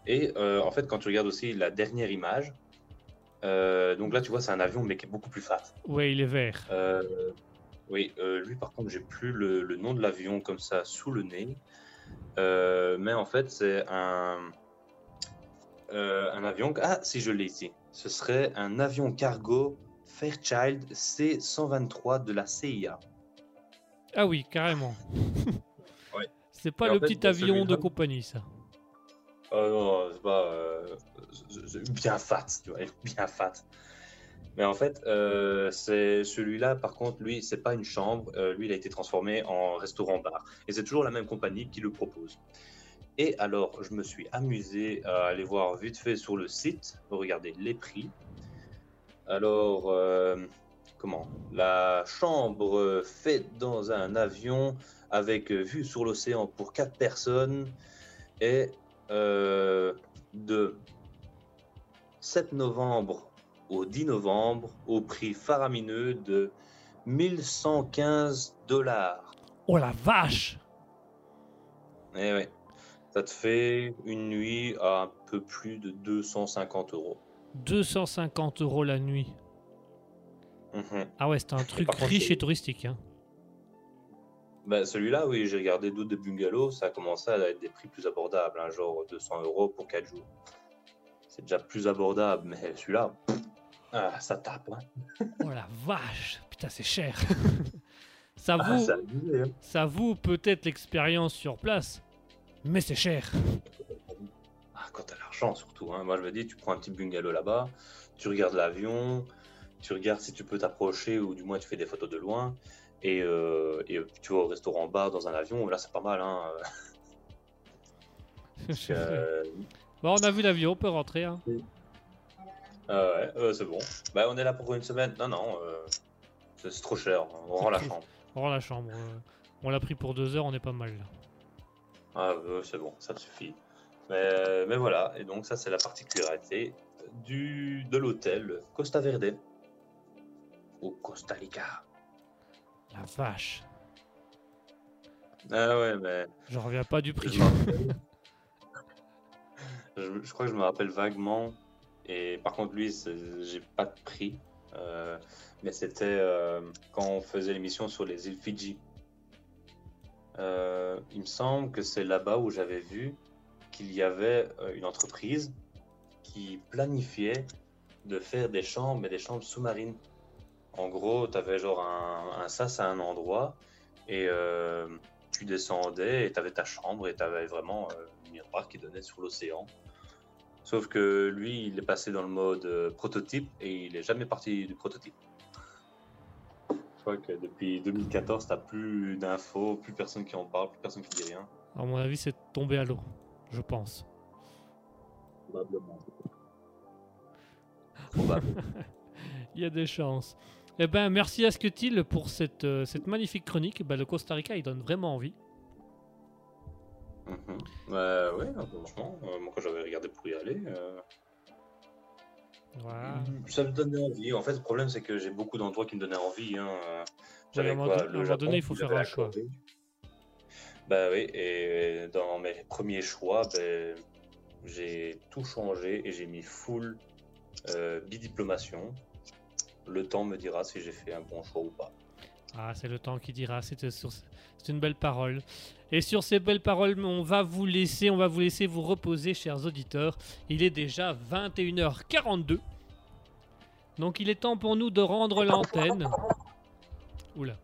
Et euh, en fait, quand tu regardes aussi la dernière image, donc là, tu vois, c'est un avion, mais qui est beaucoup plus fat. Ouais, il est vert. Oui, lui par contre, j'ai plus le, le nom de l'avion comme ça sous le nez. Mais en fait, c'est un, euh, un avion. Ah, si je l'ai ici. Ce serait un avion cargo Fairchild C-123 de la CIA. Ah oui, carrément. Ouais. C'est pas Et le fait, petit dans avion de compagnie, ça. Oh non, c'est pas. euh, bien fat, tu vois, bien fat. Mais en fait, euh, c'est celui-là, par contre, lui, c'est pas une chambre. euh, lui, il a été transformé en restaurant-bar. Et c'est toujours la même compagnie qui le propose. Et alors, je me suis amusé à aller voir vite fait sur le site, regarder les prix. Alors, euh, comment? La chambre faite dans un avion avec vue sur l'océan pour quatre personnes est euh, de 7 novembre au 10 novembre au prix faramineux de 1115 dollars. Oh la vache Eh ouais, ça te fait une nuit à un peu plus de 250 euros. 250 euros la nuit. Mhm. Ah ouais, c'est un truc contre, riche et touristique. Hein. Ben, Celui-là, oui, j'ai regardé d'autres de bungalows, ça a commencé à être des prix plus abordables, hein, genre 200 euros pour 4 jours. C'est déjà plus abordable, mais celui-là, ah, ça tape. Hein. Oh la vache Putain, c'est cher. ça Ah, vaut, abusé, hein. ça vaut peut-être l'expérience sur place, mais c'est cher. Ah, quand t'as l'argent surtout. Hein. Moi je me dis, tu prends un petit bungalow là-bas, tu regardes l'avion, tu regardes si tu peux t'approcher ou du moins tu fais des photos de loin. Et, euh, et tu vas au restaurant bar dans un avion, là c'est pas mal. Hein. Euh, Bon, on a vu l'avion, on peut rentrer. Hein. ah ouais, euh, c'est bon. Bah, on est là pour une semaine. Non, non, c'est trop cher. On rend la chambre. On rend la chambre. On l'a pris pour deux heures, on est pas mal là. Ah, c'est bon, ça te suffit. Mais, mais voilà, et donc ça c'est la particularité du, de l'hôtel Costa Verde au Costa Rica. La vache. Ah ouais, mais Je reviens pas du prix. je, me crois que je me rappelle vaguement. Et par contre, lui, j'ai pas de prix. Euh, mais c'était euh, quand on faisait l'émission sur les îles Fidji. Euh, il me semble que c'est là-bas où j'avais vu qu'il y avait euh, une entreprise qui planifiait de faire des chambres, mais des chambres sous-marines. En gros, tu avais genre un, un sas à un endroit et euh, tu descendais et tu avais ta chambre et tu avais vraiment euh, un miroir qui donnait sur l'océan. Sauf que lui, il est passé dans le mode prototype et il est jamais parti du prototype. Crois que depuis 2014, tu plus d'infos, plus personne qui en parle, plus personne qui dit rien. À mon avis, c'est tombé à l'eau, je pense. Probablement. Probablement. Il y a des chances. Eh ben, merci à Scutil pour cette, euh, cette magnifique chronique. Ben, le Costa Rica, il donne vraiment envie. Bah ouais, franchement, euh, moi quand j'avais regardé pour y aller, ça me donnait envie. En fait, le problème c'est que j'ai beaucoup d'endroits qui me donnaient envie. Hein. J'avais à un moment quoi, donné- à un le Japon, donné, il faut faire un choix. Bah oui, et dans mes premiers choix, ben, j'ai tout changé et j'ai mis full euh, bidiplomation. Le temps me dira si j'ai fait un bon choix ou pas. Ah, c'est le temps qui dira. C'est sur- c'est une belle parole. Et sur ces belles paroles, on va vous laisser, on va vous laisser vous reposer, chers auditeurs. Il est déjà 21h42. Donc il est temps pour nous de rendre l'antenne. Oula.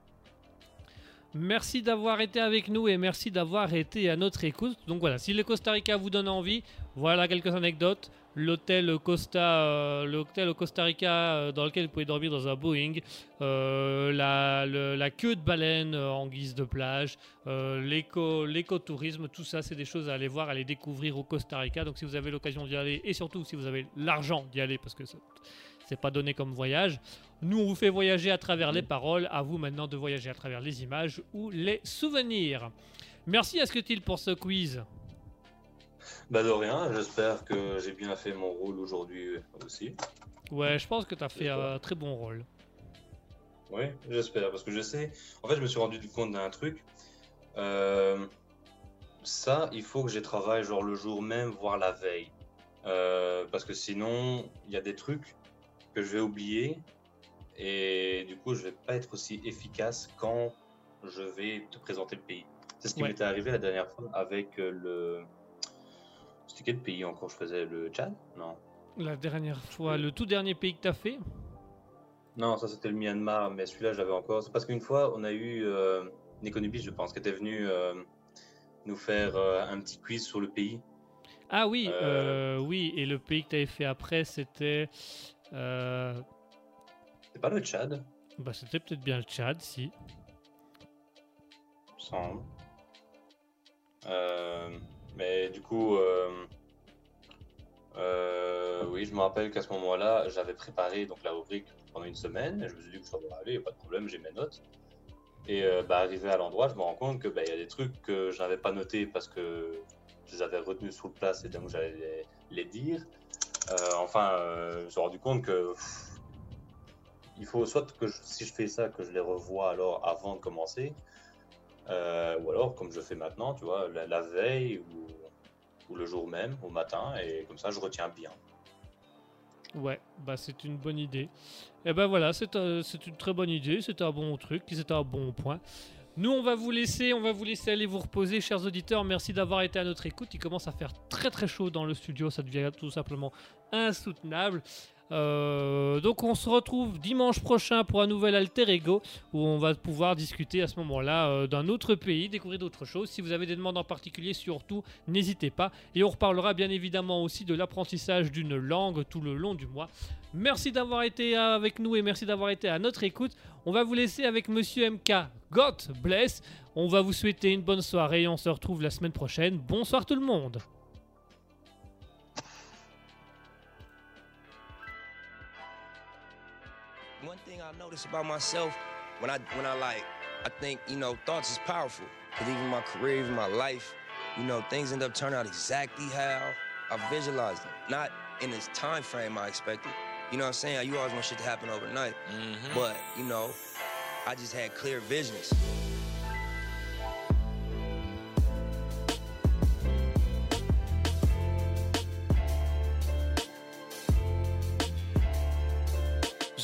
Merci d'avoir été avec nous et merci d'avoir été à notre écoute. Donc voilà, si le Costa Rica vous donne envie, voilà quelques anecdotes. L'hôtel Costa, euh, l'hôtel Costa Rica euh, dans lequel vous pouvez dormir dans un Boeing, euh, la, le- la queue de baleine euh, en guise de plage, l'éco, l'écotourisme, tout ça, c'est des choses à aller voir, à aller découvrir au Costa Rica. Donc si vous avez l'occasion d'y aller et surtout si vous avez l'argent d'y aller, parce que ça- c'est pas donné comme voyage, nous on vous fait voyager à travers les paroles, à vous maintenant de voyager à travers les images ou les souvenirs. Merci à Scutil pour ce quiz. Bah de rien, j'espère que j'ai bien fait mon rôle aujourd'hui aussi. Ouais, je pense que tu as fait un très bon rôle. Oui, j'espère, parce que je sais. En fait, je me suis rendu compte d'un truc. Euh, ça, il faut que j'y travaille genre le jour même, voire la veille. Euh, parce que sinon, il y a des trucs que je vais oublier et du coup, je vais pas être aussi efficace quand je vais te présenter le pays. C'est ce qui Ouais. m'était arrivé la dernière fois avec euh, le. C'était quel pays encore je faisais Le Tchad? Non. La dernière fois, le tout dernier pays que tu as fait? Non, ça c'était le Myanmar, mais celui-là j'avais encore. C'est parce qu'une fois on a eu euh, je pense, qui était venu euh, nous faire euh, un petit quiz sur le pays. Ah oui, Euh. oui, et le pays que tu avais fait après, c'était. C'est pas le Tchad, bah, c'était peut-être bien le Tchad, si. semble. Euh, mais du coup, euh, euh, oui, je me rappelle qu'à ce moment-là, j'avais préparé donc la rubrique pendant une semaine. Et je me suis dit que ça va aller, pas de problème, j'ai mes notes. Et euh, bah, arrivé à l'endroit, je me rends compte que bah, il y a des trucs que je n'avais pas notés parce que je les avais retenus sur place et donc j'allais les, dire. Enfin, je me suis rendu compte que il faut soit que si je fais ça, que je les revois alors avant de commencer, euh, ou alors comme je fais maintenant, tu vois, la, veille ou, ou le jour même, au matin, et comme ça je retiens bien. Ouais, bah c'est une bonne idée. Et ben voilà, c'est euh, c'est une très bonne idée, c'est un bon truc, c'est un bon point. Nous, on va vous laisser, on va vous laisser aller vous reposer, chers auditeurs. Merci d'avoir été à notre écoute. Il commence à faire très très chaud dans le studio, ça devient tout simplement insoutenable. Euh, donc on se retrouve dimanche prochain pour un nouvel alter ego où on va pouvoir discuter à ce moment-là euh, d'un autre pays, découvrir d'autres choses. Si vous avez des demandes en particulier, surtout n'hésitez pas. Et on reparlera bien évidemment aussi de l'apprentissage d'une langue tout le long du mois. Merci d'avoir été avec nous et merci d'avoir été à notre écoute. On va vous laisser avec Monsieur MK. God bless. On va vous souhaiter une bonne soirée et on se retrouve la semaine prochaine. Bonsoir tout le monde. I notice about myself when I when I like I think you know thoughts is powerful. Cause even my career, even my life, you know things end up turning out exactly how I visualized them. Not in this time frame I expected. You know what I'm saying? You always want shit to happen overnight, mm-hmm. but you know, I just had clear visions.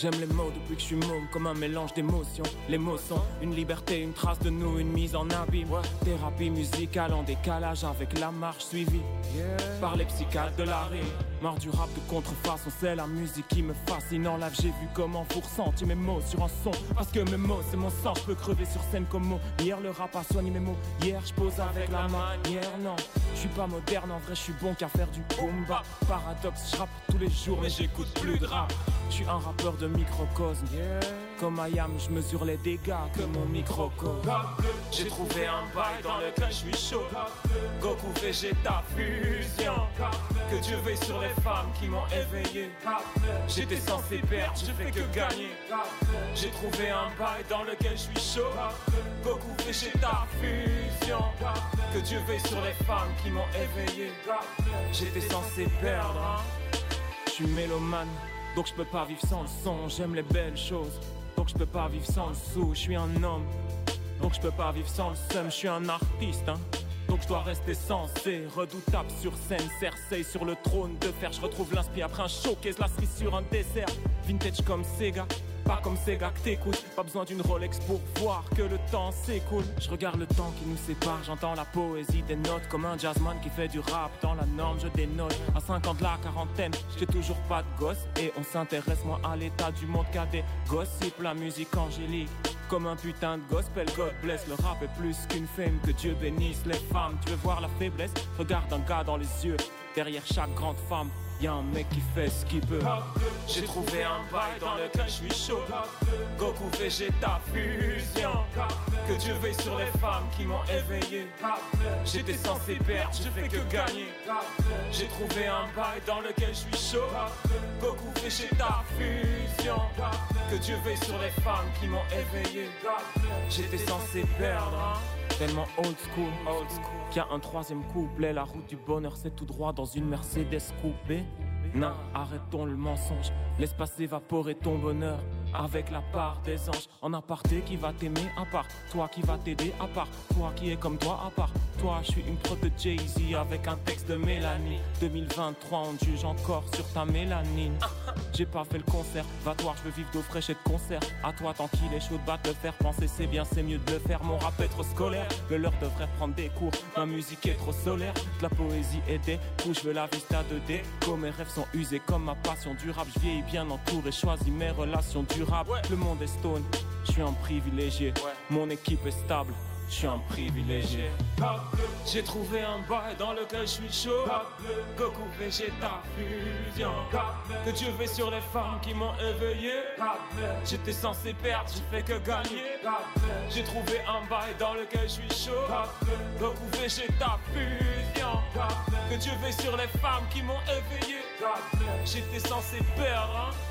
J'aime les mots depuis que je suis môme, comme un mélange d'émotions. Les mots sont une liberté, une trace de nous, une mise en abîme. Thérapie musicale en décalage avec la marche suivie par les psychiatres de la rime. Mort du rap de contrefaçon, c'est la musique qui me fascine. En live, j'ai vu comment vous ressentiez mes mots sur un son. Parce que mes mots, c'est mon sang, je peux crever sur scène comme mot. Hier, le rap a soigné mes mots. Hier, je pose avec la manière, non. Je suis pas moderne, en vrai, je suis bon qu'à faire du boom bap. Paradoxe, je rappe tous les jours, mais j'écoute plus de rap. Je suis un rappeur de microcosme. Comme Ayam, je mesure les dégâts que mon microcosme. J'ai trouvé un bail dans lequel je suis chaud. Goku Vegeta fusion. Que Dieu veille sur les femmes qui m'ont éveillé. J'étais censé perdre, je fais que gagner. J'ai trouvé un bail dans lequel je suis chaud. Goku Vegeta fusion. Que Dieu veille sur les femmes qui m'ont éveillé. J'étais censé perdre. hein. Je suis mélomane, donc je peux pas vivre sans le son. J'aime les belles choses, donc je peux pas vivre sans le sou. Je suis un homme, donc je peux pas vivre sans le seum. Je suis un artiste, hein. Donc je dois rester sensé, redoutable sur scène, Cersei sur le trône de fer. Je retrouve l'inspi après un showcase, la cerise sur un dessert. Vintage comme Sega, pas comme Sega que t'écoutes. Pas besoin d'une Rolex pour voir que le temps s'écoule. Je regarde le temps qui nous sépare, j'entends la poésie des notes comme un jazzman qui fait du rap. Dans la norme, je dénote. À 50 de la quarantaine, j'ai toujours pas de gosse. Et on s'intéresse moins à l'état du monde qu'à des gossips. La musique angélique. Comme un putain de gospel, God bless. Le rap est plus qu'une fame, que Dieu bénisse les femmes. Tu veux voir la faiblesse? Regarde un gars dans les yeux. Derrière chaque grande femme, y a un mec qui fait ce qu'il peut. J'ai trouvé un bail dans lequel je suis chaud. Goku Vegeta fusion. Que Dieu veille sur les femmes qui m'ont éveillé. J'étais censé perdre, je fais que gagner. J'ai trouvé un bail dans lequel je suis chaud. Goku Vegeta fusion. Que Dieu veille sur les femmes qui m'ont éveillé. J'étais censé perdre. hein. Tellement old school, old school. A un troisième couplet. La route du bonheur, c'est tout droit dans une Mercedes coupée. Non, arrêtons le mensonge. Laisse pas s'évaporer ton bonheur. Avec la part des anges en aparté qui va t'aimer à part. Toi qui va t'aider à part. Toi qui est comme toi à part. Toi je suis une prod de Jay-Z avec un texte de Mélanie. 2023 on juge encore sur ta mélanine. J'ai pas fait le concert. Va toi je veux vivre d'eau fraîche et de concert. À toi tant qu'il est chaud de battre le faire penser c'est bien c'est mieux de le faire. Mon rap est trop scolaire. Le leur devrait prendre des cours. Ma musique est trop solaire. De la poésie et des coups je veux la vista 2D comme mes rêves sont usés comme ma passion du rap. Je vieillis bien entouré choisis mes relations le monde est stone je suis un privilégié mon équipe est stable je suis un privilégié. J'ai trouvé un bail dans lequel je suis chaud. Goku Vegeta fusion. Que Dieu veut sur les femmes qui m'ont éveillé. J'étais censé perdre, j'ai fait que gagner. J'ai trouvé un bail dans lequel je suis chaud. Goku Vegeta fusion. Que Dieu veut sur les femmes qui m'ont éveillé. J'étais censé perdre, hein.